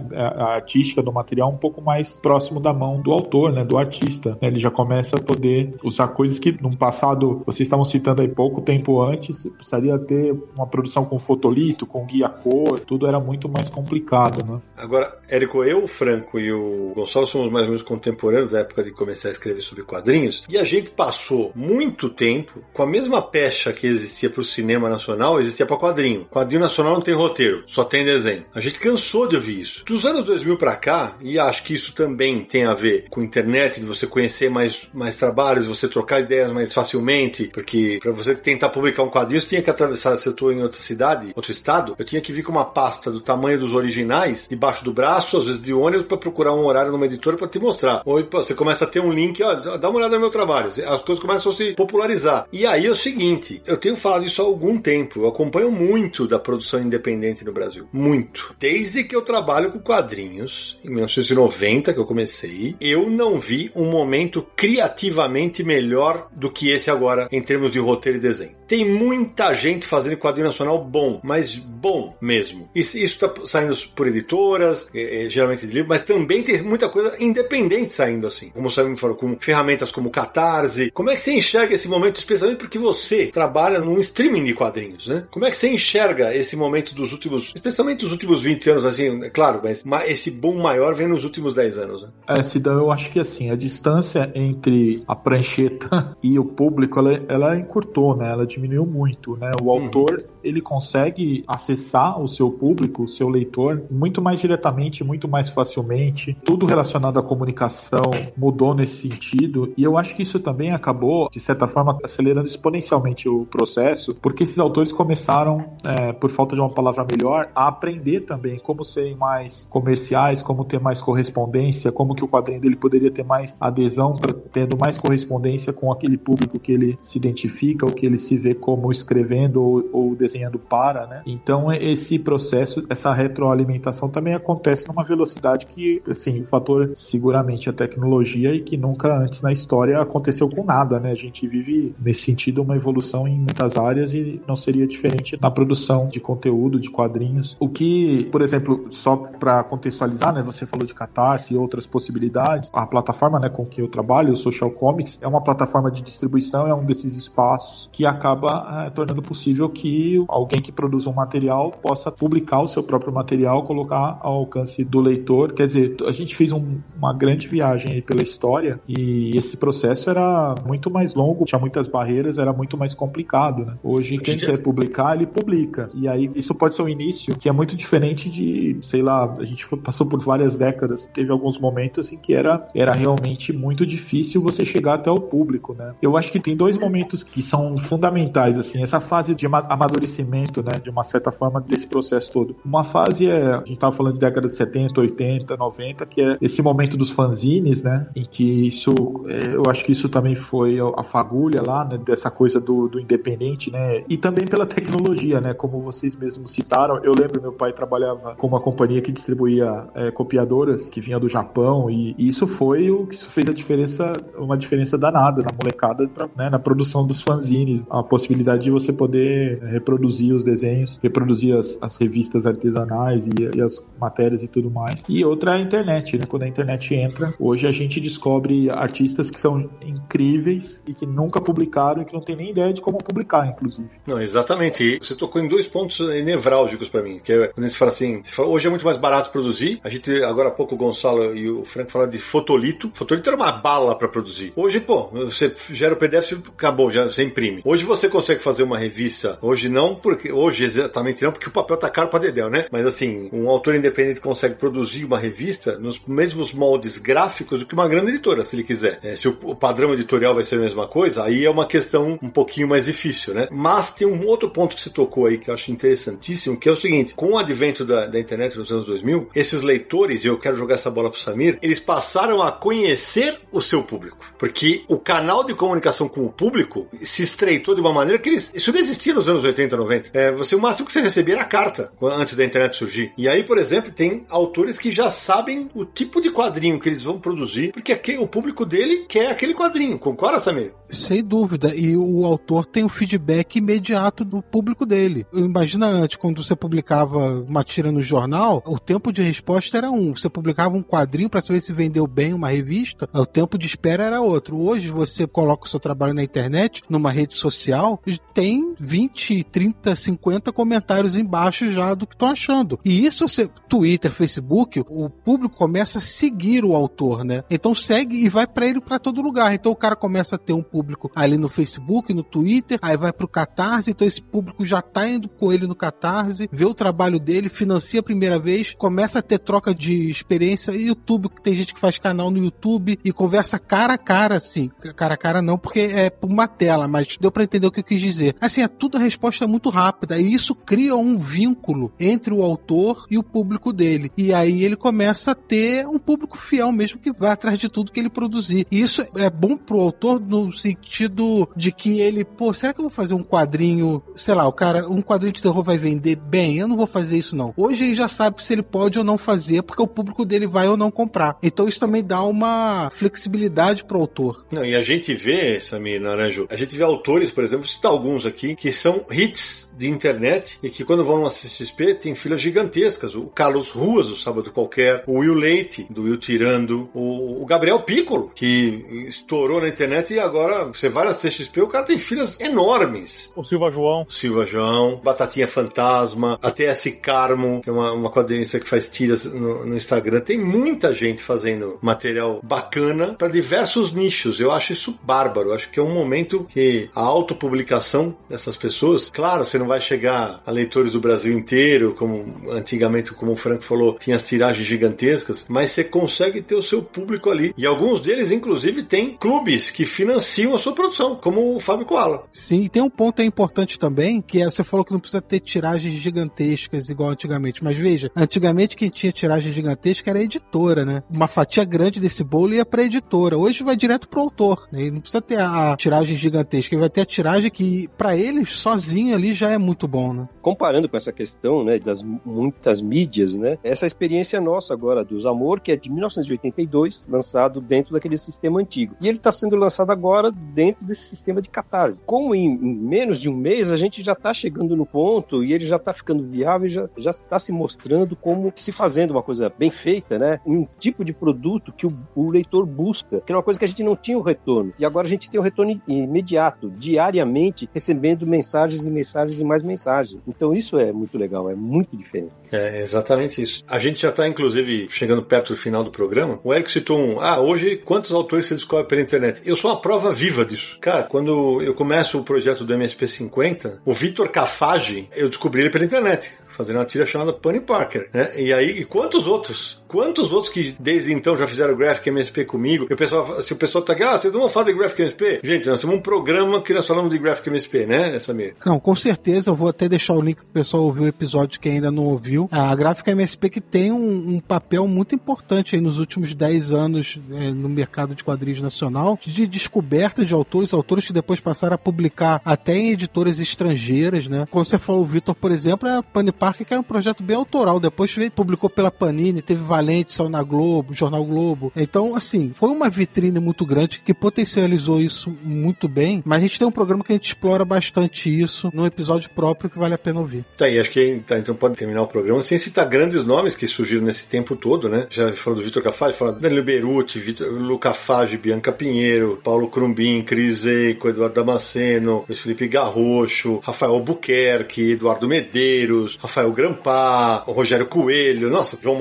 artística do material um pouco mais próximo da mão do autor, né, do artista. Ele já começa a poder usar coisas que no passado, vocês estavam citando aí pouco tempo antes, precisaria ter uma produção com fotolito, com guia cor, tudo era muito mais complicado, né? Agora, Érico, eu, o Franco e o Gonçalo somos mais ou menos contemporâneos da época de começar a escrever sobre quadrinhos, e a gente passou muito tempo com a mesma pecha que existia para o cinema nacional, existia para quadrinho. Quadrinho nacional não tem roteiro, só tem desenho. A gente cansou de ouvir isso. Dos anos 2000 para cá, e acho que isso também tem a ver com internet, de você conhecer mais, mais trabalhos, você trocar ideias mais facilmente, porque para você tentar publicar um quadrinho, você tinha que atravessar, se eu estou em outra cidade, outro estado, eu tinha que vir com uma pasta do tamanho dos originais, debaixo do braço, às vezes de ônibus, para procurar um horário numa editora para te mostrar. Ou você começa a ter um link, ó, dá uma olhada no meu trabalho. As coisas começam a se popularizar. E aí é o seguinte, eu tenho falado isso há algum tempo, eu acompanho muito da produção independente no Brasil. Muito. Desde que eu trabalho com quadrinhos, em 1990 que eu comecei, eu não vi um momento criativamente melhor do que esse agora em termos de roteiro e desenho. Tem muita gente fazendo quadrinho nacional bom, mas bom mesmo. Isso está saindo por editoras, é, é, geralmente de livro, mas também tem muita coisa independente saindo assim. Como você me falou, com ferramentas como Catarse. Como é que você enxerga esse momento, especialmente porque você trabalha num streaming de quadrinhos, né? Como é que você enxerga esse momento dos últimos, especialmente dos últimos 20 anos, assim, é claro, mas esse boom maior vem nos últimos 10 anos, né? É, Sidão, eu acho que assim, a distância entre a prancheta e o público, ela, ela encurtou, né? Ela diminuiu muito, né? O autor, uhum. Ele consegue acessar o seu público, o seu leitor, muito mais diretamente, muito mais facilmente. Tudo relacionado à comunicação mudou nesse sentido, e eu acho que isso também acabou, de certa forma, acelerando exponencialmente o processo, porque esses autores começaram, é, por falta de uma palavra melhor, a aprender também como serem mais comerciais, como ter mais correspondência, como que o quadrinho dele poderia ter mais adesão, tendo mais correspondência com aquele público que ele se identifica, ou que ele se vê como escrevendo ou, ou desenhando para, né? Então esse processo, essa retroalimentação também acontece numa velocidade que, assim, o fator seguramente a tecnologia e que nunca antes na história aconteceu com nada, né? A gente vive nesse sentido uma evolução em muitas áreas e não seria diferente na produção de conteúdo, de quadrinhos. O que, por exemplo, só para contextualizar, né? Você falou de Catarse e outras possibilidades. A plataforma, né, com que eu trabalho, o Social Comics, é uma plataforma de distribuição, é um desses espaços que acaba é, tornando possível que alguém que produz um material possa publicar o seu próprio material, colocar ao alcance do leitor. Quer dizer, a gente fez um, uma grande viagem pela história e esse processo era muito mais longo, tinha muitas barreiras, era muito mais complicado. Né? Hoje, quem quer publicar, ele publica. E aí, isso pode ser um início que é muito diferente de, sei lá, a gente passou por várias décadas, teve alguns momentos em que era, era realmente muito difícil você chegar até o público, né? Eu acho que tem dois momentos que são fundamentais, assim, essa fase de amadurecimento, né, de uma certa forma, desse processo todo. Uma fase é, a gente tava falando de década de 70, 80, 90, que é esse momento dos fanzines, né, em que isso, é, eu acho que isso também foi a fagulha lá, né, dessa coisa do, do independente, né, e também pela tecnologia, né, como vocês mesmos citaram, eu lembro meu pai trabalhava com uma companhia que distribuía é, copiadoras que vinha do Japão e, e isso foi o que fez a diferença, uma diferença danada na molecada, pra, né, na produção dos fanzines, a possibilidade de você poder reproduzir os desenhos, reproduzir produzir as, as revistas artesanais e, e, as matérias e tudo mais. E outra é a internet, né? Quando a internet entra, hoje a gente descobre artistas que são incríveis e que nunca publicaram e que não tem nem ideia de como publicar, inclusive. Não, exatamente. E você tocou em dois pontos nevrálgicos para mim, que é quando você fala assim, hoje é muito mais barato produzir. A gente, agora há pouco o Gonçalo e o Franco falaram de fotolito. Fotolito era uma bala para produzir. Hoje, pô, você gera o PDF, acabou, já você imprime. Hoje você consegue fazer uma revista, hoje não, porque hoje exatamente não, porque o papel tá caro para dedéu, né? Mas assim, um autor independente consegue produzir uma revista nos mesmos moldes gráficos do que uma grande editora, se ele quiser. É, se o, o padrão editorial vai ser a mesma coisa, aí é uma questão um pouquinho mais difícil, né? Mas tem um outro ponto que você tocou aí que eu acho interessantíssimo, que é o seguinte: com o advento da, da internet nos anos 2000, esses leitores, e eu quero jogar essa bola pro Samir, eles passaram a conhecer o seu público. Porque o canal de comunicação com o público se estreitou de uma maneira que eles, isso não existia nos anos 80, 90. É, você, o máximo que você recebia era carta antes da internet surgir. E aí, por exemplo, tem autores que já sabem o tipo de quadrinho que eles vão produzir, porque aqui, o público dele quer aquele quadrinho. Concorda, Samir? Sem dúvida. E o autor tem o feedback imediato do público dele. Imagina antes, quando você publicava uma tira no jornal, o tempo de resposta era um. Você publicava um quadrinho para saber se vendeu bem uma revista, o tempo de espera era outro. Hoje você coloca o seu trabalho na internet, numa rede social, tem 20, 30, 50 comentários embaixo já do que estão achando. E isso, você, Twitter, Facebook, o público começa a seguir o autor, né? Então segue e vai para ele para todo lugar. Então o cara começa a ter um público ali no Facebook, no Twitter, aí vai pro Catarse, então esse público já tá indo com ele no Catarse, vê o trabalho dele, financia a primeira vez, começa a ter troca de experiência YouTube, que tem gente que faz canal no YouTube e conversa cara a cara, assim. Cara a cara não, porque é por uma tela, mas deu para entender o que eu quis dizer. Assim, é tudo a resposta muito rápida e isso cria um vínculo entre o autor e o público dele. E aí ele começa a ter um público fiel mesmo que vai atrás de tudo que ele produzir. E isso é bom pro autor no sentido de que ele, pô, será que eu vou fazer um quadrinho, sei lá, o cara, um quadrinho de terror vai vender bem? Eu não vou fazer isso não. Hoje ele já sabe se ele pode ou não fazer, porque o público dele vai ou não comprar. Então isso também dá uma flexibilidade pro autor. Não, e a gente vê, Samir Naranjo, a gente vê autores, por exemplo, citar alguns aqui, que são hits de internet e que quando vão no CCXP tem filas gigantescas. O Carlos Ruas, do Sábado Qualquer, o Will Leite, do Will Tirando, o, o Gabriel Piccolo, que estourou na internet e agora você vai na CCXP, o cara tem filas enormes. O Silva João. Silva João, Batatinha Fantasma, a TS Carmo, que é uma, uma quadrinista que faz tiras no, no Instagram. Tem muita gente fazendo material bacana para diversos nichos. Eu acho isso bárbaro. Eu acho que é um momento que a autopublicação dessas pessoas, claro, você não vai chegar a leitores do Brasil inteiro, como antigamente, como o Franco falou, tinha as tiragens gigantescas, mas você consegue ter o seu público ali. E alguns deles, inclusive, têm clubes que financiam a sua produção, como o Fábio Koala. Sim, e tem um ponto importante também, que é, você falou que não precisa ter tiragens gigantescas igual antigamente, mas veja, antigamente quem tinha tiragem gigantesca era a editora, né? Uma fatia grande desse bolo ia pra editora. Hoje vai direto pro autor, né? Ele não precisa ter a tiragem gigantesca, ele vai ter a tiragem que, para ele, sozinho ali, já é muito bom, né? Comparando com essa questão, né, das muitas mídias, né? Essa experiência nossa agora dos Amor, que é de 1982, lançado dentro daquele sistema antigo. E ele está sendo lançado agora dentro desse sistema de catarse. Como em, em menos de um mês a gente já está chegando no ponto e ele já está ficando viável, já já está se mostrando como se fazendo uma coisa bem feita, né? Um tipo de produto que o, o leitor busca, que é uma coisa que a gente não tinha o retorno. E agora a gente tem o retorno imediato, diariamente, recebendo mensagens e mensagens e mais mensagens. Então isso é muito legal, é muito diferente. É exatamente isso. A gente já está, inclusive, chegando perto do final do programa. O Eric citou um. Ah, hoje quantos autores você descobre pela internet? Eu sou uma prova viva disso. Cara, quando eu começo o projeto do MSP 50, o Vitor Cafage, eu descobri ele pela internet fazendo uma tira chamada Pony Parker, né? E aí, e quantos outros? Quantos outros que desde então já fizeram Graphic MSP comigo? E o pessoal, se o pessoal tá aqui, ah, vocês não vão falar de Graphic MSP? Gente, nós temos um programa que nós falamos de Graphic MSP, né, mesa? Não, com certeza, eu vou até deixar o link pro pessoal ouvir o episódio que ainda não ouviu. A Gráfica MSP que tem um, um papel muito importante aí nos últimos 10 anos é, no mercado de quadrinhos nacional, de descoberta de autores, autores que depois passaram a publicar até em editoras estrangeiras, né? Quando você falou o Vitor, por exemplo, a Pony Parker que era um projeto bem autoral. Depois publicou pela Panini, teve Valente, saiu na Globo, Jornal Globo. Então, assim, foi uma vitrine muito grande que potencializou isso muito bem. Mas a gente tem um programa que a gente explora bastante isso num episódio próprio que vale a pena ouvir. Tá aí, acho que tá, então pode terminar o programa sem citar grandes nomes que surgiram nesse tempo todo, né? Já falou do Vitor Cafage, falou do Danilo Beruti, Vitor, Luca Fage, Bianca Pinheiro, Paulo Crumbin, Cris Eico, Eduardo Damasceno, Felipe Garrocho, Rafael Buquerque, Eduardo Medeiros, Rafael Grampá, Rogério Coelho, nossa, João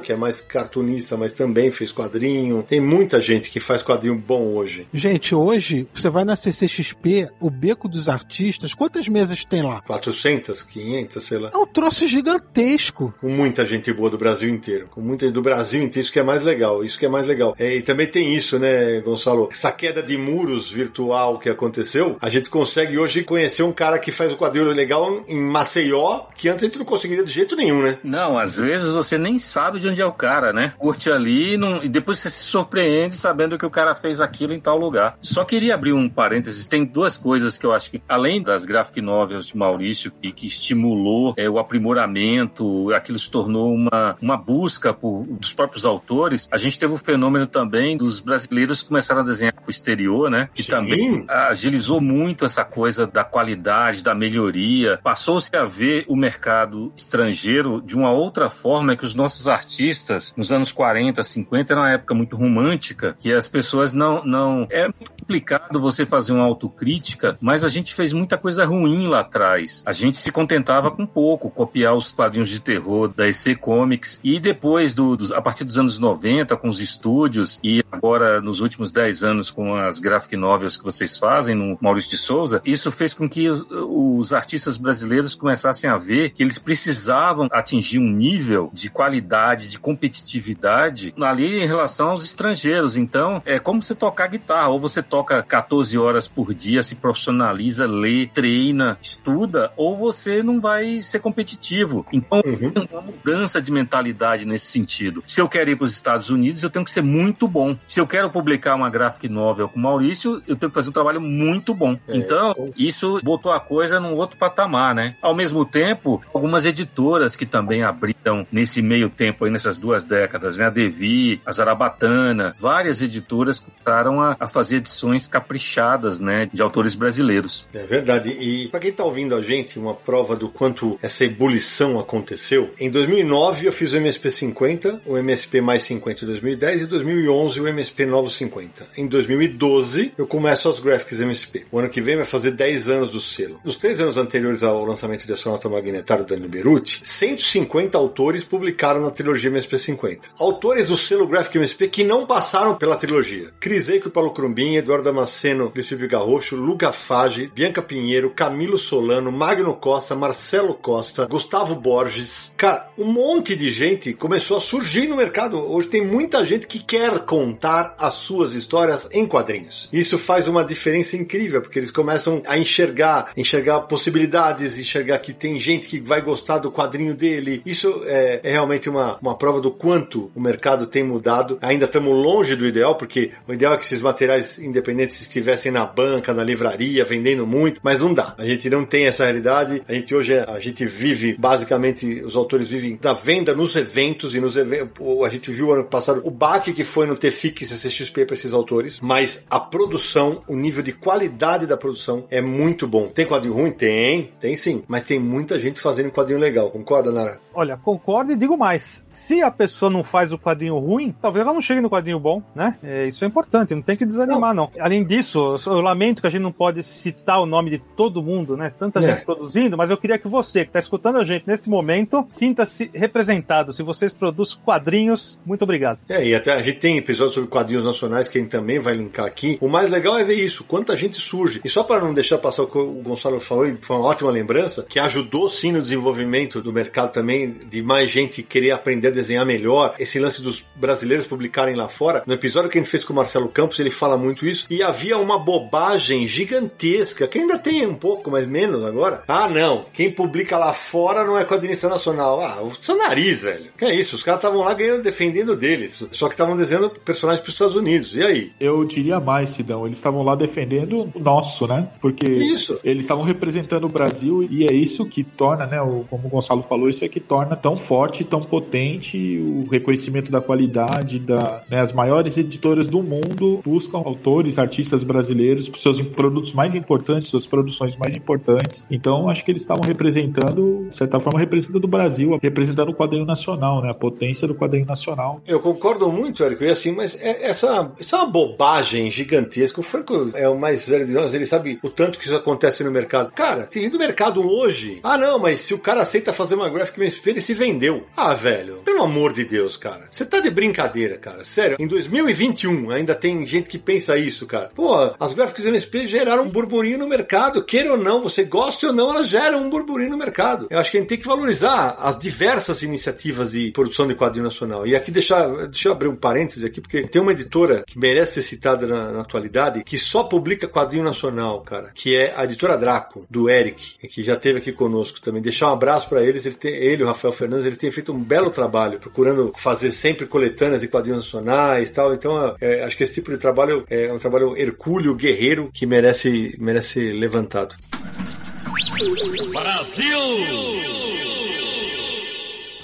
Que é mais cartunista, mas também fez quadrinho. Tem muita gente que faz quadrinho bom hoje. Gente, hoje, você vai na CCXP, o Beco dos Artistas, quantas mesas tem lá? 400, 500, sei lá. É um troço gigantesco. Com muita gente boa do Brasil inteiro. Com muita do Brasil inteiro, isso que é mais legal. Isso que é mais legal. É, e também tem isso, né, Gonçalo? Essa queda de muros virtual que aconteceu, a gente consegue hoje conhecer um cara que faz o quadrinho legal em Maceió, que antes a gente não conseguiria de jeito nenhum, né? Não, às vezes você nem sabe de onde é o cara, né? Curte ali não... e depois você se surpreende sabendo que o cara fez aquilo em tal lugar. Só queria abrir um parênteses, tem duas coisas que eu acho que, além das graphic novels de Maurício, e que estimulou é, o aprimoramento, aquilo se tornou uma, uma busca por, dos próprios autores, a gente teve o fenômeno também dos brasileiros que começaram a desenhar para o exterior, né? Que Sim. também agilizou muito essa coisa da qualidade, da melhoria. Passou-se a ver o mercado estrangeiro de uma outra forma que os nossos artistas, nos anos 40, 50, era uma época muito romântica, que as pessoas não. não é muito complicado você fazer uma autocrítica, mas a gente fez muita coisa ruim lá atrás. A gente se contentava com pouco, copiar os quadrinhos de terror da EC Comics e depois, do, dos- a partir dos anos 90, com os estúdios e agora nos últimos 10 anos com as graphic novels que vocês fazem no Maurício de Souza, isso fez com que os artistas brasileiros começassem a ver que eles precisavam atingir um nível de qualidade, de competitividade ali em relação aos estrangeiros. Então, é como você tocar guitarra, ou você toca 14 horas por dia, se profissionaliza, lê, treina, estuda, ou você não vai ser competitivo. Então, Uhum. tem uma mudança de mentalidade nesse sentido. Se eu quero ir para os Estados Unidos, eu tenho que ser muito bom. Se eu quero publicar uma graphic novel com o Maurício, eu tenho que fazer um trabalho muito bom. É. Então, isso botou a coisa num outro patamar, né? Ao mesmo tempo, algumas editoras que também abriram nesse meio tempo aí, nessas duas décadas, né? A Devi, a Zarabatana, várias editoras começaram a, a fazer edições caprichadas, né? De autores brasileiros. É verdade. E para quem tá ouvindo a gente, uma prova do quanto essa ebulição aconteceu. Em 2009 eu fiz o MSP 50, o MSP mais 50 em 2010 e em 2011 o MSP novo 50. Em 2012 eu começo as Graphics MSP. O ano que vem vai fazer 10 anos do selo. Nos três anos anteriores ao lançamento de Astronauta Magnetário do Daniel Beruti, 150 autores publicaram na trilogia MSP 50. Autores do selo Graphic MSP que não passaram pela trilogia. Cris Eico e Paulo Crumbin, Eduardo Damasceno, Luiz Felipe Garrocho, Luca Fage, Bianca Pinheiro, Camilo Solano, Magno Costa, Marcelo Costa, Gustavo Borges. Cara, um monte de gente começou a surgir no mercado. Hoje tem muita gente que quer contar as suas histórias em quadrinhos. Isso faz uma diferença incrível, porque eles começam a enxergar, enxergar possibilidades, enxergar que tem gente que vai gostar do quadrinho dele. Isso é, é realmente uma, uma prova do quanto o mercado tem mudado. Ainda estamos longe do ideal, porque o ideal é que esses materiais independentes estivessem na banca, na livraria, vendendo muito, mas não dá. A gente não tem essa realidade. A gente hoje, a gente vive, basicamente, os autores vivem da venda nos eventos e nos eventos. A gente viu ano passado o baque que foi no TFIC CCXP para esses autores, mas a produção, o nível de qualidade da produção é muito bom. Tem quadrinho ruim? Tem, tem sim, mas tem muita gente fazendo quadrinho legal, concorda, Nara? Olha, concordo e digo mais. Se a pessoa não faz o quadrinho ruim, talvez ela não chegue no quadrinho bom, né? É, isso é importante, não tem que desanimar, não. Além disso, eu lamento que a gente não pode citar o nome de todo mundo, né? Tanta É. gente produzindo, mas eu queria que você, que está escutando a gente nesse momento, sinta-se representado. Se vocês produzem quadrinhos, muito obrigado. É, e até a gente tem episódios sobre quadrinhos nacionais que a gente também vai linkar aqui. O mais legal é ver isso, quanta gente surge. E só para não deixar passar o que o Gonçalo falou, e foi uma ótima lembrança, que ajudou sim no desenvolvimento do mercado também, de mais gente querer aprender a desenhar melhor. Esse lance dos brasileiros publicarem lá fora. No episódio que a gente fez com o Marcelo Campos, ele fala muito isso. E havia uma bobagem gigantesca, que ainda tem um pouco, mas menos agora. Ah, não, quem publica lá fora não é quadrinista nacional. Ah, o seu nariz, velho. Que é isso? Os caras estavam lá ganhando, defendendo deles. Só que estavam desenhando personagens para os Estados Unidos. E aí? Eu diria mais, Sidão. Eles estavam lá defendendo o nosso, né? Porque Isso. eles estavam representando o Brasil e é isso que torna torna, né, o, como o Gonçalo falou, isso é que torna tão forte, tão potente o reconhecimento da qualidade, da, né, as maiores editoras do mundo buscam autores, artistas brasileiros para seus produtos mais importantes, suas produções mais importantes. Então, acho que eles estavam representando, de certa forma, representando o Brasil, representando o quadrinho nacional, né, a potência do quadrinho nacional. Eu concordo muito, Érico, e assim, mas é, essa, isso é uma bobagem gigantesca. O Franco é o mais velho de nós, ele sabe o tanto que isso acontece no mercado. Cara, tem do mercado hoje. Ah, não, mas se o cara aceita fazer uma graphic MSP, ele se vendeu. Ah, velho, pelo amor de Deus, cara. Você tá de brincadeira, cara. Sério, em 2021 ainda tem gente que pensa isso, cara. Pô, as graphics MSP geraram um burburinho no mercado. Queira ou não, você goste ou não, elas geram um burburinho no mercado. Eu acho que a gente tem que valorizar as diversas iniciativas de produção de quadrinho nacional. E aqui deixar, deixa eu abrir um parêntese aqui, porque tem uma editora que merece ser citada na, na atualidade, que só publica quadrinho nacional, cara, que é a editora Draco, do Eric, que já esteve aqui conosco também. Deixar um abraço para eles, ele, tem, ele, o Rafael Fernandes, ele tem feito um belo trabalho, procurando fazer sempre coletâneas de quadrinhos nacionais e tal. Então, é, acho que esse tipo de trabalho é um trabalho hercúleo, guerreiro, que merece, merece ser levantado. Brasil!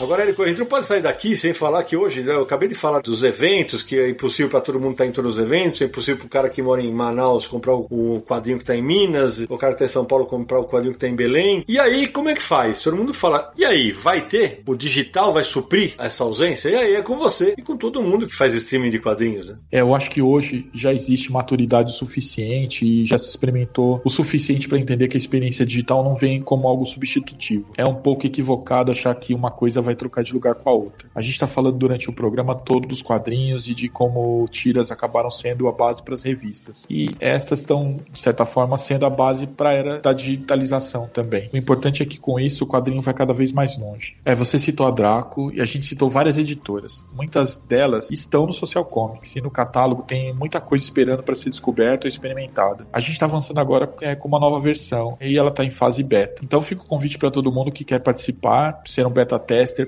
Agora, Érico, a gente não pode sair daqui sem falar que hoje, né, eu acabei de falar dos eventos, que é impossível para todo mundo estar em todos os eventos, é impossível para o cara que mora em Manaus comprar o, quadrinho que está em Minas, o cara que está em São Paulo comprar o quadrinho que está em Belém. E aí, como é que faz? Todo mundo fala, e aí, vai ter? O digital vai suprir essa ausência? E aí é com você e com todo mundo que faz streaming de quadrinhos, né? É, eu acho que hoje já existe maturidade suficiente e já se experimentou o suficiente para entender que a experiência digital não vem como algo substitutivo. É um pouco equivocado achar que uma coisa vai trocar de lugar com a outra. A gente está falando durante o programa todo dos quadrinhos e de como tiras acabaram sendo a base para as revistas. E estas estão, de certa forma, sendo a base para a era da digitalização também. O importante é que com isso o quadrinho vai cada vez mais longe. É, você citou a Draco e a gente citou várias editoras. Muitas delas estão no Social Comics e no catálogo tem muita coisa esperando para ser descoberta ou experimentada. A gente está avançando agora é, com uma nova versão e ela está em fase beta. Então fica o convite para todo mundo que quer participar, ser um beta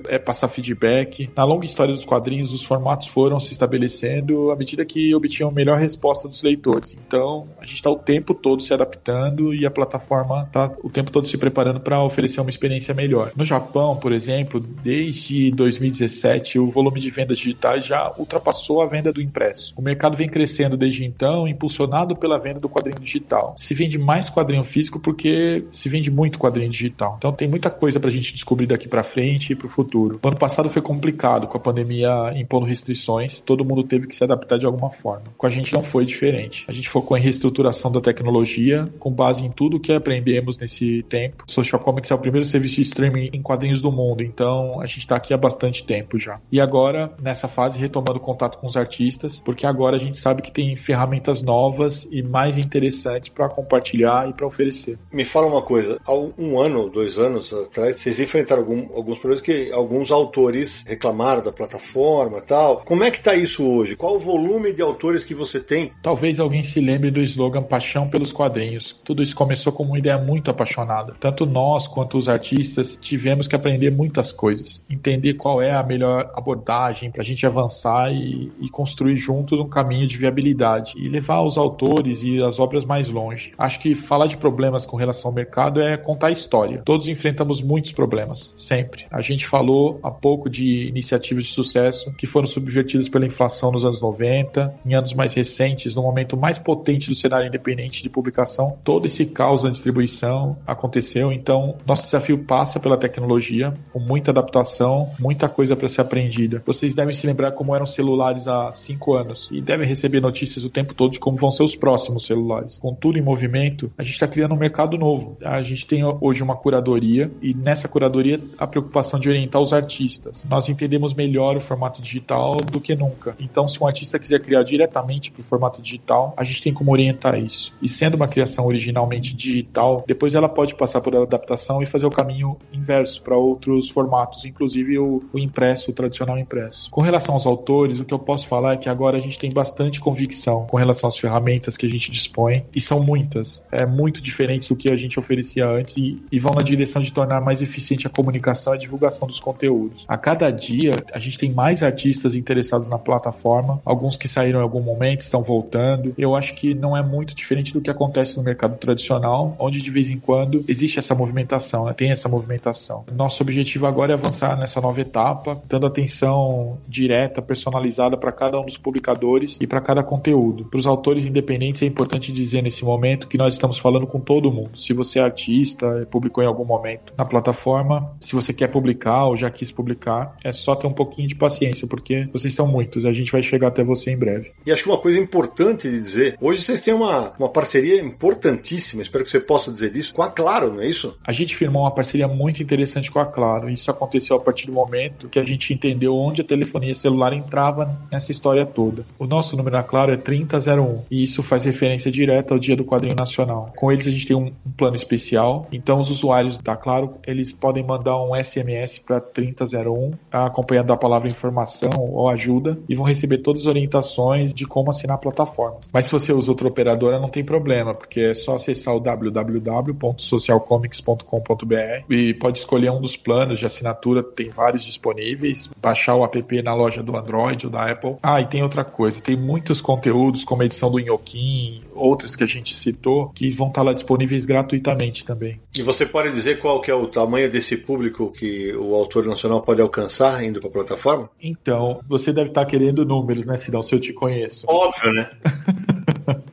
é, passar feedback. Na longa história dos quadrinhos, os formatos foram se estabelecendo à medida que obtinham melhor resposta dos leitores. Então, a gente está o tempo todo se adaptando e a plataforma está o tempo todo se preparando para oferecer uma experiência melhor. No Japão, por exemplo, desde 2017, o volume de vendas digitais já ultrapassou a venda do impresso. O mercado vem crescendo desde então, impulsionado pela venda do quadrinho digital. Se vende mais quadrinho físico porque se vende muito quadrinho digital. Então, tem muita coisa para a gente descobrir daqui para frente e para o futuro futuro. O ano passado foi complicado, com a pandemia impondo restrições, todo mundo teve que se adaptar de alguma forma. Com a gente não foi diferente. A gente focou em reestruturação da tecnologia, com base em tudo que aprendemos nesse tempo. Social Comics é o primeiro serviço de streaming em quadrinhos do mundo, então a gente está aqui há bastante tempo já. E agora, nessa fase, retomando contato com os artistas, porque agora a gente sabe que tem ferramentas novas e mais interessantes para compartilhar e para oferecer. Me fala uma coisa, há um ano, dois anos atrás, vocês enfrentaram algum, alguns problemas que alguns autores reclamaram da plataforma tal. Como é que tá isso hoje? Qual o volume de autores que você tem? Talvez alguém se lembre do slogan Paixão pelos Quadrinhos. Tudo isso começou como uma ideia muito apaixonada. Tanto nós quanto os artistas tivemos que aprender muitas coisas. Entender qual é a melhor abordagem para a gente avançar e, e construir juntos um caminho de viabilidade e levar os autores e as obras mais longe. Acho que falar de problemas com relação ao mercado é contar história. Todos enfrentamos muitos problemas, sempre. A gente fala falou há pouco de iniciativas de sucesso que foram subvertidas pela inflação nos anos 90, em anos mais recentes, no momento mais potente do cenário independente de publicação, todo esse caos na distribuição aconteceu. Então, nosso desafio passa pela tecnologia, com muita adaptação, muita coisa para ser aprendida. Vocês devem se lembrar como eram celulares há cinco anos e devem receber notícias o tempo todo de como vão ser os próximos celulares. Com tudo em movimento, a gente está criando um mercado novo. A gente tem hoje uma curadoria e nessa curadoria a preocupação de orientar os artistas. Nós entendemos melhor o formato digital do que nunca. Então, se um artista quiser criar diretamente para o formato digital, a gente tem como orientar isso. E sendo uma criação originalmente digital, depois ela pode passar por adaptação e fazer o caminho inverso para outros formatos, inclusive o, o impresso, o tradicional impresso. Com relação aos autores, o que eu posso falar é que agora a gente tem bastante convicção com relação às ferramentas que a gente dispõe, e são muitas. É muito diferente do que a gente oferecia antes e, e vão na direção de tornar mais eficiente a comunicação e a divulgação dos conteúdos. A cada dia, a gente tem mais artistas interessados na plataforma, alguns que saíram em algum momento estão voltando. Eu acho que não é muito diferente do que acontece no mercado tradicional, onde de vez em quando existe essa movimentação, né? tem essa movimentação. Nosso objetivo agora é avançar nessa nova etapa, dando atenção direta, personalizada para cada um dos publicadores e para cada conteúdo. Para os autores independentes é importante dizer nesse momento que nós estamos falando com todo mundo. Se você é artista, publicou em algum momento na plataforma, se você quer publicar ou já quis publicar, é só ter um pouquinho de paciência, porque vocês são muitos, a gente vai chegar até você em breve. E acho que uma coisa importante de dizer, hoje vocês têm uma, uma parceria importantíssima, espero que você possa dizer disso, com a Claro, não é isso? A gente firmou uma parceria muito interessante com a Claro. Isso aconteceu a partir do momento que a gente entendeu onde a telefonia celular entrava nessa história toda. O nosso número na Claro é 3001 e isso faz referência direta ao Dia do Quadrinho Nacional. Com eles a gente tem um, um plano especial, então os usuários da Claro, eles podem mandar um SMS para 3001 acompanhando a palavra informação ou ajuda e vão receber todas as orientações de como assinar a plataforma. Mas se você usa outra operadora, não tem problema, porque é só acessar o www.socialcomics.com.br e pode escolher um dos planos de assinatura, tem vários disponíveis, baixar o app na loja do Android ou da Apple. Ah, e tem outra coisa, tem muitos conteúdos, como a edição do Inhoquim, outras que a gente citou, que vão estar lá disponíveis gratuitamente também. E você pode dizer qual que é o tamanho desse público que o autor nacional pode alcançar indo para a plataforma? Então, você deve estar querendo números, né, Sidão, se eu te conheço. Óbvio, né?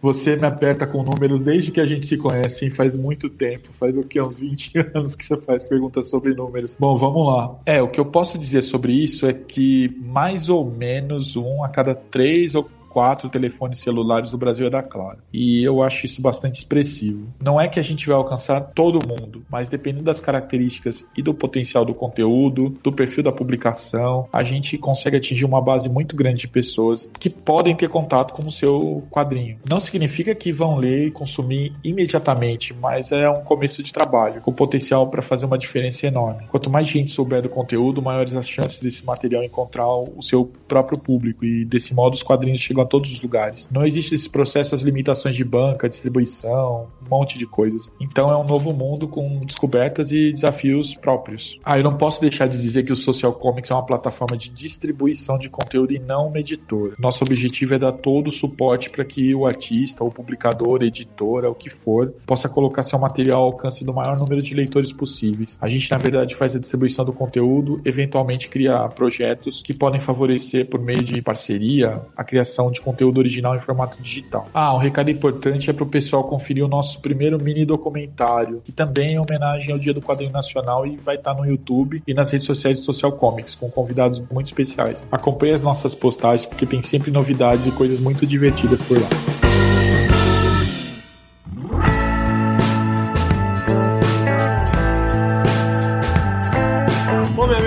Você me aperta com números desde que a gente se conhece, faz muito tempo, faz o que? Uns 20 anos que você faz perguntas sobre números. Bom, vamos lá. É, o que eu posso dizer sobre isso é que mais ou menos um a cada três ou quatro telefones celulares do Brasil é da Claro. E eu acho isso bastante expressivo. Não é que a gente vai alcançar todo mundo, mas dependendo das características e do potencial do conteúdo, do perfil da publicação, a gente consegue atingir uma base muito grande de pessoas que podem ter contato com o seu quadrinho. Não significa que vão ler e consumir imediatamente, mas é um começo de trabalho, com potencial para fazer uma diferença enorme. Quanto mais gente souber do conteúdo, maiores as chances desse material encontrar o seu próprio público e desse modo os quadrinhos chegam a todos os lugares. Não existe esse processo, as limitações de banca, distribuição, um monte de coisas. Então é um novo mundo com descobertas e desafios próprios. Ah, eu não posso deixar de dizer que o Social Comics é uma plataforma de distribuição de conteúdo e não uma editora. Nosso objetivo é dar todo o suporte para que o artista, o publicador, editora, o que for, possa colocar seu material ao alcance do maior número de leitores possíveis. A gente, na verdade, faz a distribuição do conteúdo, eventualmente cria projetos que podem favorecer, por meio de parceria, a criação de conteúdo original em formato digital. Ah, um recado importante é para o pessoal conferir o nosso primeiro mini documentário, que também é homenagem ao Dia do Quadrinho Nacional e vai estar no YouTube e nas redes sociais de Social Comics, com convidados muito especiais. Acompanhe as nossas postagens porque tem sempre novidades e coisas muito divertidas por lá.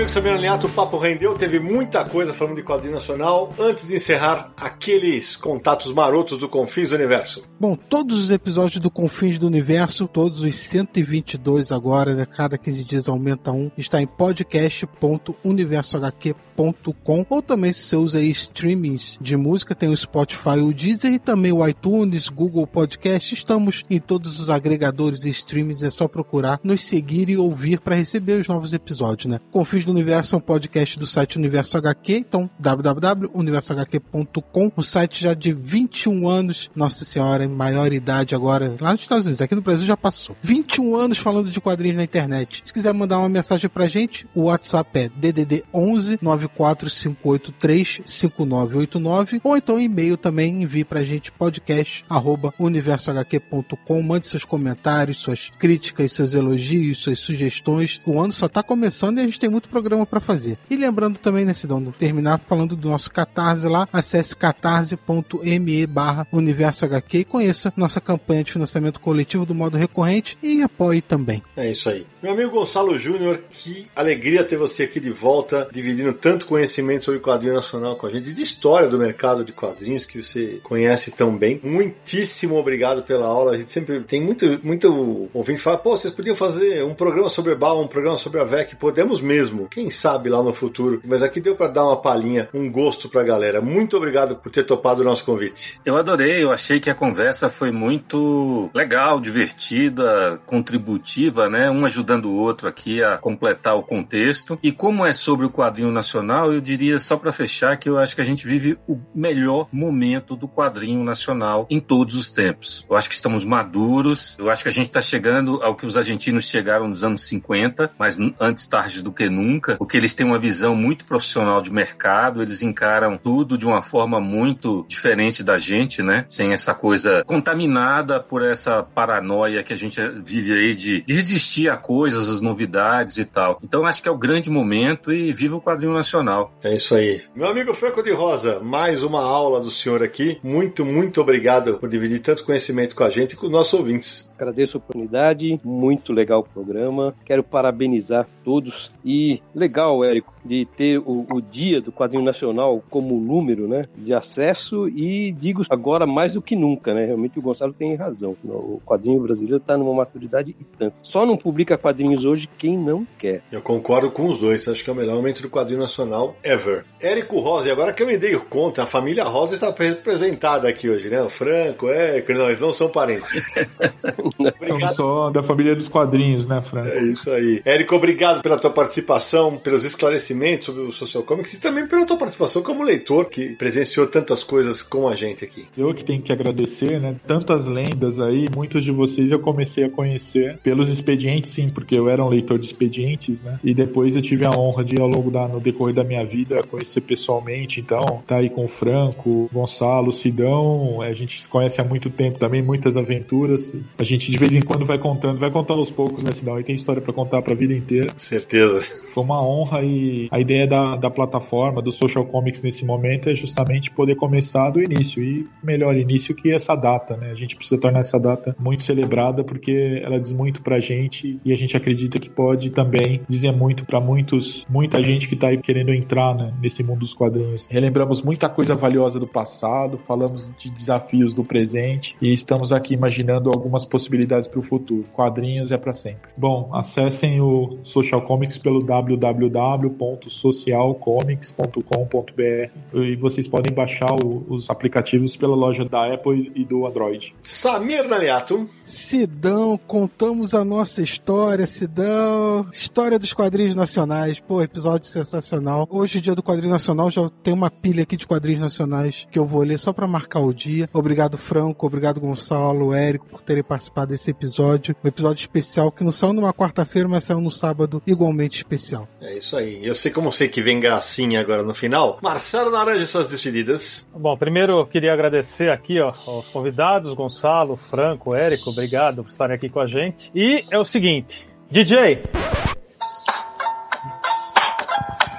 Sabiano Liato, o papo rendeu, teve muita coisa falando de quadrinho nacional. Antes de encerrar, aqueles contatos marotos do Confins do Universo. Bom, todos os episódios do Confins do Universo, todos os 122 agora, né, cada 15 dias aumenta um, está em podcast.universohq.com ou também se você usa aí streamings de música, tem o Spotify, o Deezer e também o iTunes, Google Podcast, estamos em todos os agregadores e streamings, é só procurar, nos seguir e ouvir para receber os novos episódios, né? Confins do Universo é um podcast do site Universo HQ, então www.universohq.com, o site já de 21 anos, nossa senhora, maior idade agora, lá nos Estados Unidos, aqui no Brasil já passou. 21 anos falando de quadrinhos na internet. Se quiser mandar uma mensagem pra gente, o WhatsApp é DDD 11 94583 5989 ou então e-mail também envie pra gente podcast arroba universohq.com, mande seus comentários, suas críticas, seus elogios, suas sugestões. O ano só tá começando e a gente tem muito programa programa para fazer. E lembrando também, né, Sidão, terminar falando do nosso Catarse lá, acesse catarse.me barra Universo HQ e conheça nossa campanha de financiamento coletivo do modo recorrente e apoie também. É isso aí. Meu amigo Gonçalo Júnior, que alegria ter você aqui de volta, dividindo tanto conhecimento sobre quadrinho nacional com a gente, de história do mercado de quadrinhos que você conhece tão bem. Muitíssimo obrigado pela aula. A gente sempre tem muito, muito ouvinte falar, pô, vocês podiam fazer um programa sobre Bal, um programa sobre a VEC. Podemos mesmo. quem sabe lá no futuro. Mas aqui deu para dar uma palhinha, um gosto pra galera. Muito obrigado por ter topado o nosso convite. Eu adorei, eu achei que a conversa foi muito legal, divertida, contributiva, né? Um ajudando o outro aqui a completar o contexto. E como é sobre o quadrinho nacional, eu diria só para fechar que eu acho que a gente vive o melhor momento do quadrinho nacional em todos os tempos. Eu acho que estamos maduros, eu acho que a gente está chegando ao que os argentinos chegaram nos anos 50, mas antes tarde do que nunca, porque eles têm uma visão muito profissional de mercado, eles encaram tudo de uma forma muito diferente da gente, né? Sem essa coisa contaminada por essa paranoia que a gente vive aí de, resistir a coisas, as novidades e tal. Então acho que é o grande momento e viva o quadrinho nacional. É isso aí. Meu amigo Franco de Rosa, mais uma aula do senhor aqui. Muito, muito obrigado por dividir tanto conhecimento com a gente e com os nossos ouvintes. Agradeço a oportunidade, muito legal o programa. Quero parabenizar todos e legal, Érico, de ter o, o, dia do quadrinho nacional como número, né, de acesso e digo agora mais do que nunca, né, realmente o Gonçalo tem razão. O quadrinho brasileiro está numa maturidade e tanto. Só não publica quadrinhos hoje quem não quer. Eu concordo com os dois. Acho que é o melhor momento do quadrinho nacional ever. Érico Rosa, e agora que eu me dei conta, a família Rosa está representada aqui hoje, né? O Franco, Érico, não, eles não são parentes. Somos só da família dos quadrinhos, né, Franco? É isso aí. Érico, obrigado pela tua participação, pelos esclarecimentos sobre o Social Comics e também pela tua participação como leitor que presenciou tantas coisas com a gente aqui. Eu que tenho que agradecer, né? Tantas lendas aí, muitos de vocês eu comecei a conhecer pelos expedientes, sim, porque eu era um leitor de expedientes, né? E depois eu tive a honra de, ao longo da, no decorrer da minha vida, conhecer pessoalmente. Então, tá aí com o Franco, Gonçalo, Sidão, a gente se conhece há muito tempo também, muitas aventuras. A gente de vez em quando vai contando, vai contando aos poucos, né, Sidão? E tem história para contar pra vida inteira. Certeza. Foi uma honra e a ideia da, da plataforma, do Social Comics nesse momento é justamente poder começar do início e melhor início que essa data, né? A gente precisa tornar essa data muito celebrada porque ela diz muito pra gente e a gente acredita que pode também dizer muito para muitos, muita gente que tá aí querendo entrar né, nesse mundo dos quadrinhos. Relembramos muita coisa valiosa do passado, falamos de desafios do presente e estamos aqui imaginando algumas possibilidades para o futuro. Quadrinhos é para sempre. Bom, acessem o Social Comics pelo www.socialcomics.com.br e vocês podem baixar o, os aplicativos pela loja da Apple e do Android. Samir Naliato. Sidão, contamos a nossa história, Sidão. História dos quadrinhos nacionais. Pô, episódio sensacional. Hoje, dia do quadrinho nacional, já tem uma pilha aqui de quadrinhos nacionais que eu vou ler só para marcar o dia. Obrigado, Franco. Obrigado, Gonçalo, Érico, por terem participado desse episódio. Um episódio especial que não saiu numa quarta-feira, mas saiu no sábado, igualmente especial. É isso aí. Eu sei como sei que vem gracinha agora no final. Marcelo Naranja, suas despedidas. Bom, primeiro eu queria agradecer aqui ó, aos convidados, Gonçalo, Franco, Érico, obrigado por estarem aqui com a gente. E é o seguinte, DJ.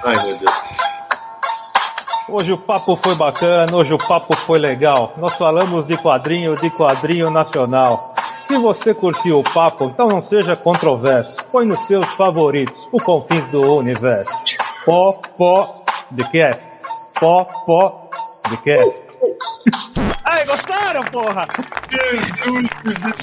Ai, meu Deus. Hoje o papo foi bacana, hoje o papo foi legal. Nós falamos de quadrinho, de quadrinho nacional. Se você curtiu o papo, então não seja controverso. Põe nos seus favoritos, o Confins do Universo. Pó, pó, de cast. Pó, pó, de cast. Ai, gostaram, porra? Jesus!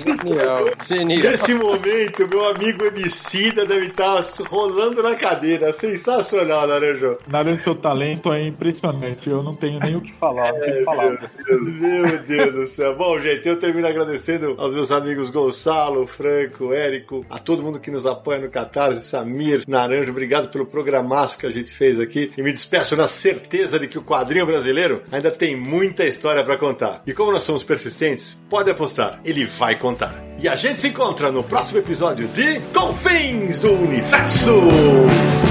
Genial, genial. Nesse momento, meu amigo Emicida deve estar rolando na cadeira. Sensacional, Naranjo. Naranjo, seu talento é impressionante. Eu não tenho nem o que falar, tenho palavras. Meu Deus do céu. Bom, gente, eu termino agradecendo aos meus amigos Gonçalo, Franco, Érico, a todo mundo que nos apoia no Catarse, Samir, Naranjo. Obrigado pelo programaço que a gente fez aqui. E me despeço na certeza de que o quadrinho brasileiro ainda tem muita história para contar. E como nós somos persistentes, pode apostar, ele vai contar. E a gente se encontra no próximo episódio de Confins do Universo!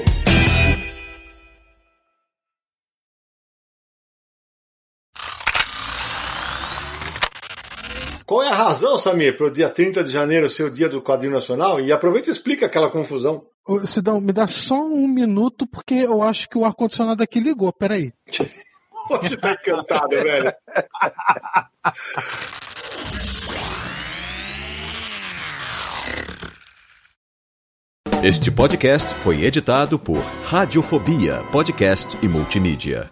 a razão, Samir, para o dia 30 de janeiro ser o dia do quadrinho nacional? E aproveita e explica aquela confusão. Ô, Sidão, me dá só um minuto, porque eu acho que o ar-condicionado aqui ligou, peraí. Pode estar encantado, velho. Este podcast foi editado por Radiofobia, podcast e multimídia.